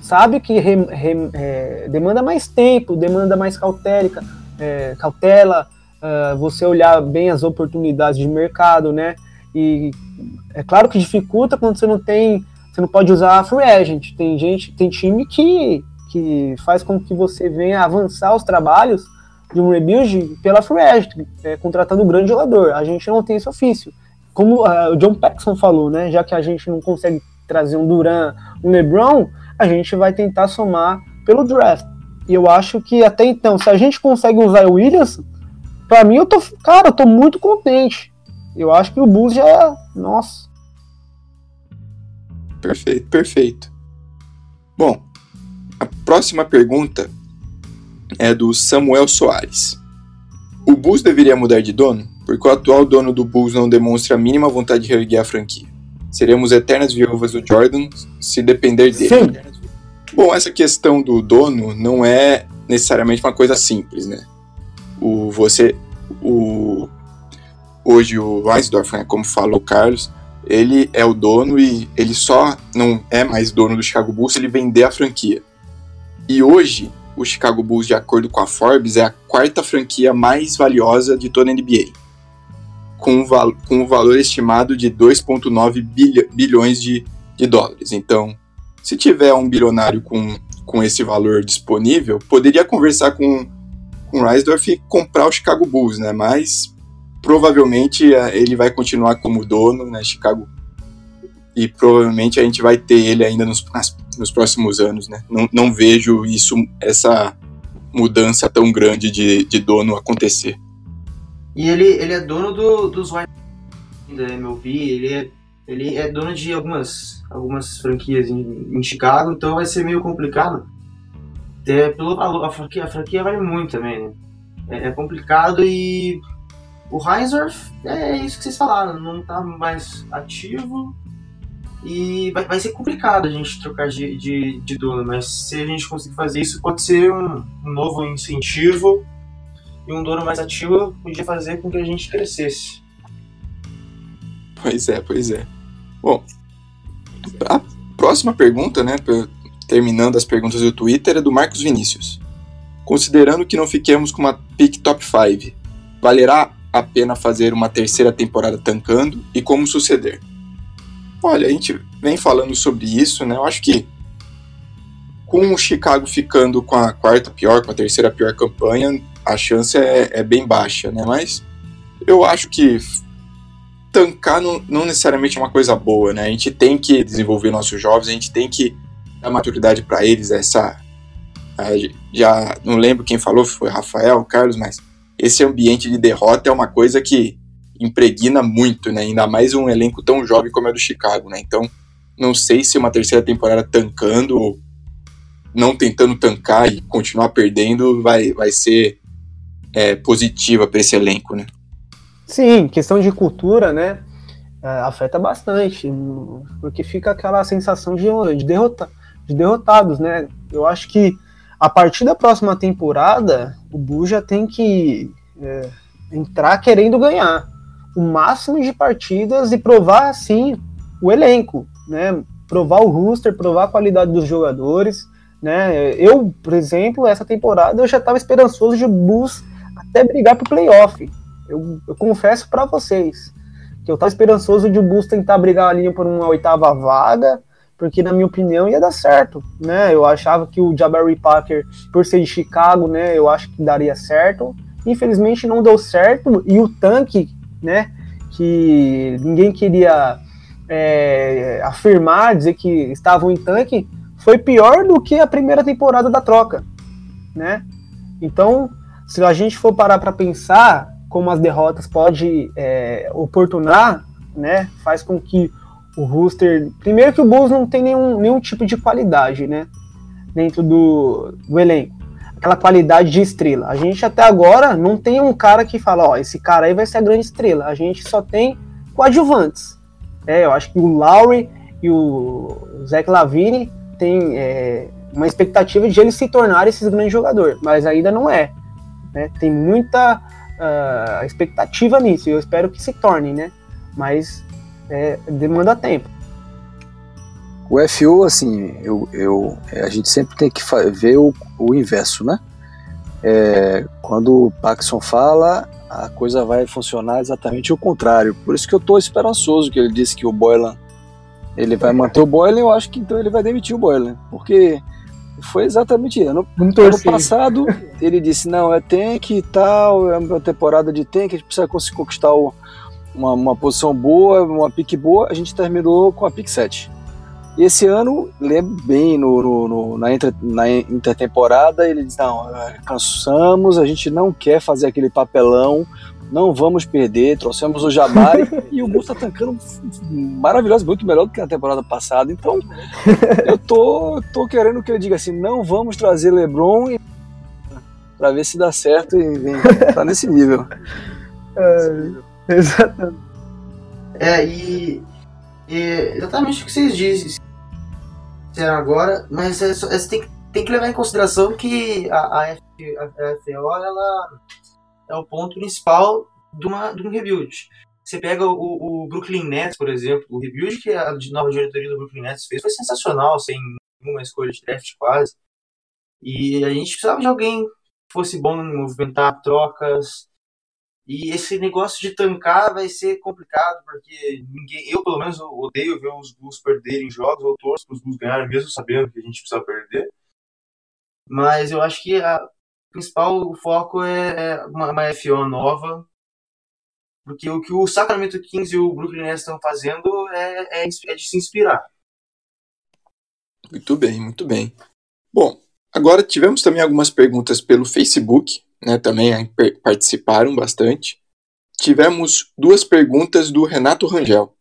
sabe que re, re, é, demanda mais tempo, demanda mais cautérica, é, cautela, uh, você olhar bem as oportunidades de mercado, né? E é claro que dificulta quando você não tem, você não pode usar free agent. Tem gente, tem time que, que faz com que você venha avançar os trabalhos de um rebuild pela free agent, é, contratando um grande jogador. A gente não tem esse ofício. Como uh, o John Paxson falou, né? Já que a gente não consegue trazer um Duran, um LeBron, a gente vai tentar somar pelo draft. E eu acho que até então, se a gente consegue usar o Williams, para mim eu tô, cara, eu tô muito contente. Eu acho que o Bulls já é, nossa. Perfeito, perfeito. Bom, a próxima pergunta é do Samuel Soares. O Bulls deveria mudar de dono? Porque o atual dono do Bulls não demonstra a mínima vontade de reerguer a franquia. Seremos eternas viúvas do Jordan se depender dele. Sim. Bom, essa questão do dono não é necessariamente uma coisa simples, né? O você o hoje o Weisdorf, né, como falou o Carlos, ele é o dono e ele só não é mais dono do Chicago Bulls se ele vender a franquia. E hoje o Chicago Bulls, de acordo com a Forbes, é a quarta franquia mais valiosa de toda a NBA, com um, val com um valor estimado de 2,9 bilhões de, de dólares. Então, se tiver um bilionário com, com esse valor disponível, poderia conversar com, com o Reisdorf e comprar o Chicago Bulls, né? Mas provavelmente é, ele vai continuar como dono, né? Chicago e provavelmente a gente vai ter ele ainda nos, nos próximos anos, né? Não, não vejo isso, essa mudança tão grande de, de dono acontecer. E ele, ele é dono do, dos White da MLB, ele é ele é dono de algumas, algumas franquias em, em Chicago, então vai ser meio complicado. Até pelo valor, a franquia, a franquia vale muito também, né? É, é complicado e o Reinsdorf é isso que vocês falaram, não tá mais ativo e vai, vai ser complicado a gente trocar de, de, de dono, mas se a gente conseguir fazer isso, pode ser um, um novo incentivo e um dono mais ativo podia fazer com que a gente crescesse. Pois é, pois é. Bom, a próxima pergunta, né, terminando as perguntas do Twitter, é do Marcos Vinícius. Considerando que não fiquemos com uma pick top 5, valerá a pena fazer uma terceira temporada tancando e como suceder? Olha, a gente vem falando sobre isso, né? Eu acho que com o Chicago ficando com a quarta pior, com a terceira pior campanha, a chance é, é bem baixa, né? Mas eu acho que tancar não, não necessariamente é uma coisa boa, né? A gente tem que desenvolver nossos jovens, a gente tem que dar maturidade para eles, essa já não lembro quem falou, foi Rafael, Carlos, mas esse ambiente de derrota é uma coisa que impregna muito, né? Ainda mais um elenco tão jovem como é do Chicago, né? Então, não sei se uma terceira temporada tancando ou não tentando tancar e continuar perdendo vai, vai ser é, positiva para esse elenco, né? Sim, questão de cultura, né? É, afeta bastante, porque fica aquela sensação de, de, derrota, de derrotados, né? Eu acho que a partir da próxima temporada, o Bu já tem que é, entrar querendo ganhar o máximo de partidas e provar, assim, o elenco, né? Provar o roster, provar a qualidade dos jogadores, né? Eu, por exemplo, essa temporada eu já estava esperançoso de Bulls até brigar pro playoff, eu, eu confesso para vocês que eu tava esperançoso de o Bulls tentar brigar ali por uma oitava vaga, porque na minha opinião ia dar certo, né? Eu achava que o Jabari Parker, por ser de Chicago, né, eu acho que daria certo. Infelizmente não deu certo e o tanque, né, que ninguém queria é, afirmar, dizer que estavam em tanque, foi pior do que a primeira temporada da troca, né? Então, se a gente for parar para pensar, como as derrotas pode é, oportunar, né, faz com que o Rooster. Primeiro que o Bulls não tem nenhum, nenhum tipo de qualidade, né? Dentro do, do elenco. Aquela qualidade de estrela. A gente até agora não tem um cara que fala, ó, esse cara aí vai ser a grande estrela. A gente só tem coadjuvantes. É, eu acho que o Lowry e o Zach Lavine têm é, uma expectativa de eles se tornarem esses grandes jogadores, mas ainda não é. Né? Tem muita uh, expectativa nisso, e eu espero que se tornem, né? Mas é, demanda tempo. O FU, assim, eu, eu, a gente sempre tem que ver o, o inverso, né? É, quando o Paxson fala, a coisa vai funcionar exatamente o contrário. Por isso que eu estou esperançoso que ele disse que o Boylan ele vai manter o Boylan, eu acho que então ele vai demitir o Boylan, porque foi exatamente ano, ano passado ele disse não é tank e tal, é uma temporada de tank, a gente precisa conseguir conquistar o, uma, uma posição boa, uma pique boa, a gente terminou com a pique 7. E esse ano, lembro bem, no, no, no, na, inter, na intertemporada, ele diz: Não, cansamos, a gente não quer fazer aquele papelão, não vamos perder. Trouxemos o Jabari e o Bulls está tancando maravilhoso, muito melhor do que na temporada passada. Então, eu tô, tô querendo que ele diga assim: Não vamos trazer LeBron para ver se dá certo e vem, tá nesse nível. É, exatamente. É, e é exatamente o que vocês dizem agora, mas é, é, tem, tem que levar em consideração que a, a, F, a, FO ela é o ponto principal de, uma, de um rebuild. Você pega o, o, Brooklyn Nets, por exemplo, o rebuild que a nova diretoria do Brooklyn Nets fez foi sensacional, sem nenhuma escolha de draft quase. E a gente precisava de alguém que fosse bom em movimentar trocas, e esse negócio de tancar vai ser complicado, porque ninguém, eu pelo menos odeio ver os Bulls perderem jogos, ou torço para os Bulls ganharem, mesmo sabendo que a gente precisa perder. Mas eu acho que a, principal foco é, é uma, uma FO nova, porque o que o Sacramento Kings e o Brooklyn Nets estão fazendo é, é, é de se inspirar. Muito bem, muito bem. Bom, agora tivemos também algumas perguntas pelo Facebook né, também participaram bastante. Tivemos duas perguntas do Renato Rangel,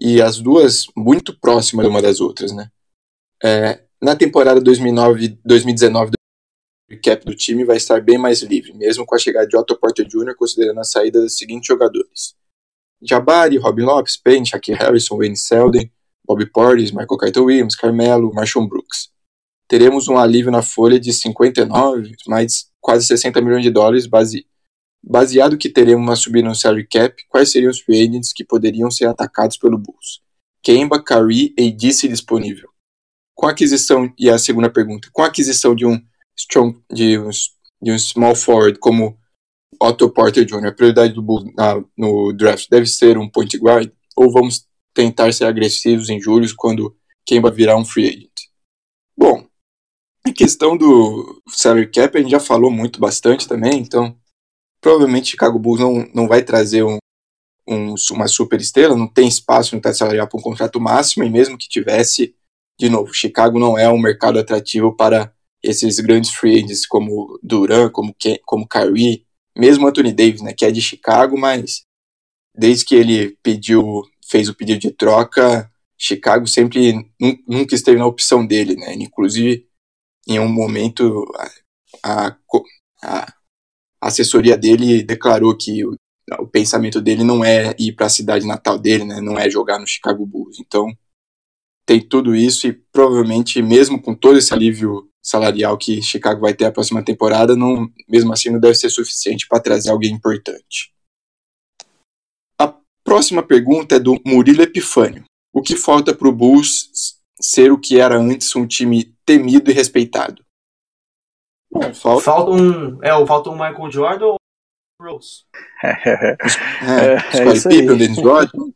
e as duas muito próximas uma das outras. Né? É, na temporada 2019, o cap do time vai estar bem mais livre, mesmo com a chegada de Otto Porter Jr., considerando a saída dos seguintes jogadores. Jabari, Robin Lopes, Payne, Shaquille Harrison, Wayne Selden, Bobby Portis, Michael Carter Williams, Carmelo, Marshall Brooks. Teremos um alívio na folha de 59, mais quase 60 milhões de dólares, base, baseado que teremos uma subida no salary cap, quais seriam os free agents que poderiam ser atacados pelo Bulls? Kemba, Curry e DC disponível. Com a aquisição, e a segunda pergunta, com a aquisição de um strong, de um, de um small forward como Otto Porter Jr., a prioridade do Bulls na, no draft deve ser um point guard, ou vamos tentar ser agressivos em julho quando Kemba virar um free agent? Bom, a questão do salary cap a gente já falou muito bastante também, então provavelmente Chicago Bulls não, não vai trazer um, um, uma super estrela, não tem espaço no teto salarial para um contrato máximo, e mesmo que tivesse, de novo, Chicago não é um mercado atrativo para esses grandes free agents como Duran, como, como Kyrie, mesmo Anthony Davis, né, que é de Chicago, mas desde que ele pediu, fez o pedido de troca, Chicago sempre nunca esteve na opção dele, né, inclusive em um momento a, a, assessoria dele declarou que o, o, pensamento dele não é ir para a cidade natal dele, né, não é jogar no Chicago Bulls. Então tem tudo isso e provavelmente mesmo com todo esse alívio salarial que Chicago vai ter a próxima temporada, não, mesmo assim não deve ser suficiente para trazer alguém importante. A próxima pergunta é do Murilo Epifânio. O que falta para o Bulls ser o que era antes um time temido e respeitado. Bom, falta... falta um, é, falta um Michael Jordan ou Rose. é, é, é Pippen, Dennis Rodman.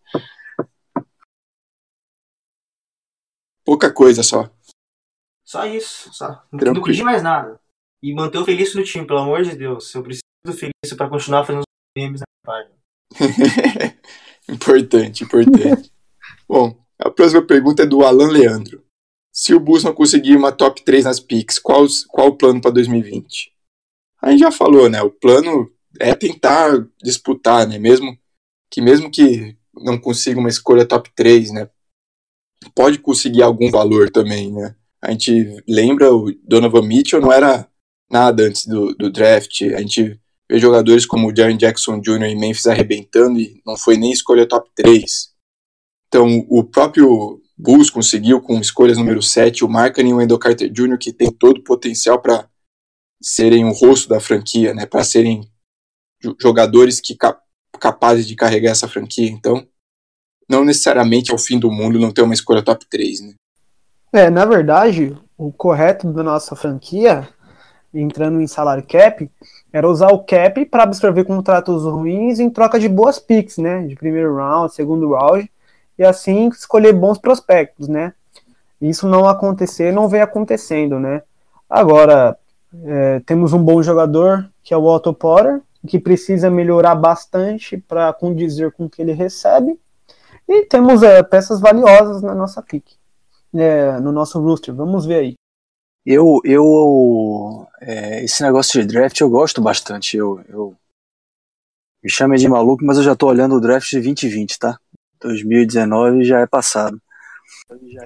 Pouca coisa só. Só isso, só. Não, não pedi mais nada. E manter o Felício no time, pelo amor de Deus. Eu preciso do Felício para continuar fazendo os memes na página. importante, importante. Bom, a próxima pergunta é do Alan Leandro. Se o Bulls não conseguir uma top 3 nas picks, qual, qual o plano para 2020? A gente já falou, né? O plano é tentar disputar, né? Mesmo que mesmo que não consiga uma escolha top 3, né? Pode conseguir algum valor também, né? A gente lembra o Donovan Mitchell não era nada antes do, do draft. A gente ver jogadores como o Jaren Jackson Jr. em Memphis arrebentando e não foi nem escolha top 3. Então, o próprio Bulls conseguiu com escolhas número 7, o Markkanen e o Wendell Carter Jr., que tem todo o potencial para serem o rosto da franquia, né, para serem jogadores que cap capazes de carregar essa franquia. Então, não necessariamente é o fim do mundo não ter uma escolha top 3, né? É, na verdade, o correto da nossa franquia, entrando em salário cap, era usar o cap para absorver contratos ruins em troca de boas picks, né? De primeiro round, segundo round, e assim escolher bons prospectos, né? Isso não acontecer, não vem acontecendo, né? Agora, é, temos um bom jogador, que é o Otto Porter, que precisa melhorar bastante para condizer com o que ele recebe. E temos é, peças valiosas na nossa pick, é, no nosso roster. Vamos ver aí. Eu, eu é, esse negócio de draft eu gosto bastante. Eu, eu me chame de maluco, mas eu já estou olhando o draft de 2020, tá? 2019 já é passado.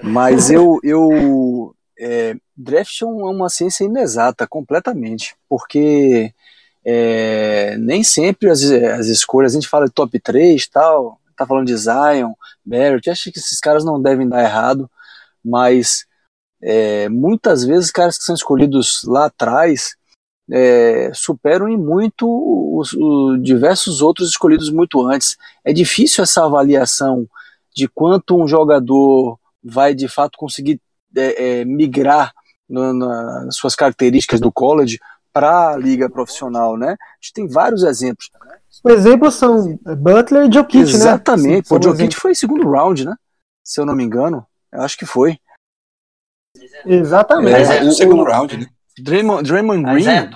Mas eu, eu é, draft é uma ciência inexata, completamente, porque é, nem sempre as, as escolhas, a gente fala de top 3 tal, tá falando de Zion, Barrett, acho que esses caras não devem dar errado, mas é, muitas vezes caras que são escolhidos lá atrás é, superam em muito os, os, diversos outros escolhidos muito antes. É difícil essa avaliação de quanto um jogador vai de fato conseguir é, é, migrar no, na, nas suas características do college para a liga profissional, né? A gente tem vários exemplos. Os exemplos são Butler e Jokic, Exatamente. né? Exatamente. O Jokic foi segundo round, né? Se eu não me engano. Eu acho que foi. Exatamente. É, é o segundo round, né? Draymond, Draymond Green. É,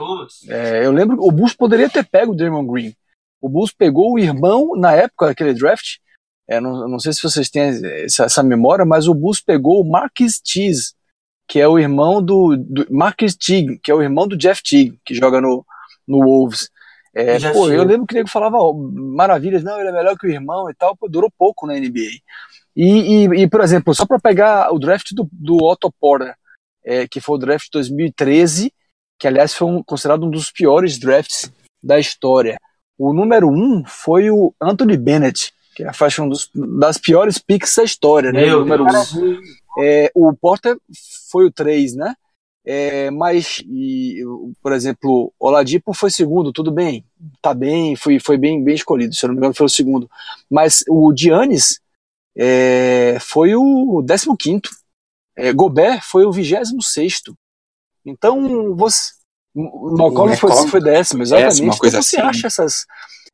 é, eu lembro o Bulls poderia ter pego o Draymond Green. O Bulls pegou o irmão na época daquele draft. É, não, não sei se vocês têm essa, essa memória, mas o Bulls pegou o Marcus Cheese, que é o irmão do, do Marcus Tig, que é o irmão do Jeff Tig, que joga no, no Wolves. É, pô, eu lembro que ele falava ó, maravilhas, não, ele é melhor que o irmão e tal, pô, durou pouco na NBA. E, e, e por exemplo, só para pegar o draft do, do Otto Porter, é, que foi o draft de 2013, que aliás foi um, considerado um dos piores drafts da história. O número um foi o Anthony Bennett, que é faixa um dos, das piores picks da história, né? Meu o número um. É, o Porter foi o 3, né? É, mas, e, por exemplo, Oladipo foi segundo, tudo bem, tá bem, foi, foi bem, bem escolhido, se eu não me engano foi o segundo. Mas o Giannis é, foi o 15 é, Gobert foi o 26 Então, você. O McCollum foi, foi décimo, exatamente. Uma coisa então, você assim. acha essas,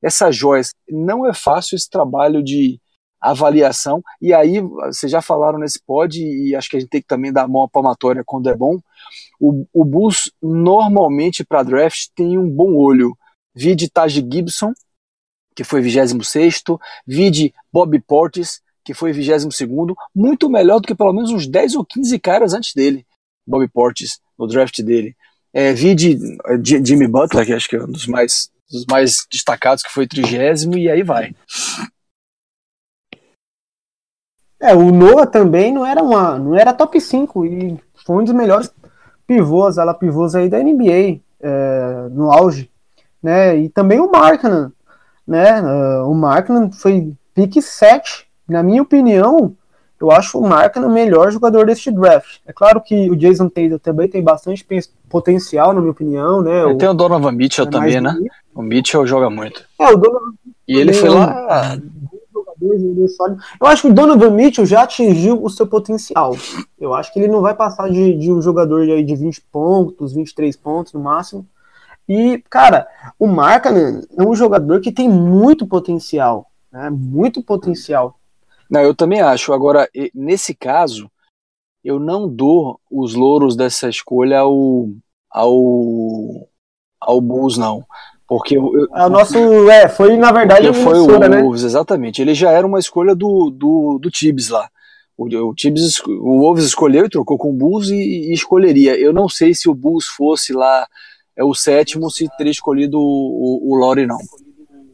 essas joias. Não é fácil esse trabalho de avaliação. E aí, vocês já falaram nesse pod, e acho que a gente tem que também dar a mão à palmatória quando é bom. O, o Bulls, normalmente, para draft, tem um bom olho. Vi de Taj Gibson, que foi 26, vi de Bob Portis, que foi 22, muito melhor do que pelo menos uns 10 ou 15 caras antes dele, Bob Portis, no draft dele. É, vi de, de Jimmy Butler, que acho que é um dos mais, dos mais destacados, que foi trigésimo, e aí vai. É, o Noah também não era uma, não era top 5 e foi um dos melhores pivôs, ela pivôs aí da NBA é, no auge, né? E também o Markman, né? Uh, o Markman foi pick 7 na minha opinião, eu acho o Marca o melhor jogador deste draft. É claro que o Jason Taylor também tem bastante potencial, na minha opinião, né? O, tem o Donovan Mitchell é também, né? Bonito. O Mitchell joga muito. É, o Donovan E ele foi lá. Eu acho que o Donovan Mitchell já atingiu o seu potencial. Eu acho que ele não vai passar de, de um jogador de, de 20 pontos, 23 pontos no máximo. E, cara, o Markkanen é um jogador que tem muito potencial, né? Muito potencial. Não, eu também acho. Agora, nesse caso, eu não dou os louros dessa escolha ao, ao, ao Bulls, não. Porque eu, é, o nosso. É, foi na verdade foi o né? Wolves, exatamente. Ele já era uma escolha do, do, do Tibbs lá. O, o Tibbs, o Wolves escolheu e trocou com o Bulls e, e, escolheria. Eu não sei se o Bulls fosse lá é o sétimo, se teria escolhido o, o, o Lowry, não.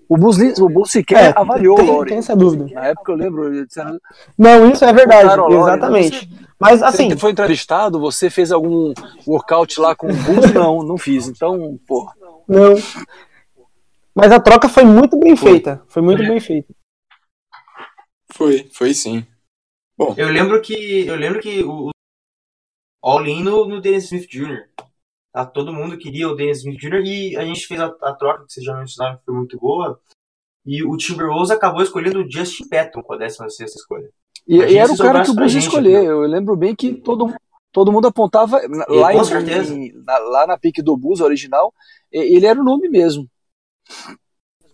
O Bulls, o Bulls sequer é, avaliou tem, o Lowry. Tem essa dúvida. Na época eu lembro. Disseram, não, isso é verdade, exatamente. Você, Mas assim. Você foi entrevistado, você fez algum workout lá com o Bulls? não, não fiz. Então, pô. Não. Mas a troca foi muito bem feita. Foi muito bem feita. Foi, foi sim. Bom, Eu lembro que. Eu lembro que o. o All-in no, no Dennis Smith Jr. Tá? Todo mundo queria o Dennis Smith Jr. e a gente fez a, a troca, que vocês já mencionaram, que foi muito boa. E o Timberwolves acabou escolhendo o Justin Patton com a 16 escolha. E, e era o cara que o Bulls né? Eu lembro bem que todo, todo mundo apontava E, lá, com em- na, lá na pique do Bulls original, ele era o nome mesmo.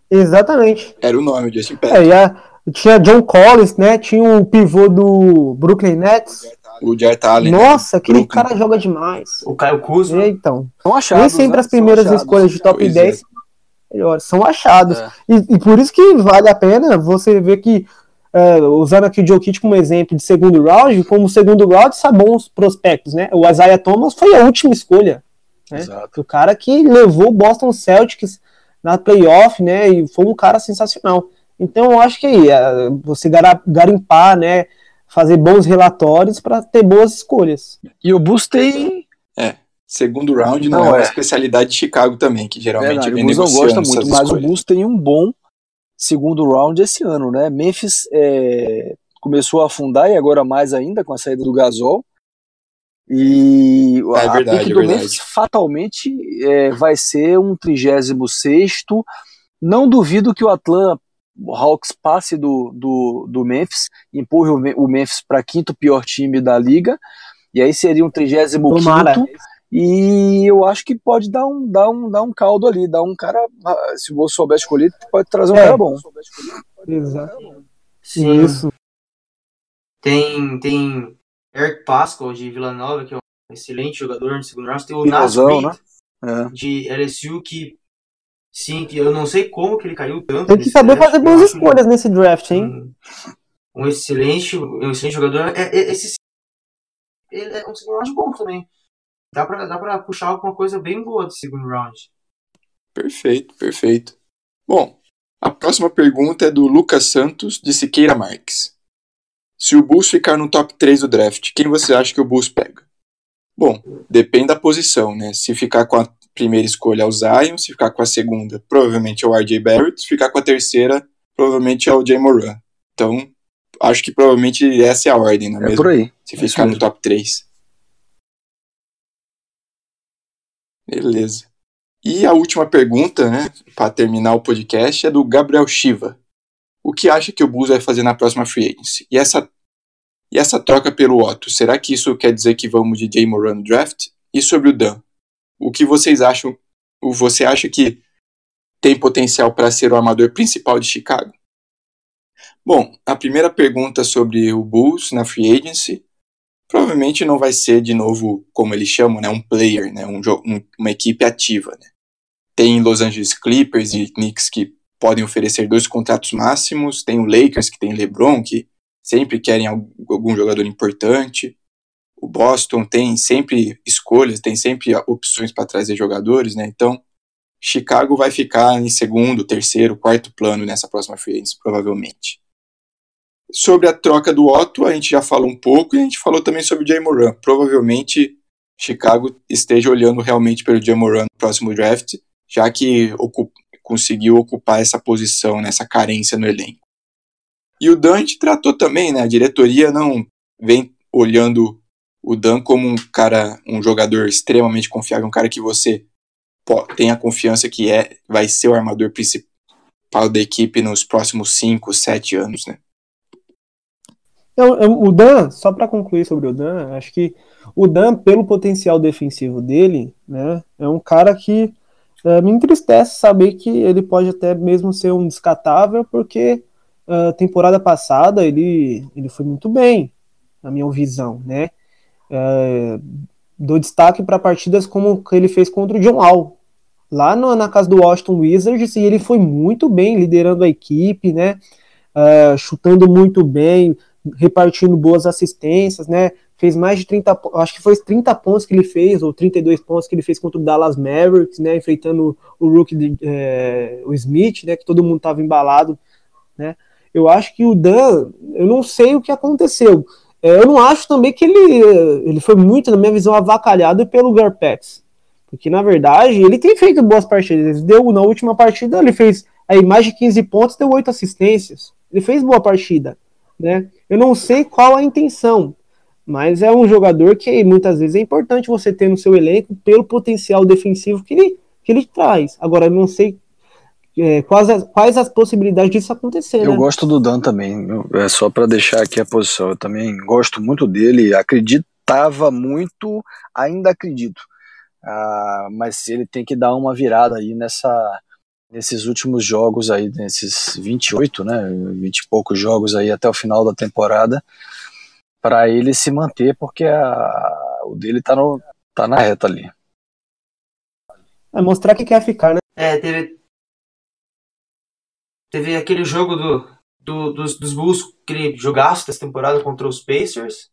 Exatamente. era o nome, o Justin É, Patton. e a- tinha John Collins, né? Tinha o pivô do Brooklyn Nets. O Jared Allen. Nossa, aquele Brooklyn. cara joga demais. O Caio Kuzma. E então, São achados. nem sempre né? as primeiras achados. escolhas de top Pois 10 é. são melhores, são achados. É. E, e por isso que vale a pena você ver que, é, usando aqui o Jokic como exemplo de segundo round, como segundo round são bons prospectos, né? O Isaiah Thomas foi a última escolha. né? Exato. O cara que levou o Boston Celtics na playoff, né? E foi um cara sensacional. Então eu acho que é, você garimpar, né? Fazer bons relatórios para ter boas escolhas. E o Bulls tem. Segundo round não, Não, é uma é. especialidade de Chicago também, que geralmente Verdade, vem o Bulls não gosta muito, mas o escolhas. Bulls tem um bom segundo round esse ano, né? Memphis é, começou a afundar e agora mais ainda com a saída do Gasol. E É a verdade, pique é do verdade. Memphis fatalmente é, vai ser um 36 Não duvido que o Atlanta Hawks passe do, do, do Memphis, empurre o o Memphis para quinto pior time da liga. E aí seria um 35 Tomara. e eu acho que pode dar um, dar um, dar um caldo ali, dar um cara. ah, Se você souber escolher, pode trazer um É. cara bom. Exato. Sim. Isso. Tem, tem Eric Pascal de Vila Nova, que é um excelente jogador no segundo round. Tem o Nas Reed né? É. de LSU, que sim, que eu não sei como que ele caiu tanto. Tem que saber draft, fazer boas escolhas nesse draft, hein? Um, um excelente, um excelente jogador. É, é- esse ele é um segundo round bom também. Dá pra, dá pra puxar alguma coisa bem boa do segundo round. Perfeito, perfeito. Bom, a próxima pergunta é do Lucas Santos, de Siqueira Marques. Se o Bulls ficar no top 3 do draft, quem você acha que o Bulls pega? Bom, depende da posição, né? Se ficar com a primeira escolha é o Zion, se ficar com a segunda, provavelmente é o RJ Barrett, se ficar com a terceira, provavelmente é o Jay Moran. Então, acho que provavelmente essa é a ordem, não é, É mesmo? por aí. Se É ficar isso no top 3. Beleza. E a última pergunta, né, para terminar o podcast, é do Gabriel Shiva. O que acha que o Bulls vai fazer na próxima free agency? E essa, e essa troca pelo Otto, será que isso quer dizer que vamos de Jay Moran no draft? E sobre o Dan? O que vocês acham? Você acha que tem potencial para ser o armador principal de Chicago? Bom, a primeira pergunta sobre o Bulls na free agency provavelmente não vai ser de novo, como eles chamam, né, um player, né, um, um- uma equipe ativa. Né. Tem Los Angeles Clippers e Knicks que podem oferecer dois contratos máximos, tem o Lakers que tem LeBron que sempre querem al- algum jogador importante. O Boston tem sempre escolhas, tem sempre opções para trazer jogadores, né? Então, Chicago vai ficar em segundo, terceiro, quarto plano nessa próxima free agency, provavelmente. Sobre a troca do Otto, a gente já falou um pouco e a gente falou também sobre o Jay Moran. Provavelmente Chicago esteja olhando realmente pelo Jay Moran no próximo draft, já que ocu- conseguiu ocupar essa posição, nessa carência no elenco. E o Dan a gente tratou também, né? A diretoria não vem olhando o Dan como um cara, um jogador extremamente confiável, um cara que você tem a confiança que é, vai ser o armador principal da equipe nos próximos 5, 7 anos, né? O Dan, só para concluir sobre o Dan, acho que o Dan, pelo potencial defensivo dele, né, é um cara que eh, me entristece saber que ele pode até mesmo ser um descartável, porque a temporada passada ele, ele foi muito bem, na minha visão, né? Eh, dou destaque para partidas como que ele fez contra o John Wall, lá no- na casa do Washington Wizards, e ele foi muito bem liderando a equipe, né? Eh, chutando muito bem, repartindo boas assistências, né? Fez mais de 30, po- acho que foi 30 pontos que ele fez, ou 32 pontos que ele fez contra o Dallas Mavericks, né? Enfrentando o rookie, de, eh, o Smith, né? Que todo mundo estava embalado, né? Eu acho que o Dan, eu não sei o que aconteceu. Eh, eu não acho também que ele, ele foi muito, na minha visão, avacalhado pelo Garpex. Porque, na verdade, ele tem feito boas partidas. Deu, na última partida, ele fez aí mais de 15 pontos, deu 8 assistências. Ele fez boa partida, né? Eu não sei qual a intenção, mas é um jogador que muitas vezes é importante você ter no seu elenco pelo potencial defensivo que ele, que ele traz. Agora, eu não sei é, quais, as, quais as possibilidades disso acontecer. Eu né? gosto do Dan também, é só para deixar aqui a posição. Eu também gosto muito dele, acreditava muito, ainda acredito. Ah, mas ele tem que dar uma virada aí nessa nesses últimos jogos aí, nesses 28, né, 20 e poucos jogos aí até o final da temporada, para ele se manter, porque a, o dele tá, no, tá na reta ali. É mostrar que quer ficar, né? É, teve. Teve aquele jogo do, do dos, dos Bulls, aquele jogaço dessa temporada contra os Pacers,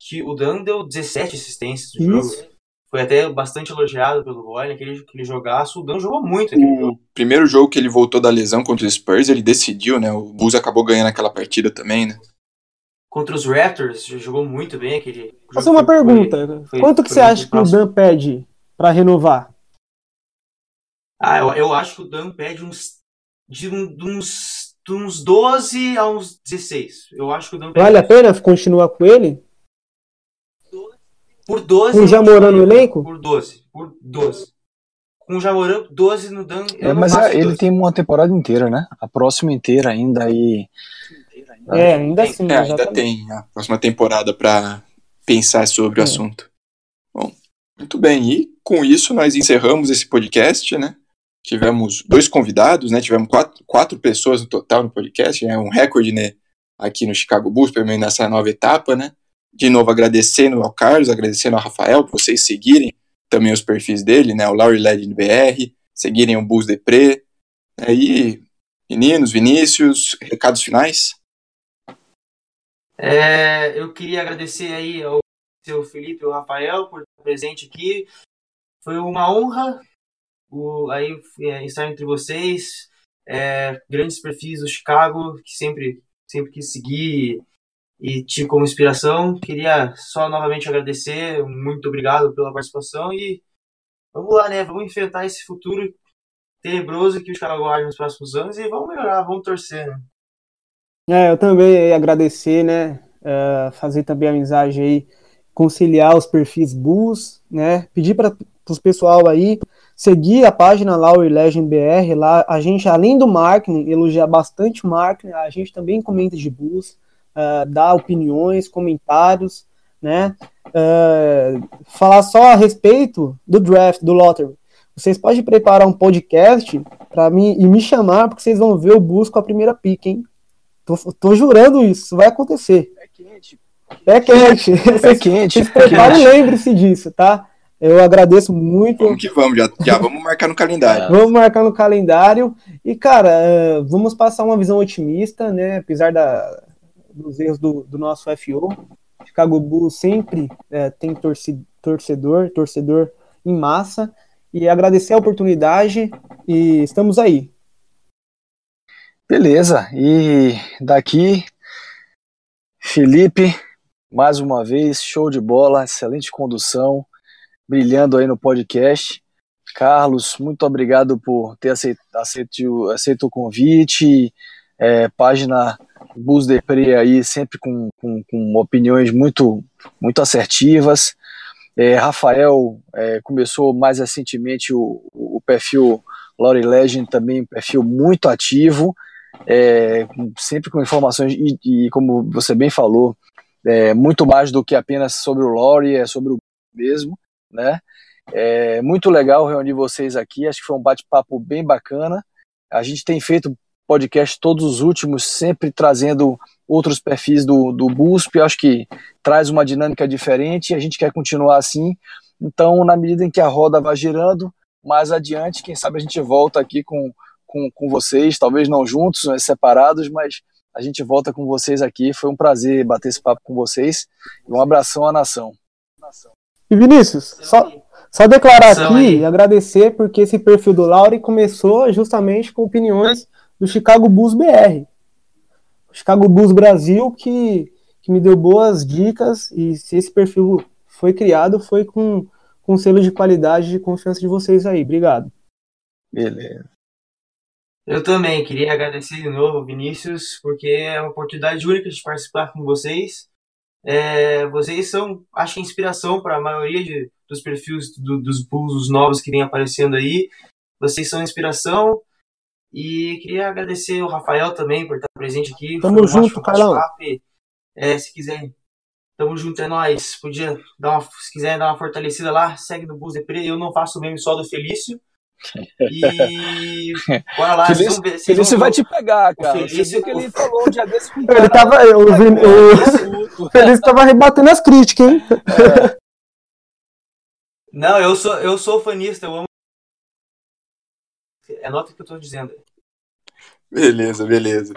que o Dan deu 17 assistências no Isso. jogo. Foi até bastante elogiado pelo Roy, aquele, aquele jogaço. O Dan jogou muito aquele O jogo. primeiro jogo que ele voltou da lesão contra os Spurs, ele decidiu, né? O Bulls acabou ganhando aquela partida também, né? Contra os Raptors, jogou muito bem aquele jogo. Fazer uma Foi- pergunta. foi- Quanto que foi você acha que o. Dan pede para renovar? Ah, eu, eu acho que o Dan pede uns. De, um- de uns. De uns 12 a uns 16. Eu acho que o Dan pede. Vale a pena continuar com ele? Por 12. Com o Jamoran no elenco? Por 12. Por 12. Com o Jamoran, 12 no Dan. eu É, não mas é, ele 12. tem uma temporada inteira, né? A próxima inteira ainda aí. É, ainda assim. É, ainda tem a próxima temporada para pensar sobre o É. assunto. Bom, muito bem. E com isso nós encerramos esse podcast, né? Tivemos dois convidados, né? Tivemos quatro, quatro pessoas no total no podcast. É um recorde, né? Aqui no Chicago Bulls, pelo menos nessa nova etapa, né? De novo, agradecendo ao Carlos, agradecendo ao Rafael, por vocês seguirem também os perfis dele, né? O Laurie Legend BR, seguirem o Bulls Depre. Aí, meninos, Vinícius, recados finais? É, eu queria agradecer aí ao seu Felipe e ao Rafael por estar presente aqui. Foi uma honra o, aí, é, estar entre vocês. É, grandes perfis do Chicago, que sempre, sempre quis seguir e, e tive como inspiração. Queria só novamente agradecer. Muito obrigado pela participação e vamos lá, né? Vamos enfrentar esse futuro tenebroso que o Chicago aguarda nos próximos anos e vamos melhorar, vamos torcer, né? É, eu também agradecer, né? é, fazer também a amizade aí, conciliar os perfis Bulls, né? Pedir para os pessoal aí seguir a página lá, o Legend BR, lá a gente, além do marketing, elogiar bastante o marketing, a gente também comenta de Bulls, é, dá opiniões, comentários, né? É, falar só a respeito do draft, do lottery. Vocês podem preparar um podcast para mim e me chamar, porque vocês vão ver o Bulls com a primeira pick, hein? Tô, tô jurando isso, vai acontecer. É quente. É quente. É Vocês, quente. vocês preparem e lembre-se disso, tá? Eu agradeço muito. Vamos que vamos, já, já vamos marcar no calendário. Vamos marcar no calendário. E, cara, é, vamos passar uma visão otimista, né? Apesar da, dos erros do, do nosso FO. Chicago Bulls sempre é, tem torci, torcedor, torcedor em massa. E agradecer a oportunidade. E estamos aí. Beleza, e daqui, Felipe, mais uma vez, show de bola, excelente condução, brilhando aí no podcast. Carlos, muito obrigado por ter aceito, aceito, aceito o convite. É, página Bus Depre aí, sempre com, com, com opiniões muito, muito assertivas. É, Rafael é, começou mais recentemente o, o perfil Laurie Legend, também um perfil muito ativo é, sempre com informações e, e, como você bem falou, é, muito mais do que apenas sobre o Lore, é sobre o mesmo, né? É muito legal reunir vocês aqui, acho que foi um bate-papo bem bacana. A gente tem feito podcast todos os últimos, sempre trazendo outros perfis do, do BUSP, acho que traz uma dinâmica diferente e a gente quer continuar assim. Então, na medida em que a roda vai girando, mais adiante, quem sabe a gente volta aqui com com, com vocês, talvez não juntos, mas separados, mas a gente volta com vocês aqui. Foi um prazer bater esse papo com vocês. Um abração à nação. E Vinícius, só, só declarar aqui aí. e agradecer porque esse perfil do Lauri começou justamente com opiniões do Chicago Bulls BR. O Chicago Bulls Brasil que, que me deu boas dicas e se esse perfil foi criado foi com, com com selo de qualidade e de confiança de vocês aí. Obrigado. Beleza. Eu também queria agradecer de novo, Vinícius, porque é uma oportunidade única de participar com vocês. É, vocês são, acho que, inspiração para a maioria de, dos perfis do, dos Bulls novos que vem aparecendo aí. Vocês são inspiração. E queria agradecer o Rafael também por estar presente aqui. Tamo junto, Carlão. É, se quiser, tamo junto, é nóis. Podia dar uma, se quiser dar uma fortalecida lá, segue no Bulls Depre. Eu não faço meme só do Felício. E bora lá, Felício, vão ver, vocês Felício vão vai te pegar, cara. Felício- Você viu que ele falou um dia desse com Ele tava. Eu, vi, o, o Feliz tava rebatendo as críticas, hein? Não, eu sou, eu sou fanista, eu amo. Anota o que eu tô dizendo. Beleza, beleza.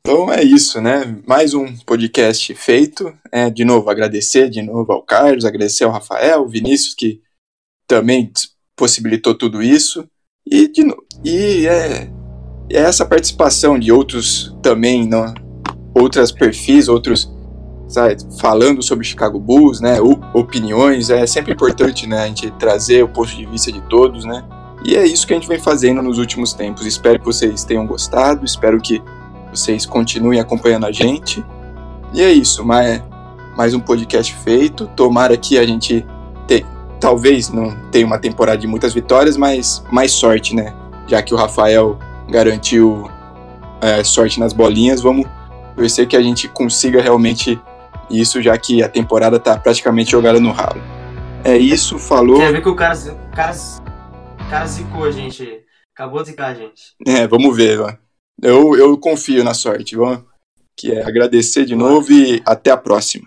Então é isso, né? Mais um podcast feito. É, de novo, agradecer de novo ao Carlos, agradecer ao Rafael, ao Vinícius, que também possibilitou tudo isso. E, de e é, é essa participação de outros também, não, outras perfis, outros sabe, falando sobre Chicago Bulls, né? Opiniões. É sempre importante, né? A gente trazer o ponto de vista de todos, né? E é isso que a gente vem fazendo nos últimos tempos. Espero que vocês tenham gostado, espero que vocês continuem acompanhando a gente. E é isso, mais, mais um podcast feito. Tomara que a gente te- talvez não tenha uma temporada de muitas vitórias, mas mais sorte, né? Já que o Rafael garantiu é, sorte nas bolinhas, vamos torcer que a gente consiga realmente isso, já que a temporada tá praticamente jogada no ralo. É isso, falou. Quer ver que o cara, o cara, o cara zicou a gente. Acabou de zicar a gente. É, vamos ver. Eu, eu confio na sorte. Vamos, que é agradecer de novo e até a próxima.